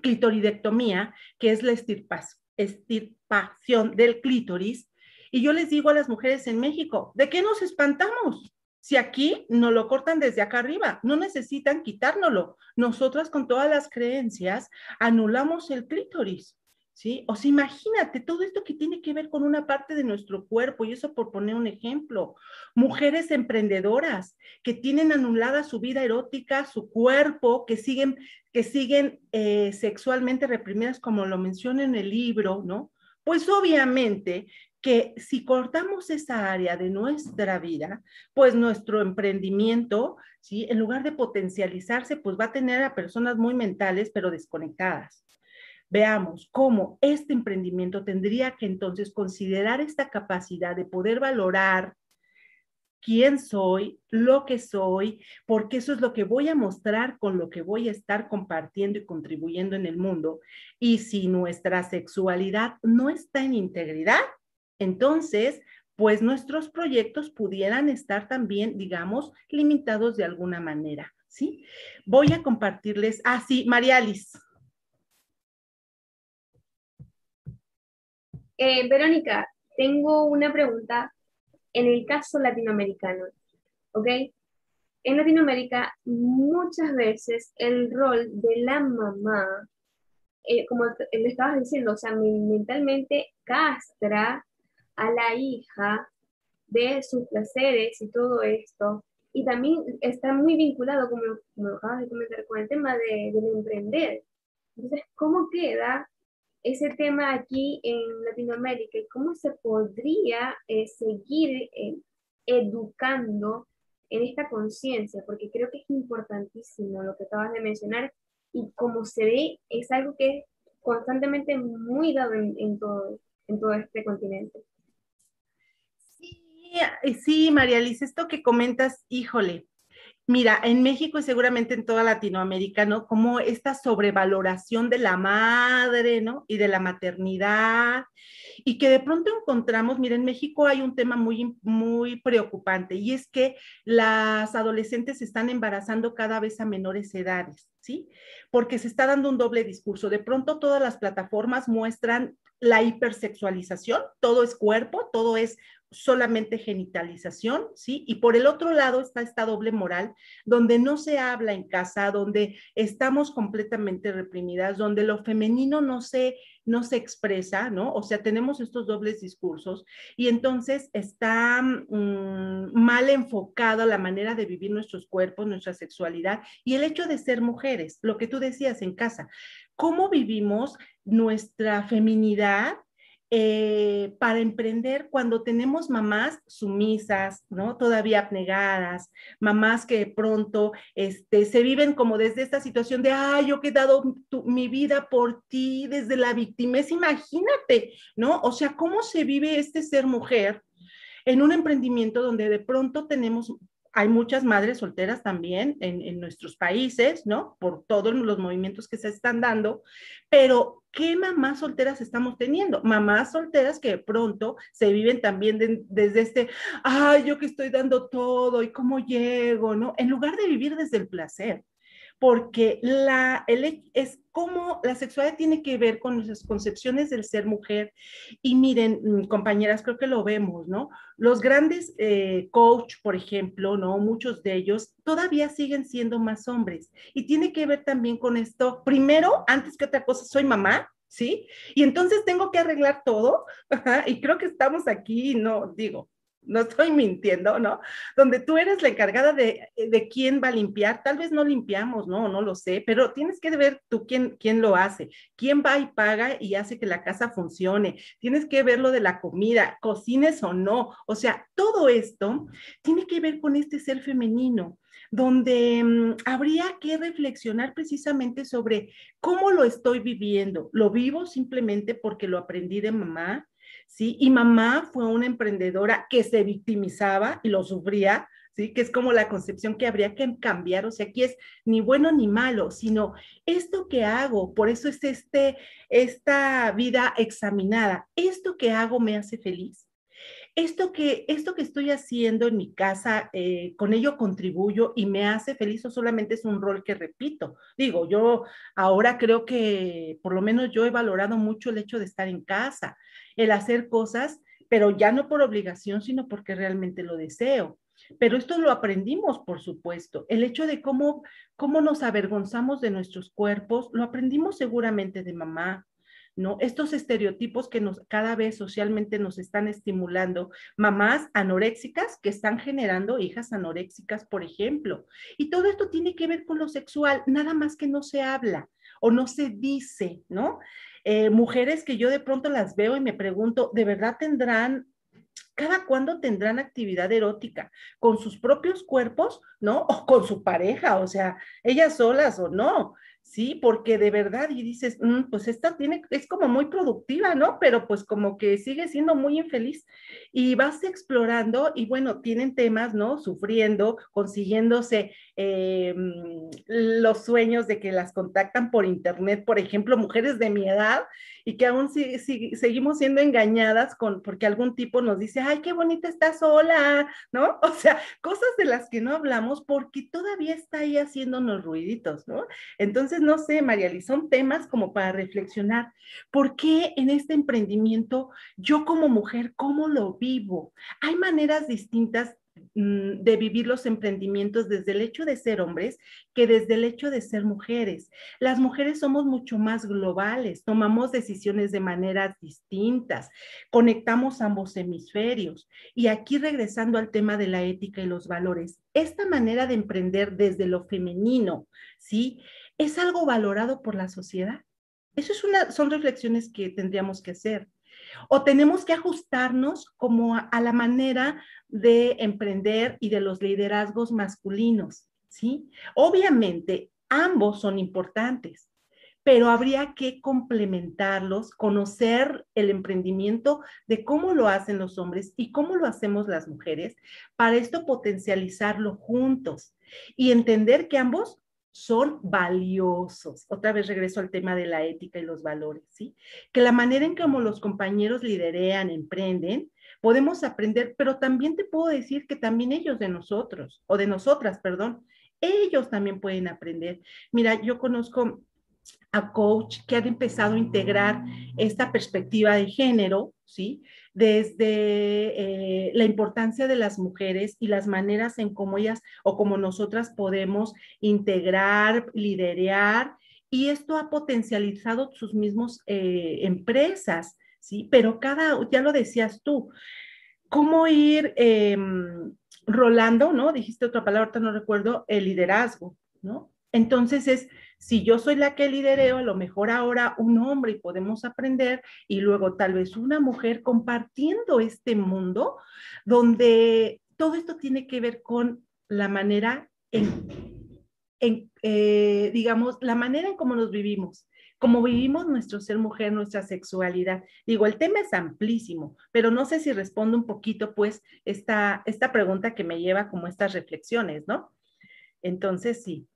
clitoridectomía, que es la estirpación del clítoris. Y yo les digo a las mujeres en México, ¿de qué nos espantamos? Si aquí nos lo cortan desde acá arriba, no necesitan quitárnoslo. Nosotras con todas las creencias anulamos el clítoris. ¿Sí? O sea, imagínate todo esto que tiene que ver con una parte de nuestro cuerpo, y eso por poner un ejemplo. Mujeres emprendedoras que tienen anulada su vida erótica, su cuerpo, que siguen, que siguen eh, sexualmente reprimidas, como lo menciona en el libro, ¿no? Pues obviamente que si cortamos esa área de nuestra vida, pues nuestro emprendimiento, ¿sí? En lugar de potencializarse, pues va a tener a personas muy mentales, pero desconectadas veamos cómo este emprendimiento tendría que entonces considerar esta capacidad de poder valorar quién soy, lo que soy, porque eso es lo que voy a mostrar con lo que voy a estar compartiendo y contribuyendo en el mundo. Y si nuestra sexualidad no está en integridad, entonces, pues nuestros proyectos pudieran estar también, digamos, limitados de alguna manera. ¿Sí? Voy a compartirles, ah, sí, María Alice. Eh, Verónica, tengo una pregunta en el caso latinoamericano, ¿ok? En Latinoamérica muchas veces el rol de la mamá, eh, como le estabas diciendo, o sea, mentalmente castra a la hija de sus placeres y todo esto. Y también está muy vinculado, como, como acabas de comentar, con el tema de, del emprender. Entonces, ¿cómo queda ese tema aquí en Latinoamérica y cómo se podría eh, seguir eh, educando en esta conciencia, porque creo que es importantísimo lo que acabas de mencionar y como se ve es algo que es constantemente muy dado en, todo, en todo este continente. Sí, sí, María Liz, esto que comentas, híjole, Mira, en México y seguramente en toda Latinoamérica, ¿no? Como esta sobrevaloración de la madre, ¿no? Y de la maternidad. Y que de pronto encontramos, mira, en México hay un tema muy, muy preocupante y es que las adolescentes se están embarazando cada vez a menores edades, ¿sí? Porque se está dando un doble discurso. De pronto todas las plataformas muestran la hipersexualización, todo es cuerpo, todo es solamente genitalización, ¿sí? Y por el otro lado está esta doble moral, donde no se habla en casa, donde estamos completamente reprimidas, donde lo femenino no se, no se expresa, ¿no? O sea, tenemos estos dobles discursos y entonces está mm, mal enfocada la manera de vivir nuestros cuerpos, nuestra sexualidad y el hecho de ser mujeres, lo que tú decías en casa, cómo vivimos nuestra feminidad eh, para emprender cuando tenemos mamás sumisas, ¿no? Todavía abnegadas, mamás que de pronto este, se viven como desde esta situación de, ay, yo he dado mi vida por ti desde la victimez, imagínate, ¿no? O sea, ¿cómo se vive este ser mujer en un emprendimiento donde de pronto tenemos hay muchas madres solteras también en, nuestros países, ¿no? Por todos los movimientos que se están dando, pero ¿qué mamás solteras estamos teniendo? Mamás solteras que de pronto se viven también desde este, ay, yo que estoy dando todo y cómo llego, ¿no? En lugar de vivir desde el placer porque la, es como la sexualidad tiene que ver con nuestras concepciones del ser mujer. Y miren, mm, compañeras, creo que lo vemos, ¿no? Los grandes eh, coach, por ejemplo, ¿no? Muchos de ellos todavía siguen siendo más hombres. Y tiene que ver también con esto. Primero, antes que otra cosa, soy mamá, ¿sí? Y entonces tengo que arreglar todo. y creo que estamos aquí, no digo, no estoy mintiendo, ¿no? Donde tú eres la encargada de, de, quién va a limpiar, tal vez no limpiamos, no, no lo sé, pero tienes que ver tú quién, quién lo hace, quién va y paga y hace que la casa funcione, tienes que ver lo de la comida, cocines o no, o sea, todo esto tiene que ver con este ser femenino donde mm, habría que reflexionar precisamente sobre cómo lo estoy viviendo. ¿Lo vivo simplemente porque lo aprendí de mamá? ¿Sí? Y mamá fue una emprendedora que se victimizaba y lo sufría, ¿sí? Que es como la concepción que habría que cambiar, o sea, aquí es ni bueno ni malo, sino esto que hago, por eso es este, esta vida examinada, esto que hago me hace feliz esto que, esto que estoy haciendo en mi casa, eh, con ello contribuyo y me hace feliz o solamente es un rol que repito. Digo, yo ahora creo que por lo menos yo he valorado mucho el hecho de estar en casa, el hacer cosas, pero ya no por obligación, sino porque realmente lo deseo. Pero esto lo aprendimos, por supuesto. El hecho de cómo, cómo nos avergonzamos de nuestros cuerpos, lo aprendimos seguramente de mamá, ¿no? Estos estereotipos que nos, cada vez socialmente nos están estimulando, mamás anoréxicas que están generando hijas anoréxicas, por ejemplo. Y todo esto tiene que ver con lo sexual, nada más que no se habla o no se dice, ¿no? Eh, mujeres que yo de pronto las veo y me pregunto, ¿de verdad tendrán cada cuándo tendrán actividad erótica con sus propios cuerpos, ¿no? O con su pareja, o sea, ellas solas o no. Sí, porque de verdad, y dices, mm, pues esta tiene, es como muy productiva, ¿no? Pero pues como que sigue siendo muy infeliz. Y vas explorando y bueno, tienen temas, ¿no? Sufriendo, consiguiéndose eh, mm, los sueños de que las contactan por internet, por ejemplo, mujeres de mi edad, y que aún seguimos siendo engañadas con, porque algún tipo nos dice, ay, qué bonita está sola, ¿no? O sea, cosas de las que no hablamos porque todavía está ahí haciéndonos ruiditos, ¿no? Entonces, no sé, Mariali, son temas como para reflexionar. ¿Por qué en este emprendimiento yo como mujer, cómo lo vivo? Hay maneras distintas de vivir los emprendimientos desde el hecho de ser hombres que desde el hecho de ser mujeres. Las mujeres somos mucho más globales, tomamos decisiones de maneras distintas, conectamos ambos hemisferios. Y aquí regresando al tema de la ética y los valores, esta manera de emprender desde lo femenino, ¿sí? Es algo valorado por la sociedad. Eso es son reflexiones que tendríamos que hacer o tenemos que ajustarnos como a, la manera de emprender y de los liderazgos masculinos, ¿sí? Obviamente, ambos son importantes, pero habría que complementarlos, conocer el emprendimiento de cómo lo hacen los hombres y cómo lo hacemos las mujeres, para esto potencializarlo juntos y entender que ambos son valiosos. Otra vez regreso al tema de la ética y los valores, ¿sí? Que la manera en cómo los compañeros liderean, emprenden, podemos aprender, pero también te puedo decir que también ellos de nosotros, o de nosotras, perdón, ellos también pueden aprender. Mira, yo conozco a coach que han empezado a integrar esta perspectiva de género, ¿sí? Desde eh, la importancia de las mujeres y las maneras en cómo ellas o como nosotras podemos integrar, liderar, y esto ha potencializado sus mismos eh, empresas, ¿sí? Pero cada, ya lo decías tú, cómo ir em, rolando, ¿no? Dijiste otra palabra, no recuerdo, el liderazgo, ¿no? Entonces es Si yo soy la que lidereo, a lo mejor ahora un hombre y podemos aprender y luego tal vez una mujer compartiendo este mundo donde todo esto tiene que ver con la manera en, eh, digamos, la manera en cómo nos vivimos, cómo vivimos nuestro ser mujer, nuestra sexualidad. Digo, el tema es amplísimo, pero no sé si respondo un poquito, pues, esta, esta pregunta que me lleva como estas reflexiones, ¿no? Entonces, sí.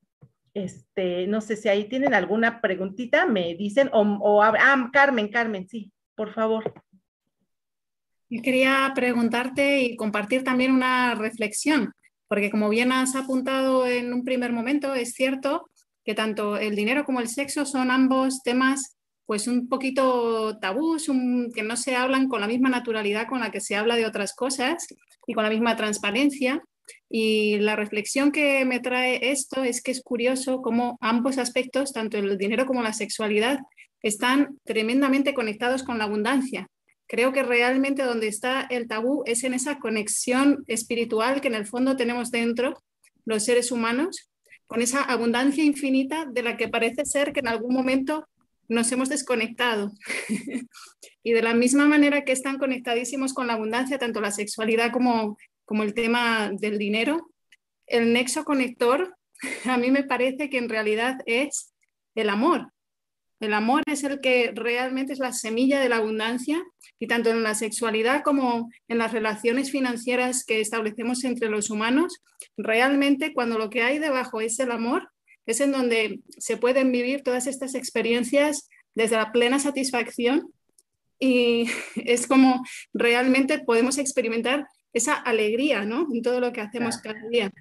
Este, no sé si ahí tienen alguna preguntita, me dicen, o, o ah, Carmen, Carmen, sí, por favor. Yo quería preguntarte y compartir también una reflexión, porque como bien has apuntado en un primer momento, es cierto que tanto el dinero como el sexo son ambos temas pues un poquito tabús, que no se hablan con la misma naturalidad con la que se habla de otras cosas y con la misma transparencia. Y la reflexión que me trae esto es que es curioso cómo ambos aspectos, tanto el dinero como la sexualidad, están tremendamente conectados con la abundancia. Creo que realmente donde está el tabú es en esa conexión espiritual que en el fondo tenemos dentro los seres humanos, con esa abundancia infinita de la que parece ser que en algún momento nos hemos desconectado. y de la misma manera que están conectadísimos con la abundancia, tanto la sexualidad como, como el tema del dinero, el nexo conector a mí me parece que en realidad es el amor. El amor es el que realmente es la semilla de la abundancia y tanto en la sexualidad como en las relaciones financieras que establecemos entre los humanos, realmente cuando lo que hay debajo es el amor, es en donde se pueden vivir todas estas experiencias desde la plena satisfacción y es como realmente podemos experimentar esa alegría ¿no? en todo lo que hacemos cada día.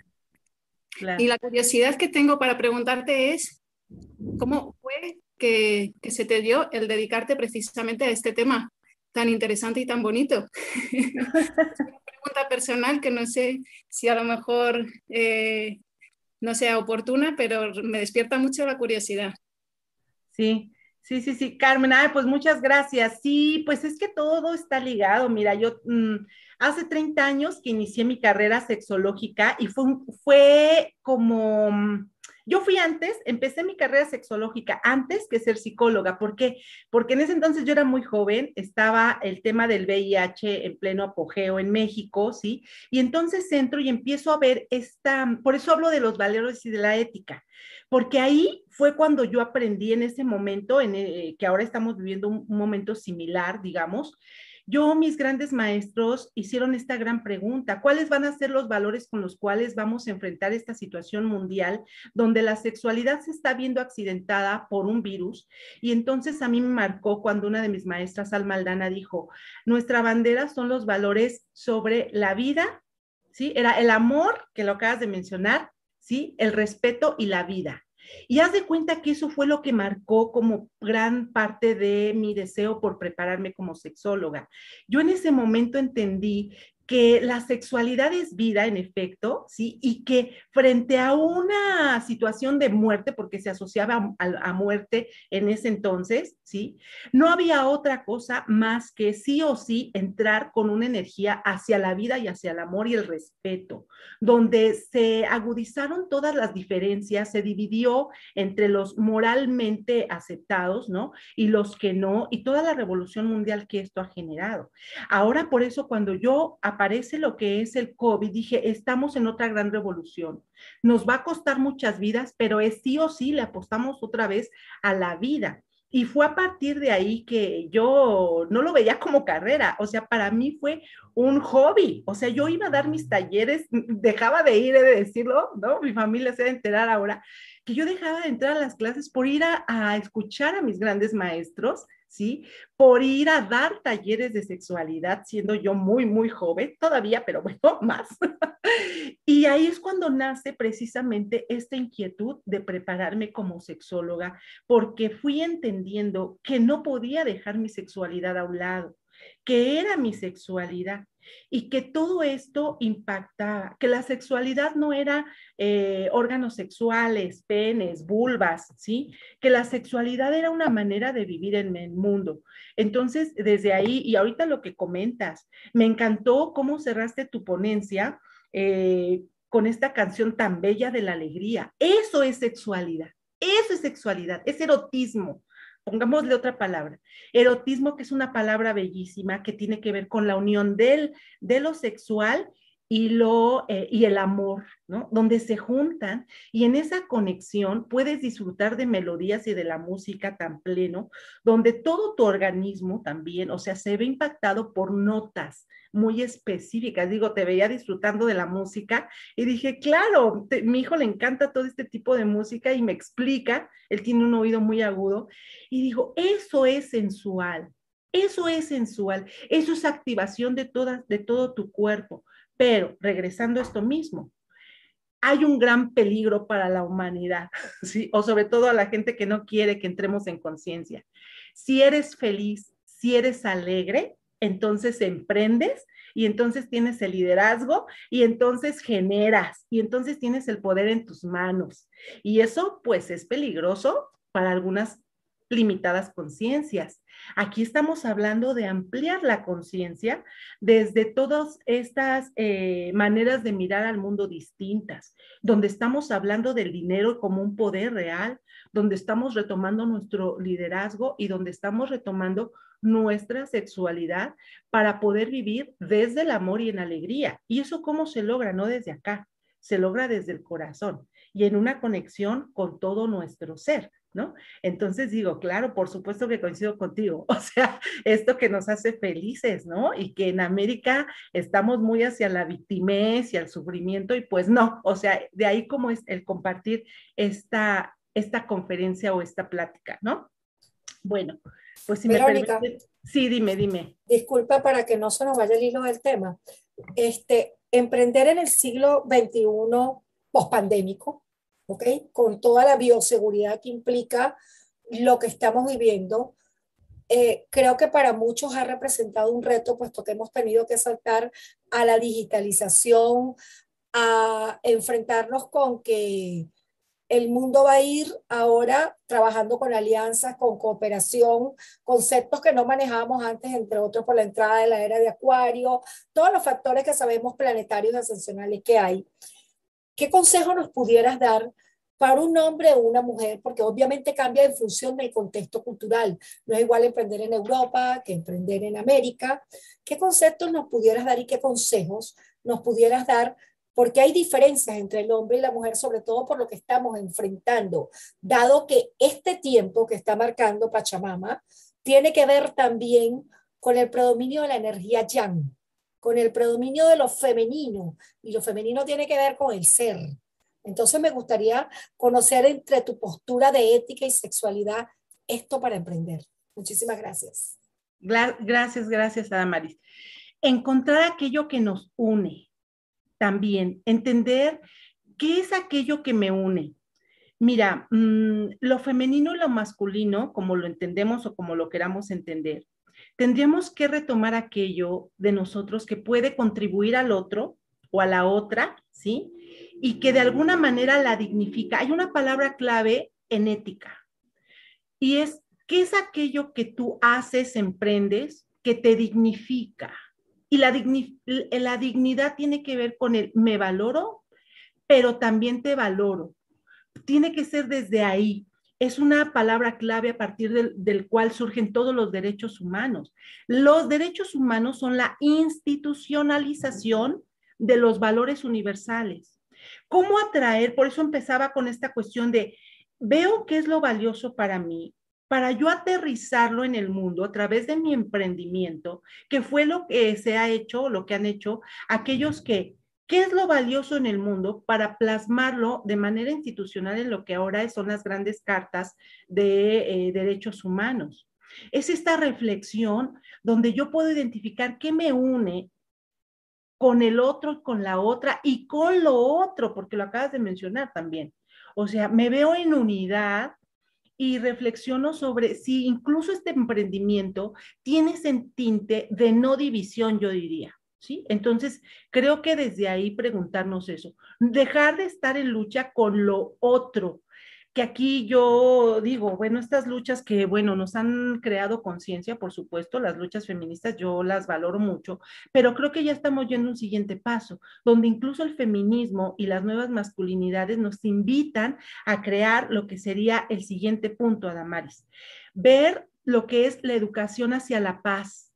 Y la curiosidad que tengo para preguntarte es, ¿cómo fue que, se te dio el dedicarte precisamente a este tema tan interesante y tan bonito. una pregunta personal que no sé si a lo mejor eh, no sea oportuna, pero me despierta mucho la curiosidad. Sí, sí, sí, sí, Carmen, pues muchas gracias. Sí, pues es que todo está ligado. Mira, yo mm, hace 30 años que inicié mi carrera sexológica y fue, fue como yo fui antes, empecé mi carrera sexológica antes que ser psicóloga. ¿Por qué? Porque en ese entonces yo era muy joven, estaba el tema del VIH en pleno apogeo en México, ¿sí? Y entonces entro y empiezo a ver esta, por eso hablo de los valores y de la ética, porque ahí fue cuando yo aprendí en ese momento, en eh, que ahora estamos viviendo un momento similar, digamos, yo, mis grandes maestros hicieron esta gran pregunta, ¿cuáles van a ser los valores con los cuales vamos a enfrentar esta situación mundial donde la sexualidad se está viendo accidentada por un virus? Y entonces a mí me marcó cuando una de mis maestras, Alma Aldana, dijo, nuestra bandera son los valores sobre la vida, ¿sí? Era el amor, que lo acabas de mencionar, ¿sí? El respeto y la vida. Y haz de cuenta que eso fue lo que marcó como gran parte de mi deseo por prepararme como sexóloga. Yo en ese momento entendí que la sexualidad es vida, en efecto, ¿sí? Y que frente a una situación de muerte, porque se asociaba a, muerte en ese entonces, ¿sí? No había otra cosa más que sí o sí entrar con una energía hacia la vida y hacia el amor y el respeto, donde se agudizaron todas las diferencias, se dividió entre los moralmente aceptados, ¿no? Y los que no, y toda la revolución mundial que esto ha generado. Ahora, por eso, cuando yo aparece lo que es el COVID, dije, estamos en otra gran revolución. Nos va a costar muchas vidas, pero es sí o sí le apostamos otra vez a la vida. Y fue a partir de ahí que yo no lo veía como carrera, o sea, para mí fue un hobby, o sea, yo iba a dar mis talleres, dejaba de ir, he de decirlo, ¿no? Mi familia se debe enterar ahora, que yo dejaba de entrar a las clases por ir a, a escuchar a mis grandes maestros ¿sí? Por ir a dar talleres de sexualidad, siendo yo muy, muy joven, todavía, pero bueno, más. y ahí es cuando nace precisamente esta inquietud de prepararme como sexóloga, porque fui entendiendo que no podía dejar mi sexualidad a un lado, que era mi sexualidad y que todo esto impactaba, que la sexualidad no era eh, órganos sexuales, penes, vulvas, ¿sí? Que la sexualidad era una manera de vivir en el mundo. Entonces, desde ahí, y ahorita lo que comentas, me encantó cómo cerraste tu ponencia eh, con esta canción tan bella de la alegría. Eso es sexualidad. Eso es sexualidad, es erotismo. Pongámosle otra palabra. Erotismo, que es una palabra bellísima que tiene que ver con la unión del, de lo sexual y, lo, eh, y el amor, ¿no? Donde se juntan y en esa conexión puedes disfrutar de melodías y de la música tan pleno, donde todo tu organismo también, o sea, se ve impactado por notas muy específicas. Digo, te veía disfrutando de la música y dije, claro, mi hijo le encanta todo este tipo de música y me explica, él tiene un oído muy agudo y digo, eso es sensual. Eso es sensual, eso es activación de, todas, de todo tu cuerpo. Pero regresando a esto mismo, hay un gran peligro para la humanidad, ¿sí? o sobre todo a la gente que no quiere que entremos en conciencia. Si eres feliz, si eres alegre, entonces emprendes y entonces tienes el liderazgo y entonces generas y entonces tienes el poder en tus manos. Y eso pues es peligroso para algunas limitadas conciencias. Aquí estamos hablando de ampliar la conciencia desde todas estas eh, maneras de mirar al mundo distintas, donde estamos hablando del dinero como un poder real, donde estamos retomando nuestro liderazgo y donde estamos retomando nuestra sexualidad para poder vivir desde el amor y en alegría. ¿Y eso cómo se logra? No desde acá, se logra desde el corazón y en una conexión con todo nuestro ser. ¿No? Entonces digo, claro, por supuesto que coincido contigo, o sea, esto que nos hace felices, ¿no? Y que en América estamos muy hacia la victimez y al sufrimiento y pues no, o sea, de ahí como es el compartir esta, esta conferencia o esta plática, ¿no? Bueno, pues si me permite, sí, dime, dime. Disculpa para que no se nos vaya el hilo del tema. Este, emprender en el siglo XXI pospandémico, con toda la bioseguridad que implica lo que estamos viviendo, eh, creo que para muchos ha representado un reto, puesto que hemos tenido que saltar a la digitalización, a enfrentarnos con que el mundo va a ir ahora trabajando con alianzas, con cooperación, conceptos que no manejábamos antes, entre otros por la entrada de la era de Acuario, todos los factores que sabemos planetarios ascensionales que hay. ¿Qué consejo nos pudieras dar para un hombre o una mujer? Porque obviamente cambia en función del contexto cultural. No es igual emprender en Europa que emprender en América. ¿Qué conceptos nos pudieras dar y qué consejos nos pudieras dar? Porque hay diferencias entre el hombre y la mujer, sobre todo por lo que estamos enfrentando, dado que este tiempo que está marcando Pachamama tiene que ver también con el predominio de la energía yang con el predominio de lo femenino, y lo femenino tiene que ver con el ser. Entonces me gustaría conocer entre tu postura de ética y sexualidad esto para emprender. Muchísimas gracias. Gracias, gracias, Adamaris. Encontrar aquello que nos une también, entender qué es aquello que me une. Mira, mm, lo femenino y lo masculino, como lo entendemos o como lo queramos entender, tendríamos que retomar aquello de nosotros que puede contribuir al otro o a la otra, ¿sí? Y que de alguna manera la dignifica. Hay una palabra clave en ética y es, ¿qué es aquello que tú haces, emprendes, que te dignifica? Y la, la dignidad tiene que ver con el me valoro, pero también te valoro. Tiene que ser desde ahí, es una palabra clave a partir del, cual surgen todos los derechos humanos. Los derechos humanos son la institucionalización de los valores universales. ¿Cómo atraer? Por eso empezaba con esta cuestión de, veo qué es lo valioso para mí, para yo aterrizarlo en el mundo a través de mi emprendimiento, que fue lo que se ha hecho, lo que han hecho aquellos que ¿Qué es lo valioso en el mundo para plasmarlo de manera institucional en lo que ahora son las grandes cartas de eh, derechos humanos? Es esta reflexión donde yo puedo identificar qué me une con el otro, con la otra y con lo otro, porque lo acabas de mencionar también. O sea, me veo en unidad y reflexiono sobre si incluso este emprendimiento tiene ese tinte de no división, yo diría. ¿Sí? Entonces, creo que desde ahí preguntarnos eso, dejar de estar en lucha con lo otro, que aquí yo digo, bueno, estas luchas que, bueno, nos han creado conciencia, por supuesto, las luchas feministas, yo las valoro mucho, pero creo que ya estamos yendo un siguiente paso, donde incluso el feminismo y las nuevas masculinidades nos invitan a crear lo que sería el siguiente punto, Adamaris, ver lo que es la educación hacia la paz,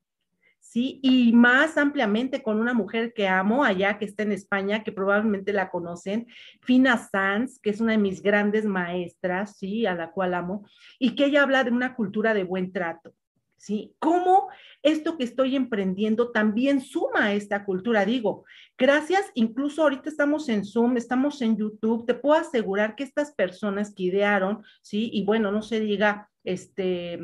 ¿sí? Y más ampliamente con una mujer que amo allá, que está en España, que probablemente la conocen, Fina Sanz, que es una de mis grandes maestras, ¿sí? A la cual amo, y que ella habla de una cultura de buen trato. ¿Sí? ¿Cómo esto que estoy emprendiendo también suma a esta cultura? Digo, gracias, incluso ahorita estamos en Zoom, estamos en YouTube, te puedo asegurar que estas personas que idearon, ¿sí? Y bueno, no se diga, este,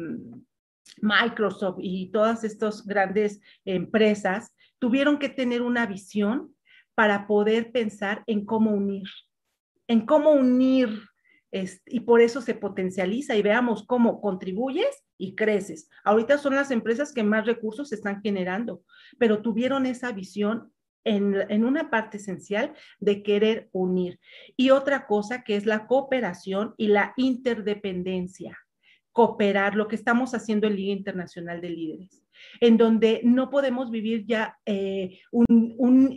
Microsoft y todas estas grandes empresas tuvieron que tener una visión para poder pensar en cómo unir, en cómo unir, y por eso se potencializa y veamos cómo contribuyes y creces. Ahorita son las empresas que más recursos están generando, pero tuvieron esa visión en, una parte esencial de querer unir. Y otra cosa que es la cooperación y la interdependencia cooperar, lo que estamos haciendo en Liga Internacional de Líderes, en donde no podemos vivir ya eh,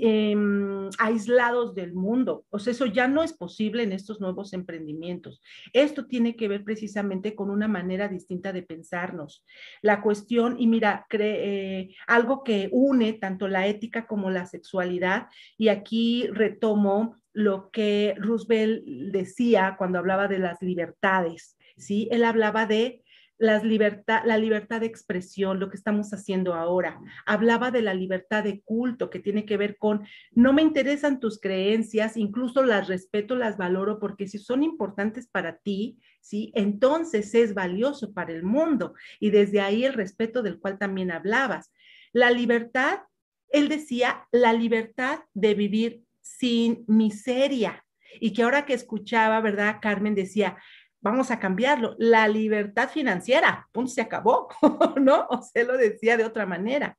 em, aislados del mundo. O sea, eso ya no es posible en estos nuevos emprendimientos. Esto tiene que ver precisamente con una manera distinta de pensarnos. La cuestión, y mira, eh, algo que une tanto la ética como la sexualidad, y aquí retomo lo que Roosevelt decía cuando hablaba de las libertades. ¿Sí? Él hablaba de las libertad, la libertad de expresión, lo que estamos haciendo ahora. Hablaba de la libertad de culto, que tiene que ver con, no me interesan tus creencias, incluso las respeto, las valoro, porque si son importantes para ti, ¿sí? Entonces es valioso para el mundo. Y desde ahí el respeto del cual también hablabas. La libertad, él decía, la libertad de vivir sin miseria. Y que ahora que escuchaba, ¿verdad? Carmen decía, vamos a cambiarlo, la libertad financiera, punto, se acabó, ¿no? O se lo decía de otra manera.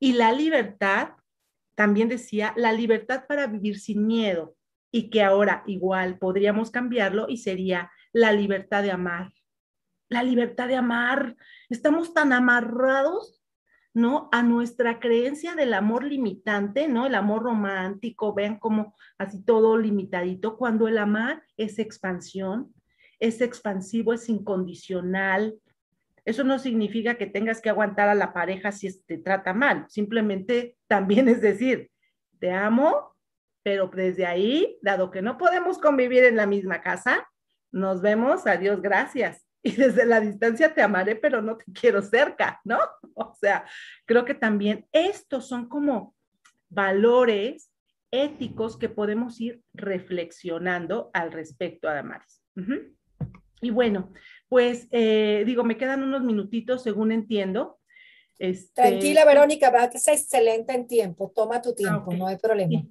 Y la libertad, también decía, la libertad para vivir sin miedo, y que ahora igual podríamos cambiarlo y sería la libertad de amar. La libertad de amar. Estamos tan amarrados, ¿no? A nuestra creencia del amor limitante, ¿no? El amor romántico, vean como así todo limitadito, cuando el amar es expansión, es expansivo, es incondicional. Eso no significa que tengas que aguantar a la pareja si te trata mal, simplemente también es decir, te amo, pero desde ahí, dado que no podemos convivir en la misma casa, nos vemos, adiós, gracias. Y desde la distancia te amaré, pero no te quiero cerca, ¿no? O sea, creo que también estos son como valores éticos que podemos ir reflexionando al respecto, Adamaris. Uh y bueno, pues eh, digo, me quedan unos minutitos según entiendo. Este, Tranquila, Verónica, va que es excelente en tiempo. Toma tu tiempo, no hay problema.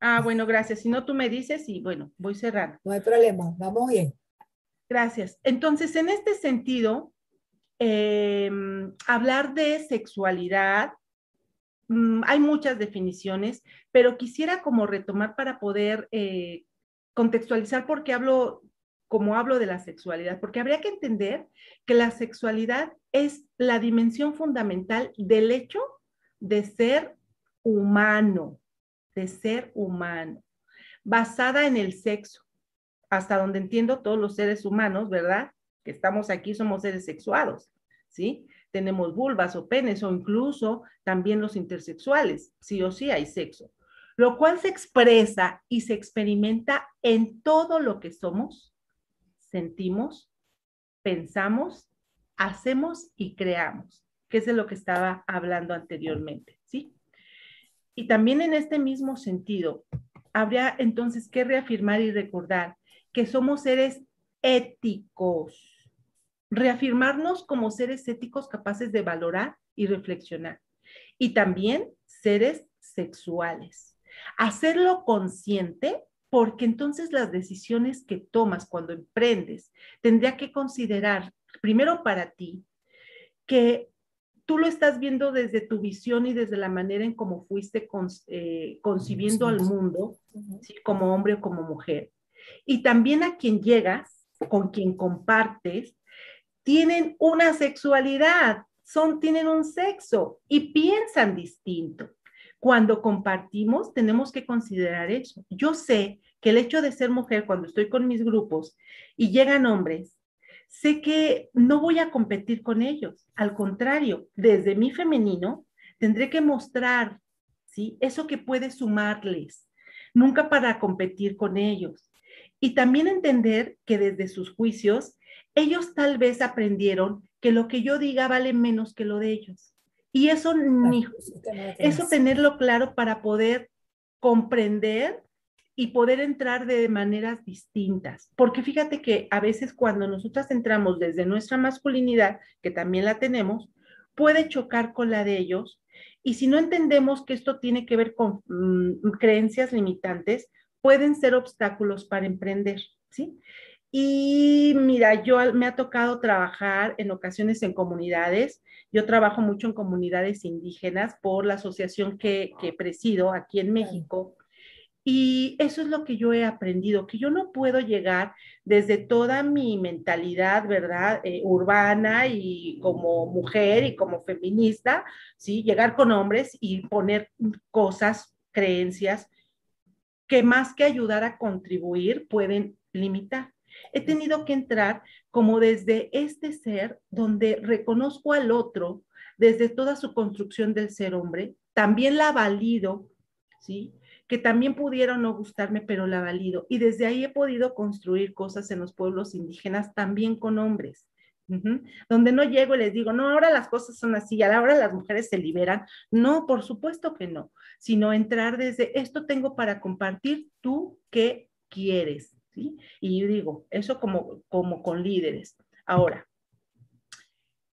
Ah, bueno, gracias. Si no, tú me dices y bueno, voy cerrando. No hay problema, vamos bien. Gracias. Entonces, en este sentido, em, hablar de sexualidad, mm, hay muchas definiciones, pero quisiera como retomar para poder eh, contextualizar porque hablo como hablo de la sexualidad, porque habría que entender que la sexualidad es la dimensión fundamental del hecho de ser humano, de ser humano, basada en el sexo. Hasta donde entiendo todos los seres humanos, ¿verdad? Que estamos aquí somos seres sexuados, ¿sí? Tenemos vulvas o penes o incluso también los intersexuales, sí o sí hay sexo, lo cual se expresa y se experimenta en todo lo que somos sentimos, pensamos, hacemos y creamos, que es de lo que estaba hablando anteriormente, ¿sí? Y también en este mismo sentido, habría entonces que reafirmar y recordar que somos seres éticos, reafirmarnos como seres éticos capaces de valorar y reflexionar, y también seres sexuales. Hacerlo consciente porque entonces las decisiones que tomas cuando emprendes tendría que considerar, primero para ti, que tú lo estás viendo desde tu visión y desde la manera en cómo fuiste eh, concibiendo al mundo, como hombre o como mujer. Y también a quien llegas, con quien compartes tienen una sexualidad, son, tienen un sexo y piensan distinto. Cuando compartimos, tenemos que considerar eso. Yo sé que el hecho de ser mujer cuando estoy con mis grupos y llegan hombres, sé que no voy a competir con ellos. Al contrario, desde mi femenino, tendré que mostrar, ¿sí? Eso que puede sumarles, nunca para competir con ellos. Y también entender que desde sus juicios, ellos tal vez aprendieron que lo que yo diga vale menos que lo de ellos. Y eso, ni, eso tenerlo claro para poder comprender y poder entrar de maneras distintas. Porque fíjate que a veces cuando nosotras entramos desde nuestra masculinidad, que también la tenemos, puede chocar con la de ellos. Y si no entendemos que esto tiene que ver con mm, creencias limitantes, pueden ser obstáculos para emprender, ¿sí? Y mira, yo me ha tocado trabajar en ocasiones en comunidades. Yo trabajo mucho en comunidades indígenas por la asociación que, que presido aquí en México. Y eso es lo que yo he aprendido, que yo no puedo llegar desde toda mi mentalidad, ¿verdad? Eh, urbana y como mujer y como feminista, ¿sí? Llegar con hombres y poner cosas, creencias que más que ayudar a contribuir pueden limitar. He tenido que entrar como desde este ser donde reconozco al otro, desde toda su construcción del ser hombre, también la valido, ¿sí? Que también pudieron no gustarme, pero la valido. Y desde ahí he podido construir cosas en los pueblos indígenas también con hombres. Donde no llego y les digo, no, ahora las cosas son así, ahora las mujeres se liberan. No, por supuesto que no, sino entrar desde esto tengo para compartir tú qué quieres. ¿sí? Y yo digo, eso como, como con líderes. Ahora,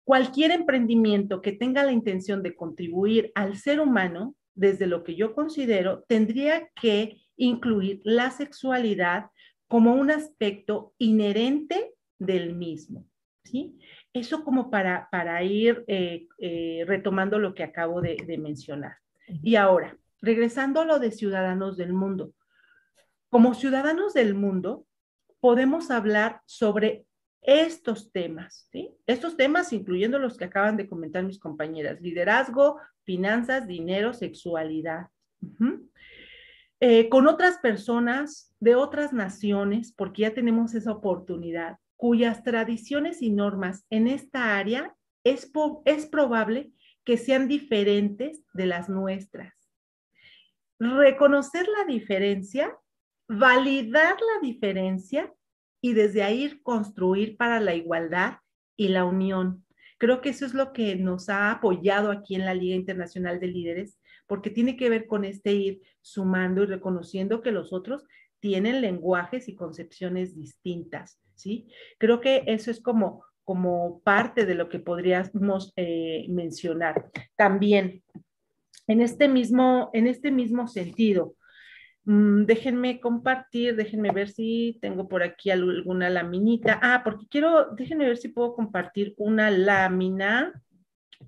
cualquier emprendimiento que tenga la intención de contribuir al ser humano desde lo que yo considero, tendría que incluir la sexualidad como un aspecto inherente del mismo. ¿sí? Eso como para, para ir eh, eh, retomando lo que acabo de, de mencionar. Y ahora, regresando a lo de ciudadanos del mundo. Como ciudadanos del mundo, podemos hablar sobre estos temas. Estos temas, incluyendo los que acaban de comentar mis compañeras, liderazgo, finanzas, dinero, sexualidad. Eh, con otras personas de otras naciones, porque ya tenemos esa oportunidad, cuyas tradiciones y normas en esta área es, es probable que sean diferentes de las nuestras. Reconocer la diferencia, validar la diferencia y desde ahí construir para la igualdad y la unión. Creo que eso es lo que nos ha apoyado aquí en la Liga Internacional de Líderes, porque tiene que ver con este ir sumando y reconociendo que los otros tienen lenguajes y concepciones distintas, ¿sí? Creo que eso es como, como parte de lo que podríamos eh, mencionar. También, en este mismo, en este mismo sentido, déjenme compartir, déjenme ver si tengo por aquí alguna laminita. Ah, porque quiero, déjenme ver si puedo compartir una lámina,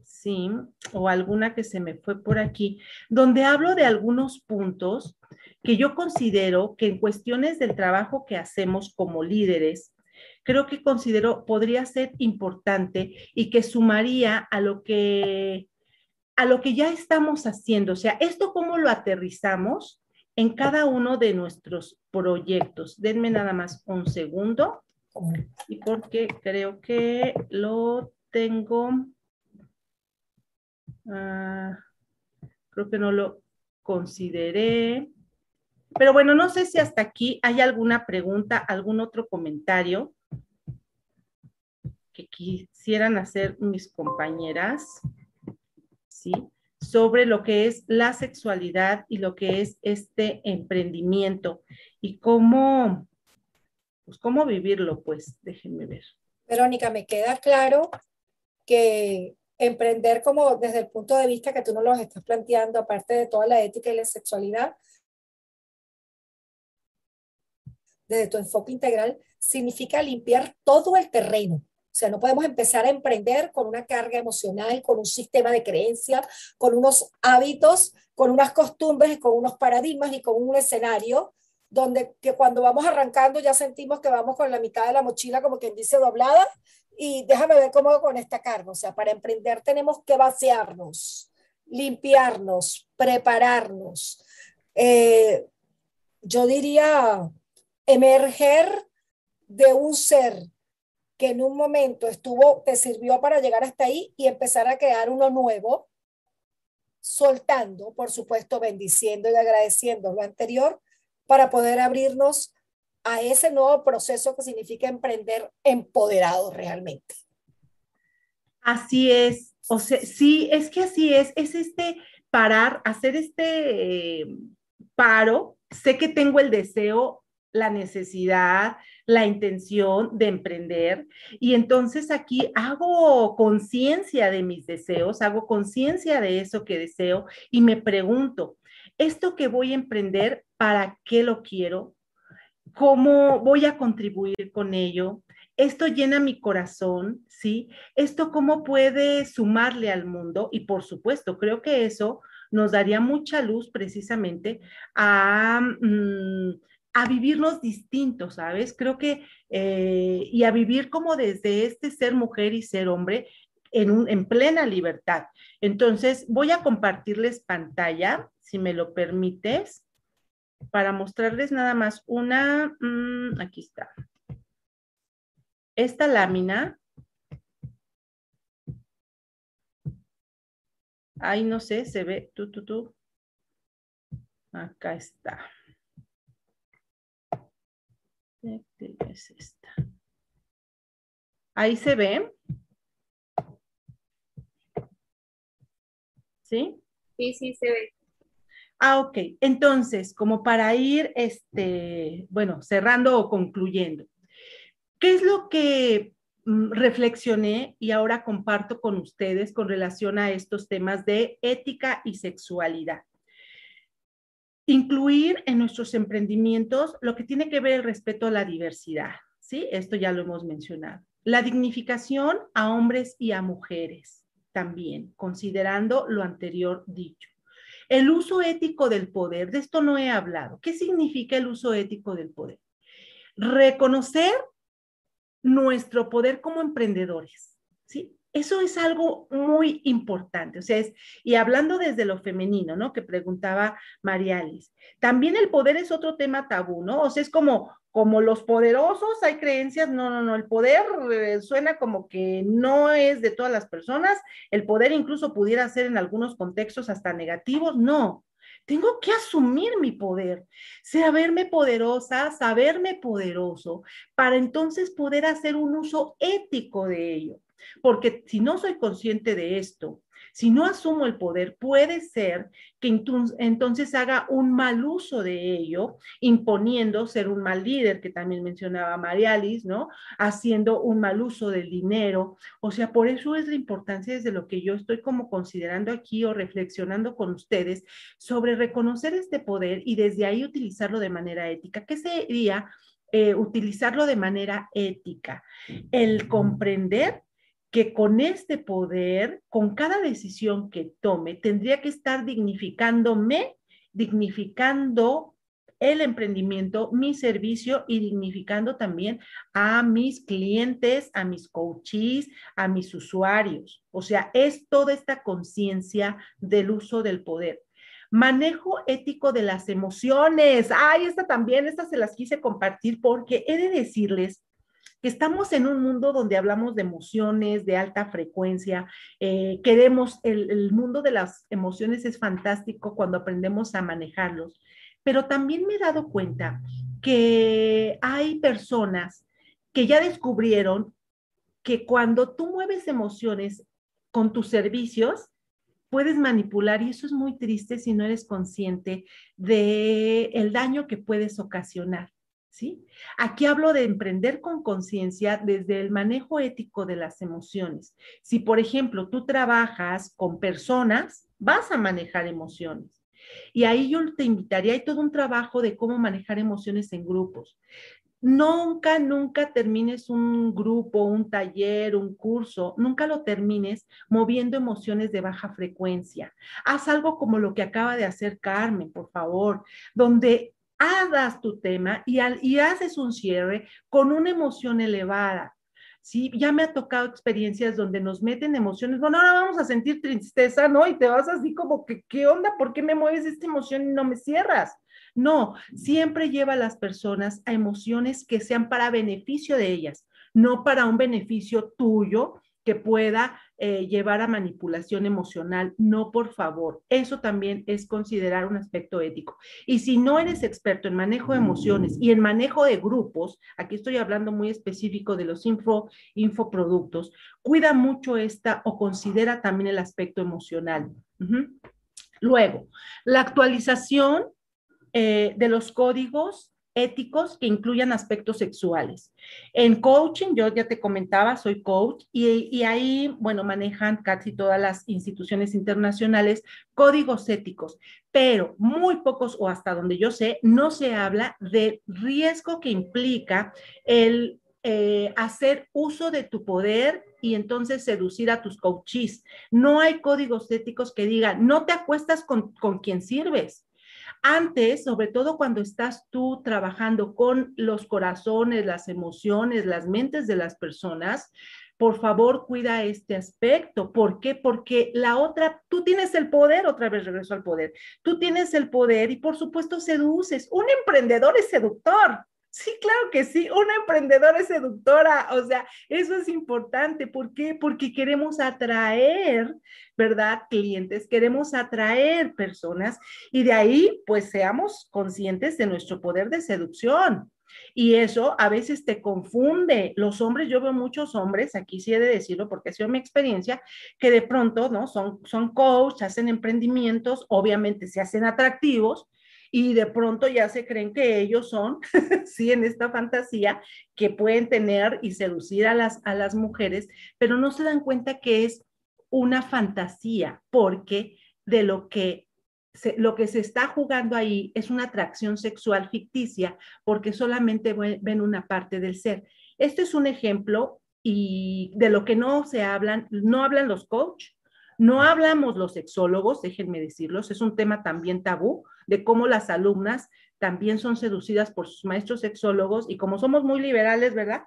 sí, o alguna que se me fue por aquí, donde hablo de algunos puntos que yo considero que en cuestiones del trabajo que hacemos como líderes, creo que considero podría ser importante y que sumaría a lo que a lo que ya estamos haciendo. O sea, esto cómo lo aterrizamos en cada uno de nuestros proyectos. Denme nada más un segundo. Y porque creo que lo tengo. Ah, creo que no lo consideré. Pero bueno, no sé si hasta aquí hay alguna pregunta, algún otro comentario que quisieran hacer mis compañeras. Sí sobre lo que es la sexualidad y lo que es este emprendimiento y cómo, pues cómo vivirlo, pues déjenme ver. Verónica, me queda claro que emprender como desde el punto de vista que tú no lo estás planteando, aparte de toda la ética y la sexualidad, desde tu enfoque integral, significa limpiar todo el terreno o sea, no podemos empezar a emprender con una carga emocional, con un sistema de creencias, con unos hábitos, con unas costumbres, con unos paradigmas y con un escenario donde que cuando vamos arrancando ya sentimos que vamos con la mitad de la mochila, como quien dice, doblada, y déjame ver cómo con esta carga. O sea, para emprender tenemos que vaciarnos, limpiarnos, prepararnos. Eh, yo diría, emerger de un ser que en un momento estuvo, te sirvió para llegar hasta ahí y empezar a crear uno nuevo, soltando, por supuesto, bendiciendo y agradeciendo lo anterior para poder abrirnos a ese nuevo proceso que significa emprender empoderado realmente. Así es, o sea, sí, es que así es, es este parar, hacer este eh, paro, sé que tengo el deseo, la necesidad, la intención de emprender y entonces aquí hago conciencia de mis deseos, hago conciencia de eso que deseo y me pregunto, ¿esto que voy a emprender, para qué lo quiero? ¿Cómo voy a contribuir con ello? Esto llena mi corazón, ¿sí? Esto cómo puede sumarle al mundo y por supuesto, creo que eso nos daría mucha luz precisamente a... Mm, a vivirnos distintos, ¿sabes? Creo que, eh, y a vivir como desde este ser mujer y ser hombre en, un, en plena libertad. Entonces, voy a compartirles pantalla, si me lo permites, para mostrarles nada más una, mm, aquí está. Esta lámina. Ahí no sé, se ve, tú, tú, tú. Acá está. Es esta. Ahí se ve. ¿Sí? Sí, sí, se ve. Ah, ok. Entonces, como para ir, este, bueno, cerrando o concluyendo, ¿qué es lo que mm, reflexioné y ahora comparto con ustedes con relación a estos temas de ética y sexualidad? Incluir en nuestros emprendimientos lo que tiene que ver el respeto a la diversidad, ¿sí? Esto ya lo hemos mencionado. La dignificación a hombres y a mujeres también, considerando lo anterior dicho. El uso ético del poder, de esto no he hablado. ¿Qué significa el uso ético del poder? Reconocer nuestro poder como emprendedores, ¿sí? Eso es algo muy importante, o sea, es, y hablando desde lo femenino, ¿no? Que preguntaba María Alice. También el poder es otro tema tabú, ¿no? O sea, es como, como los poderosos, hay creencias, no, no, no, el poder eh, suena como que no es de todas las personas, el poder incluso pudiera ser en algunos contextos hasta negativos, no. Tengo que asumir mi poder, saberme poderosa, saberme poderoso, para entonces poder hacer un uso ético de ello. Porque si no soy consciente de esto, si no asumo el poder, puede ser que entonces haga un mal uso de ello, imponiendo ser un mal líder, que también mencionaba Marialis, ¿no? Haciendo un mal uso del dinero. O sea, por eso es la importancia desde lo que yo estoy como considerando aquí o reflexionando con ustedes sobre reconocer este poder y desde ahí utilizarlo de manera ética. ¿Qué sería? Eh, utilizarlo de manera ética, el comprender que con este poder, con cada decisión que tome, tendría que estar dignificándome, dignificando el emprendimiento, mi servicio y dignificando también a mis clientes, a mis coaches, a mis usuarios. O sea, es toda esta conciencia del uso del poder. Manejo ético de las emociones. Ay, esta también, esta se las quise compartir porque he de decirles estamos en un mundo donde hablamos de emociones, de alta frecuencia, eh, queremos, el, el mundo de las emociones es fantástico cuando aprendemos a manejarlos, pero también me he dado cuenta que hay personas que ya descubrieron que cuando tú mueves emociones con tus servicios, puedes manipular y eso es muy triste si no eres consciente de el daño que puedes ocasionar. Aquí hablo de emprender con conciencia desde el manejo ético de las emociones. Si, por ejemplo, tú trabajas con personas, vas a manejar emociones. Y ahí yo te invitaría, hay todo un trabajo de cómo manejar emociones en grupos. Nunca, nunca termines un grupo, un taller, un curso, nunca lo termines moviendo emociones de baja frecuencia. Haz algo como lo que acaba de hacer Carmen, por favor, donde hagas tu tema y, y haces un cierre con una emoción elevada. Sí, ya me ha tocado experiencias donde nos meten emociones. Bueno, ahora vamos a sentir tristeza, ¿no? Y te vas así como que, ¿qué onda? ¿Por qué me mueves esta emoción y no me cierras? No, siempre lleva a las personas a emociones que sean para beneficio de ellas, no para un beneficio tuyo que pueda eh, llevar a manipulación emocional. No, por favor. Eso también es considerar un aspecto ético. Y si no eres experto en manejo de emociones y en manejo de grupos, aquí estoy hablando muy específico de los info, infoproductos, cuida mucho esta o considera también el aspecto emocional. Luego, la actualización eh, de los códigos éticos que incluyan aspectos sexuales. En coaching, yo ya te comentaba, soy coach y, ahí, bueno, manejan casi todas las instituciones internacionales códigos éticos, pero muy pocos o hasta donde yo sé, no se habla del riesgo que implica el eh, hacer uso de tu poder y entonces seducir a tus coaches. No hay códigos éticos que digan, no te acuestas con, con quien sirves antes, sobre todo cuando estás tú trabajando con los corazones, las emociones, las mentes de las personas, por favor, cuida este aspecto. ¿Por qué? Porque la otra, tú tienes el poder, otra vez regreso al poder, tú tienes el poder y por supuesto seduces. Un emprendedor es seductor. Sí, claro que sí, una emprendedora es seductora, o sea, eso es importante. ¿Por qué? Porque queremos atraer, ¿verdad? Clientes, queremos atraer personas y de ahí, pues, seamos conscientes de nuestro poder de seducción. Y eso a veces te confunde. Los hombres, yo veo muchos hombres, aquí sí he de decirlo porque ha sido mi experiencia, que de pronto, ¿no? Son, son coach, hacen emprendimientos, obviamente se hacen atractivos, y de pronto ya se creen que ellos son, sí, en esta fantasía, que pueden tener y seducir a las, a las mujeres, pero no se dan cuenta que es una fantasía, porque de lo que se, lo que se está jugando ahí es una atracción sexual ficticia, porque solamente ven una parte del ser. Este es un ejemplo y de lo que no se hablan, no hablan los coach, no hablamos los sexólogos, déjenme decirlos, es un tema también tabú, de cómo las alumnas también son seducidas por sus maestros sexólogos y como somos muy liberales, ¿verdad?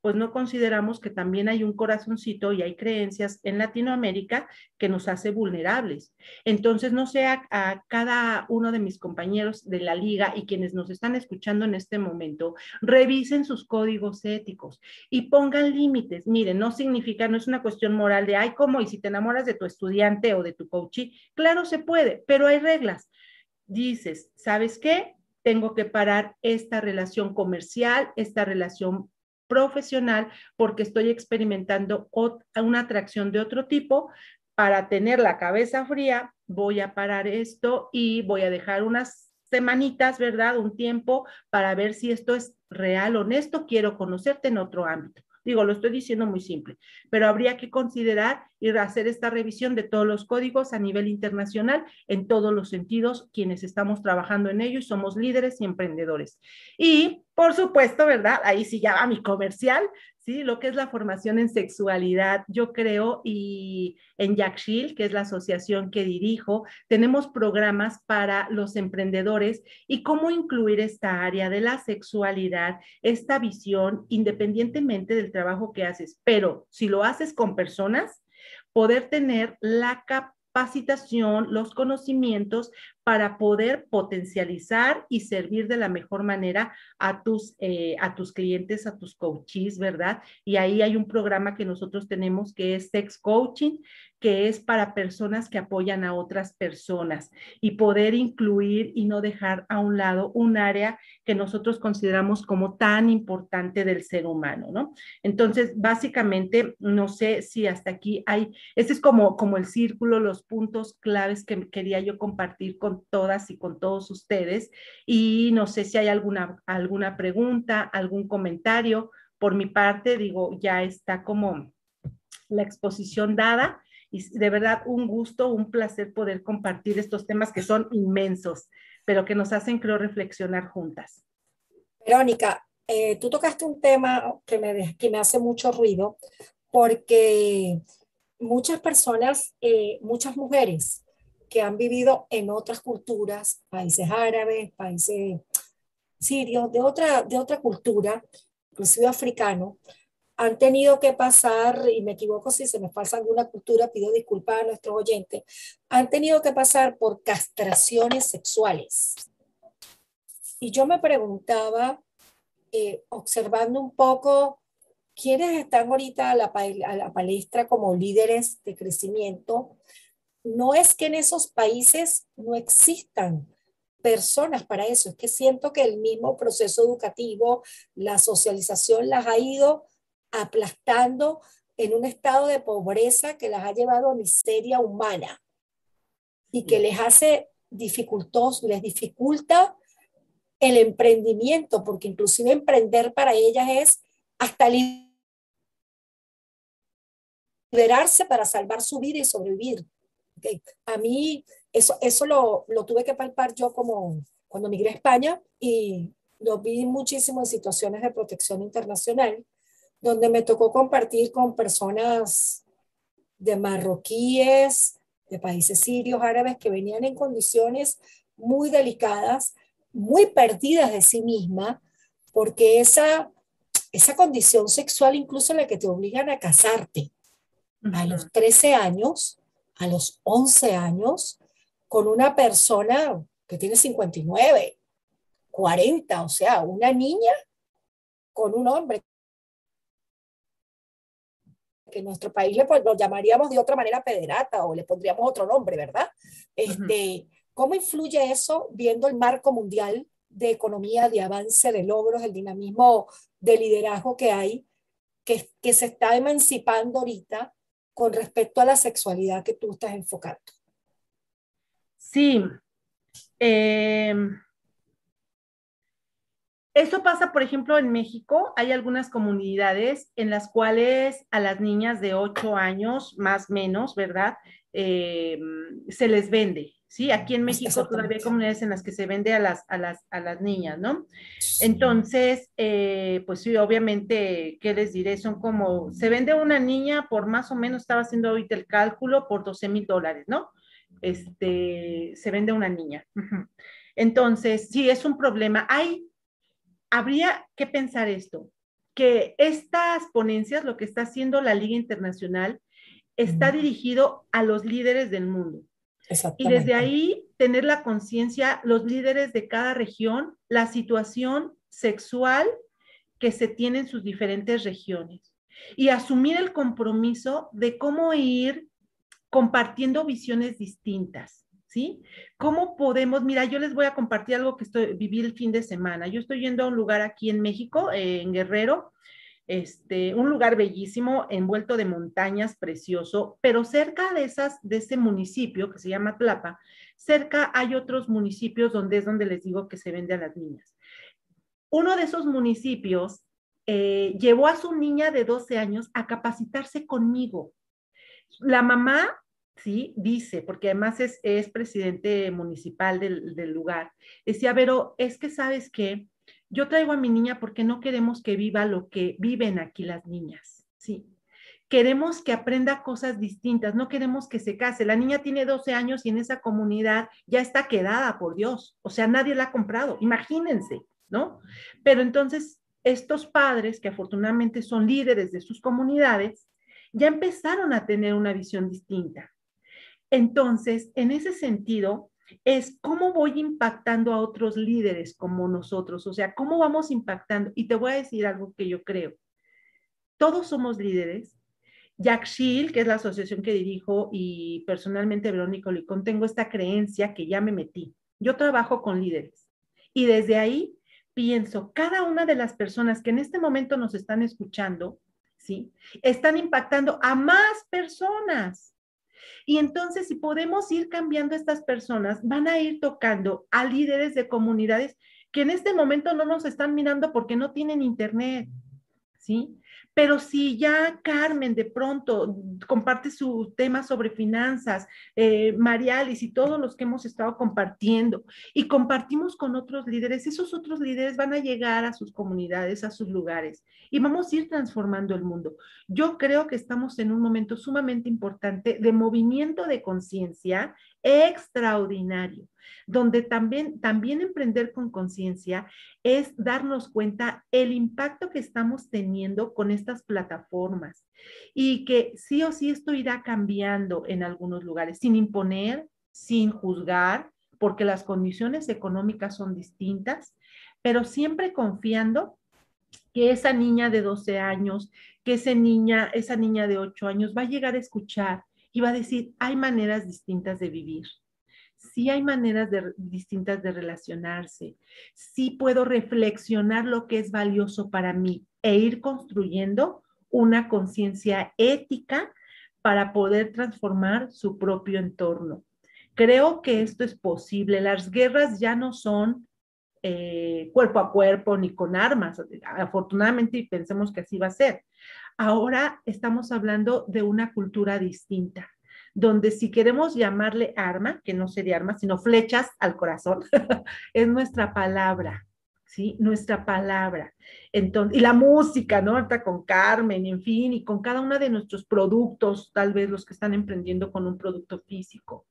Pues no consideramos que también hay un corazoncito y hay creencias en Latinoamérica que nos hace vulnerables. Entonces, no sé a, cada uno de mis compañeros de la liga y quienes nos están escuchando en este momento, revisen sus códigos éticos y pongan límites. Miren, no significa, no es una cuestión moral de, ay, ¿cómo? Y si te enamoras de tu estudiante o de tu coachee, claro, se puede, pero hay reglas dices, ¿sabes qué? Tengo que parar esta relación comercial, esta relación profesional, porque estoy experimentando una atracción de otro tipo. Para tener la cabeza fría, voy a parar esto y voy a dejar unas semanitas, ¿verdad? Un tiempo para ver si esto es real, honesto. Quiero conocerte en otro ámbito. Digo, lo estoy diciendo muy simple, pero habría que considerar y hacer esta revisión de todos los códigos a nivel internacional en todos los sentidos, quienes estamos trabajando en ello y somos líderes y emprendedores. Y, por supuesto, ¿verdad? Ahí sí ya va mi comercial, ¿sí? Lo que es la formación en sexualidad, yo creo, y en Yakshil, que es la asociación que dirijo, tenemos programas para los emprendedores y cómo incluir esta área de la sexualidad, esta visión, independientemente del trabajo que haces, pero si lo haces con personas, poder tener la capacitación, los conocimientos para poder potencializar y servir de la mejor manera a tus, eh, a tus clientes, a tus coaches, ¿verdad? Y ahí hay un programa que nosotros tenemos que es Sex Coaching, que es para personas que apoyan a otras personas y poder incluir y no dejar a un lado un área que nosotros consideramos como tan importante del ser humano, ¿no? Entonces, básicamente, no sé si hasta aquí hay, este es como, como el círculo, los puntos claves que quería yo compartir con todas y con todos ustedes. Y no sé si hay alguna, alguna pregunta, algún comentario. Por mi parte, digo, ya está como la exposición dada y de verdad un gusto, un placer poder compartir estos temas que son inmensos, pero que nos hacen, creo, reflexionar juntas. Verónica, eh, tú tocaste un tema que me, que me hace mucho ruido porque muchas personas, eh, muchas mujeres que han vivido en otras culturas, países árabes, países sirios, de otra, de otra cultura, inclusive africano, han tenido que pasar, y me equivoco si se me pasa alguna cultura, pido disculpas a nuestros oyentes, han tenido que pasar por castraciones sexuales. Y yo me preguntaba, eh, observando un poco quiénes están ahorita a la, a la palestra como líderes de crecimiento, no es que en esos países no existan personas para eso, es que siento que el mismo proceso educativo, la socialización las ha ido aplastando en un estado de pobreza que las ha llevado a miseria humana y que les hace dificultos, les dificulta el emprendimiento, porque inclusive emprender para ellas es hasta liberarse para salvar su vida y sobrevivir. A mí eso, eso lo, lo tuve que palpar yo como cuando migré a España y lo vi muchísimo en situaciones de protección internacional donde me tocó compartir con personas de marroquíes, de países sirios, árabes, que venían en condiciones muy delicadas, muy perdidas de sí misma, porque esa, esa condición sexual, incluso la que te obligan a casarte a los 13 años, a los 11 años, con una persona que tiene 59, 40, o sea, una niña con un hombre que en nuestro país le, lo llamaríamos de otra manera pederata o le pondríamos otro nombre, ¿verdad? Este, ¿Cómo influye eso viendo el marco mundial de economía, de avance, de logros, el dinamismo de liderazgo que hay, que, que se está emancipando ahorita con respecto a la sexualidad que tú estás enfocando? Sí. Eh, eso pasa, por ejemplo, en México. Hay algunas comunidades en las cuales a las niñas de 8 años, más o menos, ¿verdad? Eh, se les vende, ¿sí? Aquí en México todavía hay comunidades en las que se vende a las, a las, a las niñas, ¿no? Entonces, eh, pues sí, obviamente, ¿qué les diré? Son como, se vende una niña por más o menos, estaba haciendo ahorita el cálculo, por 12 mil dólares, ¿no? Este, se vende una niña. Entonces, sí, es un problema. Hay habría que pensar esto, que estas ponencias, lo que está haciendo la Liga Internacional, está dirigido a los líderes del mundo. Y desde ahí tener la conciencia, los líderes de cada región, la situación sexual que se tiene en sus diferentes regiones. Y asumir el compromiso de cómo ir compartiendo visiones distintas. ¿Sí? ¿Cómo podemos? Mira, yo les voy a compartir algo que estoy, viví el fin de semana. Yo estoy yendo a un lugar aquí en México, eh, en Guerrero, este, un lugar bellísimo, envuelto de montañas, precioso, pero cerca de esas, de ese municipio que se llama Tlapa, cerca hay otros municipios donde es donde les digo que se vende a las niñas. Uno de esos municipios eh, llevó a su niña de 12 años a capacitarse conmigo. La mamá ¿sí? Dice, porque además es, es presidente municipal del, del, lugar, decía, pero es que sabes que yo traigo a mi niña porque no queremos que viva lo que viven aquí las niñas, ¿sí? Queremos que aprenda cosas distintas, no queremos que se case. La niña tiene 12 años y en esa comunidad ya está quedada, por Dios. O sea, nadie la ha comprado, imagínense, ¿no? Pero entonces, estos padres, que afortunadamente son líderes de sus comunidades, ya empezaron a tener una visión distinta. Entonces, en ese sentido, es cómo voy impactando a otros líderes como nosotros, o sea, cómo vamos impactando. Y te voy a decir algo que yo creo. Todos somos líderes. Jack Shield, que es la asociación que dirijo, y personalmente Verónica Licón, tengo esta creencia que ya me metí. Yo trabajo con líderes. Y desde ahí pienso, cada una de las personas que en este momento nos están escuchando, ¿sí? Están impactando a más personas. Y entonces, si podemos ir cambiando estas personas, van a ir tocando a líderes de comunidades que en este momento no nos están mirando porque no tienen internet, ¿sí? Pero si ya Carmen de pronto comparte su tema sobre finanzas, eh, Marialis y todos los que hemos estado compartiendo y compartimos con otros líderes, esos otros líderes van a llegar a sus comunidades, a sus lugares y vamos a ir transformando el mundo. Yo creo que estamos en un momento sumamente importante de movimiento de conciencia extraordinario, donde también, también emprender con conciencia es darnos cuenta el impacto que estamos teniendo con estas plataformas y que sí o sí esto irá cambiando en algunos lugares, sin imponer, sin juzgar, porque las condiciones económicas son distintas, pero siempre confiando que esa niña de 12 años, que esa niña, esa niña de 8 años va a llegar a escuchar y va a decir, hay maneras distintas de vivir. Sí hay maneras distintas de relacionarse. Sí puedo reflexionar lo que es valioso para mí e ir construyendo una conciencia ética para poder transformar su propio entorno. Creo que esto es posible. Las guerras ya no son eh, cuerpo a cuerpo ni con armas. Afortunadamente, y pensemos que así va a ser. Ahora estamos hablando de una cultura distinta, donde si queremos llamarle arma, que no sería arma, sino flechas al corazón, es nuestra palabra, ¿sí? Nuestra palabra. Entonces, y la música, ¿no? Ahorita con Carmen, en fin, y con cada uno de nuestros productos, tal vez los que están emprendiendo con un producto físico.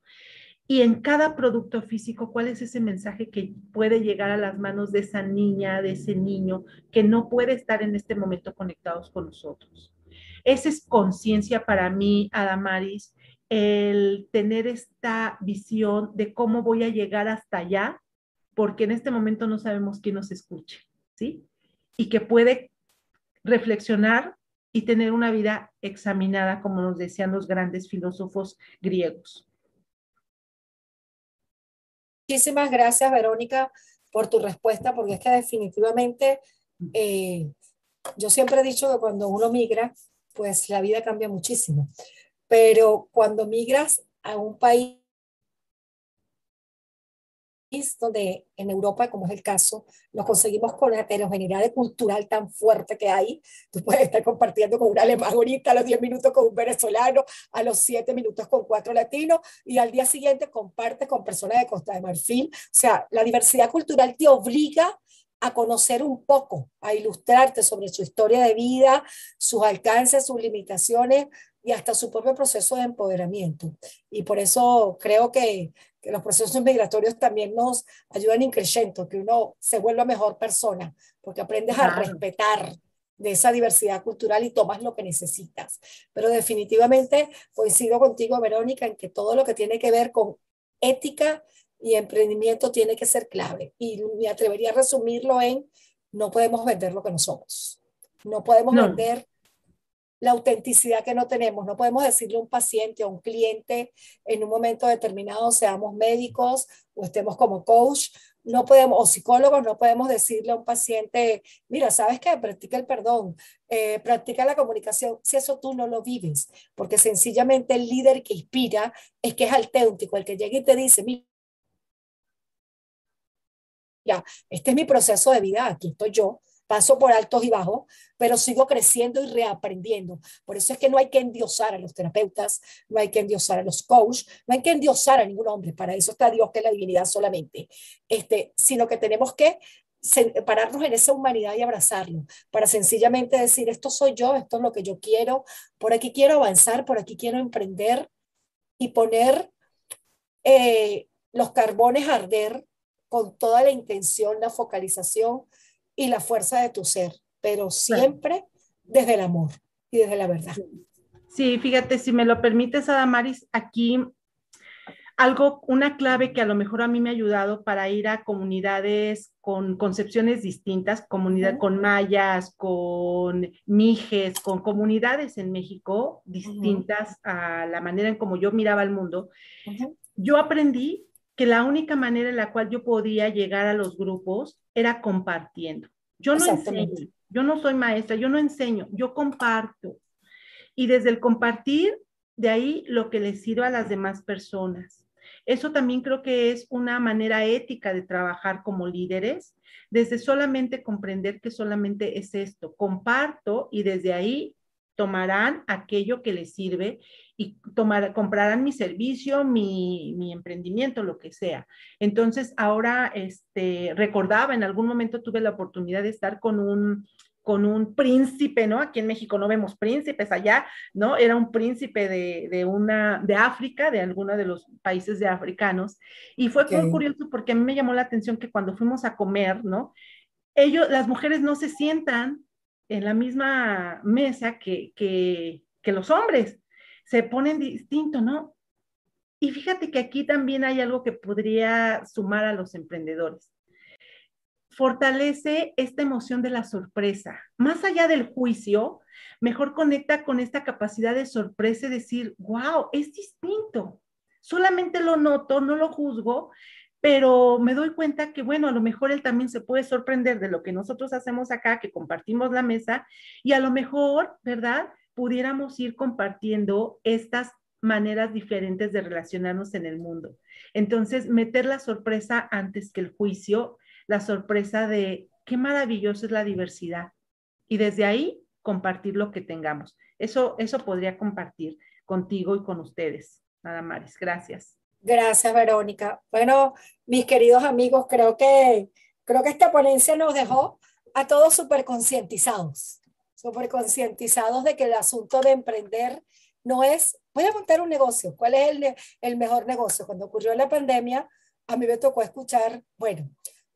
Y en cada producto físico, ¿cuál es ese mensaje que puede llegar a las manos de esa niña, de ese niño que no puede estar en este momento conectados con nosotros? Esa es conciencia para mí, Adamaris, el tener esta visión de cómo voy a llegar hasta allá, porque en este momento no sabemos quién nos escuche, ¿sí? Y que puede reflexionar y tener una vida examinada, como nos decían los grandes filósofos griegos. Muchísimas gracias, Verónica, por tu respuesta, porque es que definitivamente eh, yo siempre he dicho que cuando uno migra, pues la vida cambia muchísimo. Pero cuando migras a un país donde en Europa, como es el caso, nos conseguimos con la heterogeneidad cultural tan fuerte que hay. Tú puedes estar compartiendo con un alemán ahorita a los 10 minutos con un venezolano, a los 7 minutos con cuatro latinos y al día siguiente compartes con personas de Costa de Marfil. O sea, la diversidad cultural te obliga a conocer un poco, a ilustrarte sobre su historia de vida, sus alcances, sus limitaciones y hasta su propio proceso de empoderamiento. Y por eso creo que que los procesos migratorios también nos ayudan increyendo, que uno se vuelva mejor persona, porque aprendes a respetar de esa diversidad cultural y tomas lo que necesitas. Pero definitivamente coincido contigo, Verónica, en que todo lo que tiene que ver con ética y emprendimiento tiene que ser clave. Y me atrevería a resumirlo en, no podemos vender lo que no somos. No podemos vender la autenticidad que no tenemos. No podemos decirle a un paciente o a un cliente en un momento determinado, seamos médicos o estemos como coach, no podemos, o psicólogos, no podemos decirle a un paciente, mira, ¿sabes qué? Practica el perdón, eh, practica la comunicación, si eso tú no lo vives, porque sencillamente el líder que inspira es que es auténtico, el que llega y te dice, mira, este es mi proceso de vida, aquí estoy yo, paso por altos y bajos, pero sigo creciendo y reaprendiendo. Por eso es que no hay que endiosar a los terapeutas, no hay que endiosar a los coaches, no hay que endiosar a ningún hombre, para eso está Dios que es la divinidad solamente, este, sino que tenemos que pararnos en esa humanidad y abrazarlo, para sencillamente decir, esto soy yo, esto es lo que yo quiero, por aquí quiero avanzar, por aquí quiero emprender y poner eh, los carbones a arder con toda la intención, la focalización y la fuerza de tu ser, pero siempre desde el amor y desde la verdad. Sí, fíjate, si me lo permites, Adamaris, aquí algo, una clave que a lo mejor a mí me ha ayudado para ir a comunidades con concepciones distintas, comunidad con mayas, con mijes, con comunidades en México distintas a la manera en como yo miraba el mundo. Yo aprendí que la única manera en la cual yo podía llegar a los grupos era compartiendo. Yo no enseño, yo no soy maestra, yo no enseño, yo comparto. Y desde el compartir, de ahí lo que les sirva a las demás personas. Eso también creo que es una manera ética de trabajar como líderes, desde solamente comprender que solamente es esto, comparto y desde ahí tomarán aquello que les sirve y tomar, comprarán mi servicio, mi, mi, emprendimiento, lo que sea. Entonces, ahora, este, recordaba, en algún momento tuve la oportunidad de estar con un, con un príncipe, ¿no? Aquí en México no vemos príncipes, allá, ¿no? Era un príncipe de, de una, de África, de alguno de los países de africanos. Y fue muy curioso porque a mí me llamó la atención que cuando fuimos a comer, ¿no? Ellos, las mujeres no se sientan en la misma mesa que, que, que los hombres se ponen distinto, ¿no? Y fíjate que aquí también hay algo que podría sumar a los emprendedores. Fortalece esta emoción de la sorpresa. Más allá del juicio, mejor conecta con esta capacidad de sorpresa y decir, wow, es distinto. Solamente lo noto, no lo juzgo, pero me doy cuenta que, bueno, a lo mejor él también se puede sorprender de lo que nosotros hacemos acá, que compartimos la mesa, y a lo mejor, ¿verdad? pudiéramos ir compartiendo estas maneras diferentes de relacionarnos en el mundo. Entonces, meter la sorpresa antes que el juicio, la sorpresa de qué maravilloso es la diversidad. Y desde ahí, compartir lo que tengamos. Eso, eso podría compartir contigo y con ustedes. Nada más, gracias. Gracias, Verónica. Bueno, mis queridos amigos, creo que, creo que esta ponencia nos dejó a todos súper concientizados súper concientizados de que el asunto de emprender no es, voy a montar un negocio, ¿cuál es el, el mejor negocio? Cuando ocurrió la pandemia, a mí me tocó escuchar, bueno,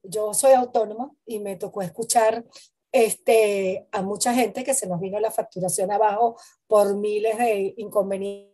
yo soy autónoma y me tocó escuchar este, a mucha gente que se nos vino la facturación abajo por miles de inconvenientes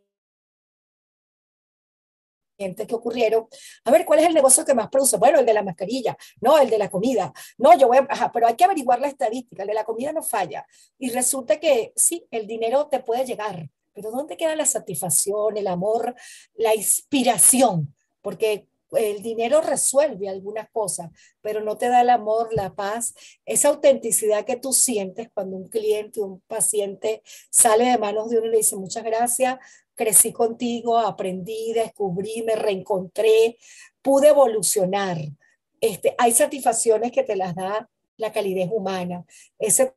que ocurrieron. A ver, ¿cuál es el negocio que más produce? Bueno, el de la mascarilla, no, el de la comida. No, yo voy a, pero hay que averiguar la estadística, el de la comida no falla. Y resulta que sí, el dinero te puede llegar, pero ¿dónde queda la satisfacción, el amor, la inspiración? Porque el dinero resuelve algunas cosas, pero no te da el amor, la paz, esa autenticidad que tú sientes cuando un cliente, un paciente sale de manos de uno y le dice muchas gracias, crecí contigo, aprendí, descubrí, me reencontré, pude evolucionar. Este, hay satisfacciones que te las da la calidez humana. Ese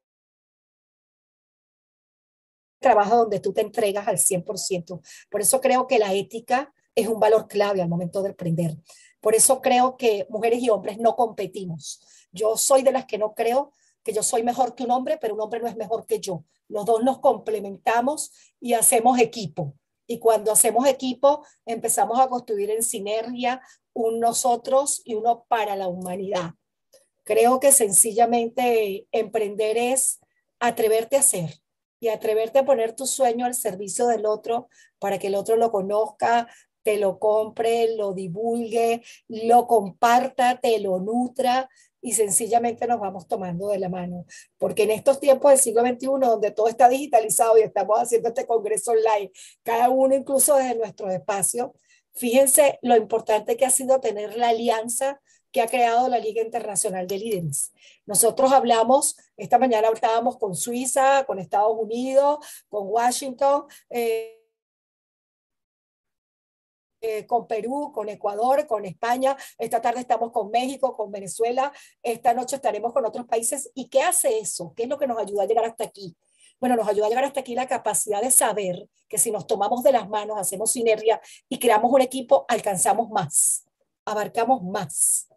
trabajo donde tú te entregas al 100%. Por eso creo que la ética es un valor clave al momento de aprender. Por eso creo que mujeres y hombres no competimos. Yo soy de las que no creo que yo soy mejor que un hombre, pero un hombre no es mejor que yo. Los dos nos complementamos y hacemos equipo. Y cuando hacemos equipo, empezamos a construir en sinergia un nosotros y uno para la humanidad. Creo que sencillamente emprender es atreverte a hacer y atreverte a poner tu sueño al servicio del otro para que el otro lo conozca, te lo compre, lo divulgue, lo comparta, te lo nutra y sencillamente nos vamos tomando de la mano. Porque en estos tiempos del siglo XXI, donde todo está digitalizado y estamos haciendo este congreso online, cada uno incluso desde nuestro espacio, fíjense lo importante que ha sido tener la alianza que ha creado la Liga Internacional de Líderes. Nosotros hablamos, esta mañana estábamos con Suiza, con Estados Unidos, con Washington. Eh, eh, con Perú, con Ecuador, con España. Esta tarde estamos con México, con Venezuela. Esta noche estaremos con otros países. ¿Y qué hace eso? ¿Qué es lo que nos ayuda a llegar hasta aquí? Bueno, nos ayuda a llegar hasta aquí la capacidad de saber que si nos tomamos de las manos, hacemos sinergia y creamos un equipo, alcanzamos más, abarcamos más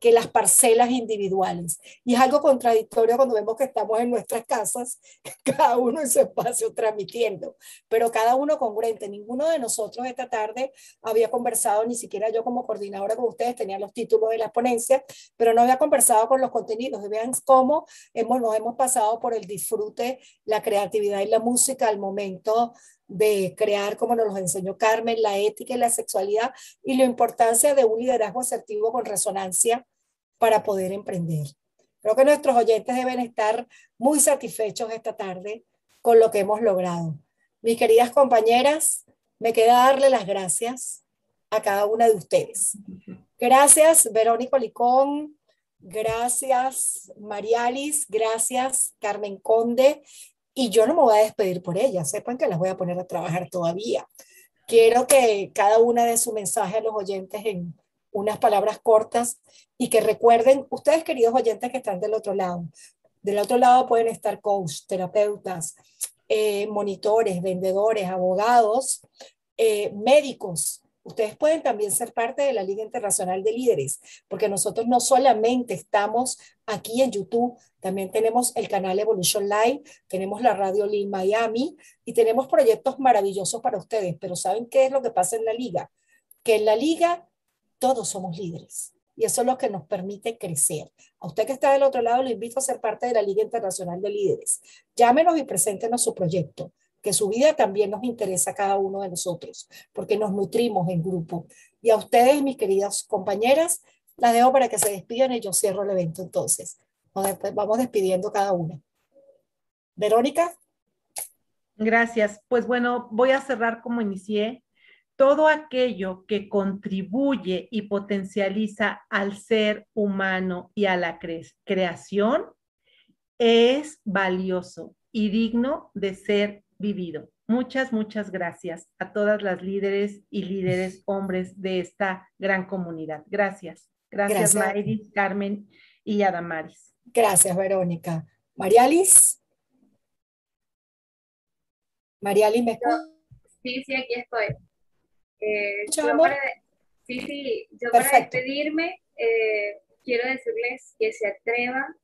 que las parcelas individuales. Y es algo contradictorio cuando vemos que estamos en nuestras casas, cada uno en su espacio transmitiendo, pero cada uno congruente. Ninguno de nosotros esta tarde había conversado, ni siquiera yo como coordinadora con ustedes, tenía los títulos de las ponencias, pero no había conversado con los contenidos. Y vean cómo hemos, nos hemos pasado por el disfrute, la creatividad y la música al momento de crear, como nos lo enseñó Carmen, la ética y la sexualidad y la importancia de un liderazgo asertivo con resonancia para poder emprender. Creo que nuestros oyentes deben estar muy satisfechos esta tarde con lo que hemos logrado. Mis queridas compañeras, me queda darle las gracias a cada una de ustedes. Gracias, Verónica Licón. Gracias, Marialis. Gracias, Carmen Conde y yo no me voy a despedir por ellas, sepan que las voy a poner a trabajar todavía. quiero que cada una de su mensaje a los oyentes en unas palabras cortas y que recuerden, ustedes queridos oyentes que están del otro lado, del otro lado pueden estar coach, terapeutas, eh, monitores, vendedores, abogados, eh, médicos. Ustedes pueden también ser parte de la Liga Internacional de Líderes, porque nosotros no solamente estamos aquí en YouTube, también tenemos el canal Evolution Live, tenemos la radio Lil Miami y tenemos proyectos maravillosos para ustedes. Pero ¿saben qué es lo que pasa en la liga? Que en la liga todos somos líderes y eso es lo que nos permite crecer. A usted que está del otro lado, le invito a ser parte de la Liga Internacional de Líderes. Llámenos y preséntenos su proyecto, que su vida también nos interesa a cada uno de nosotros, porque nos nutrimos en grupo. Y a ustedes, mis queridas compañeras, las dejo para que se despidan y yo cierro el evento entonces. Vamos despidiendo cada una. Verónica. Gracias. Pues bueno, voy a cerrar como inicié todo aquello que contribuye y potencializa al ser humano y a la creación es valioso y digno de ser vivido. Muchas, muchas gracias a todas las líderes y líderes hombres de esta gran comunidad. Gracias. Gracias, gracias. Carmen y Adamaris. Gracias, Verónica. Marialis. Marialis, ¿me Sí, sí, aquí estoy. Eh, yo para, sí, sí, yo para despedirme eh, quiero decirles que se atrevan,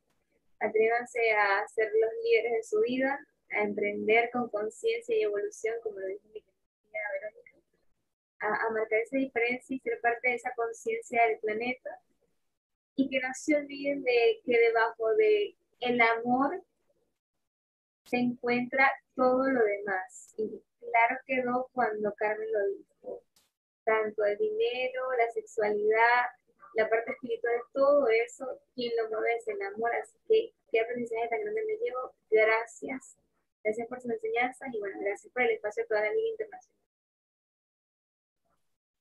atrévanse a ser los líderes de su vida, a emprender con conciencia y evolución, como lo dijo mi querida Verónica, a, marcar esa diferencia y ser parte de esa conciencia del planeta y que no se olviden de que debajo de el amor se encuentra todo lo demás. Y claro quedó cuando Carmen lo dijo tanto el dinero, la sexualidad, la parte espiritual, todo eso, quien lo mueve es el amor. Así que qué aprendizaje tan grande me llevo. Gracias. Gracias por sus enseñanzas y bueno, gracias por el espacio de toda la Liga Internacional.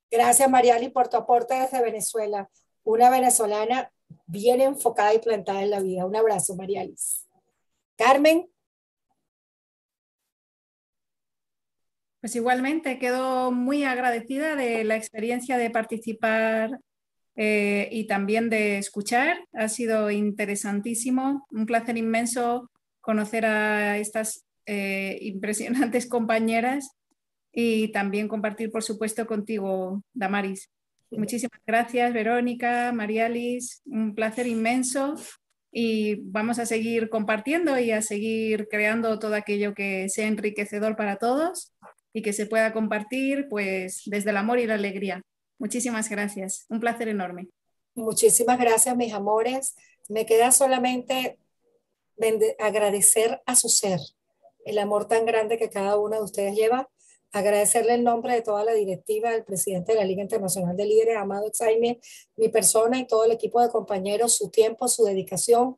Gracias, Mariali, por tu aporte desde Venezuela. Una venezolana bien enfocada y plantada en la vida. Un abrazo, Marialis. Carmen. Pues igualmente, quedo muy agradecida de la experiencia de participar eh, y también de escuchar. Ha sido interesantísimo, un placer inmenso conocer a estas eh, impresionantes compañeras y también compartir, por supuesto, contigo, Damaris. Muchísimas gracias, Verónica, Marialis, un placer inmenso y vamos a seguir compartiendo y a seguir creando todo aquello que sea enriquecedor para todos y que se pueda compartir pues desde el amor y la alegría. Muchísimas gracias, un placer enorme. Muchísimas gracias, mis amores. Me queda solamente agradecer a su ser, el amor tan grande que cada uno de ustedes lleva, agradecerle el nombre de toda la directiva, del presidente de la Liga Internacional de Líderes, Amado Jaime, mi persona y todo el equipo de compañeros, su tiempo, su dedicación.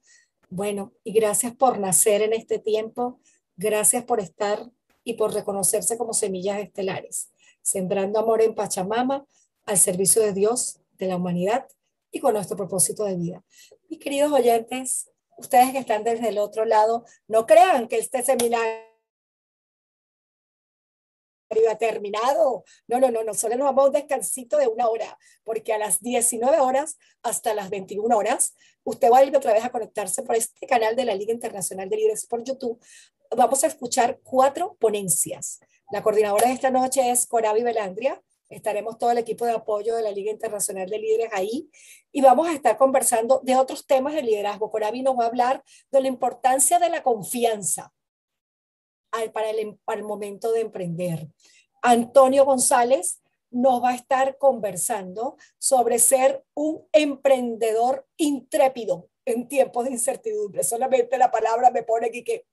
Bueno, y gracias por nacer en este tiempo, gracias por estar y por reconocerse como semillas estelares, sembrando amor en Pachamama al servicio de Dios, de la humanidad y con nuestro propósito de vida. Mis queridos oyentes, ustedes que están desde el otro lado, no crean que este seminario ha terminado. No, no, no, no, solo nos vamos a un descansito de una hora, porque a las 19 horas hasta las 21 horas, usted va a ir otra vez a conectarse por este canal de la Liga Internacional de Líderes por YouTube vamos a escuchar cuatro ponencias. La coordinadora de esta noche es Corabi Belandria. Estaremos todo el equipo de apoyo de la Liga Internacional de Líderes ahí y vamos a estar conversando de otros temas de liderazgo. Corabi nos va a hablar de la importancia de la confianza para el, para el momento de emprender. Antonio González nos va a estar conversando sobre ser un emprendedor intrépido en tiempos de incertidumbre. Solamente la palabra me pone aquí que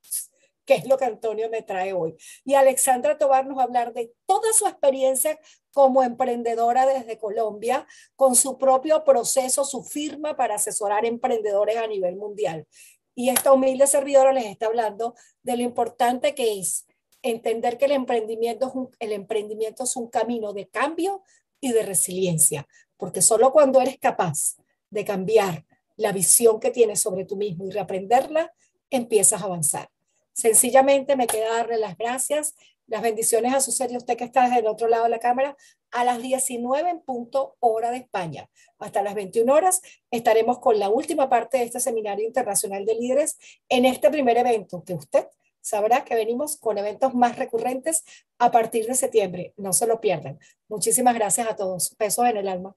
que es lo que Antonio me trae hoy. Y Alexandra Tobar nos va a hablar de toda su experiencia como emprendedora desde Colombia, con su propio proceso, su firma para asesorar emprendedores a nivel mundial. Y esta humilde servidora les está hablando de lo importante que es entender que el emprendimiento es un, el emprendimiento es un camino de cambio y de resiliencia, porque solo cuando eres capaz de cambiar la visión que tienes sobre tú mismo y reaprenderla, empiezas a avanzar. Sencillamente me queda darle las gracias Las bendiciones a su serie, usted que está desde el otro lado de la cámara, a las 19 en punto hora de España. Hasta las 21 horas estaremos con la última parte de este Seminario Internacional de Líderes en este primer evento que usted sabrá que venimos con eventos más recurrentes a partir de septiembre. No se lo pierdan. Muchísimas gracias a todos. Besos en el alma.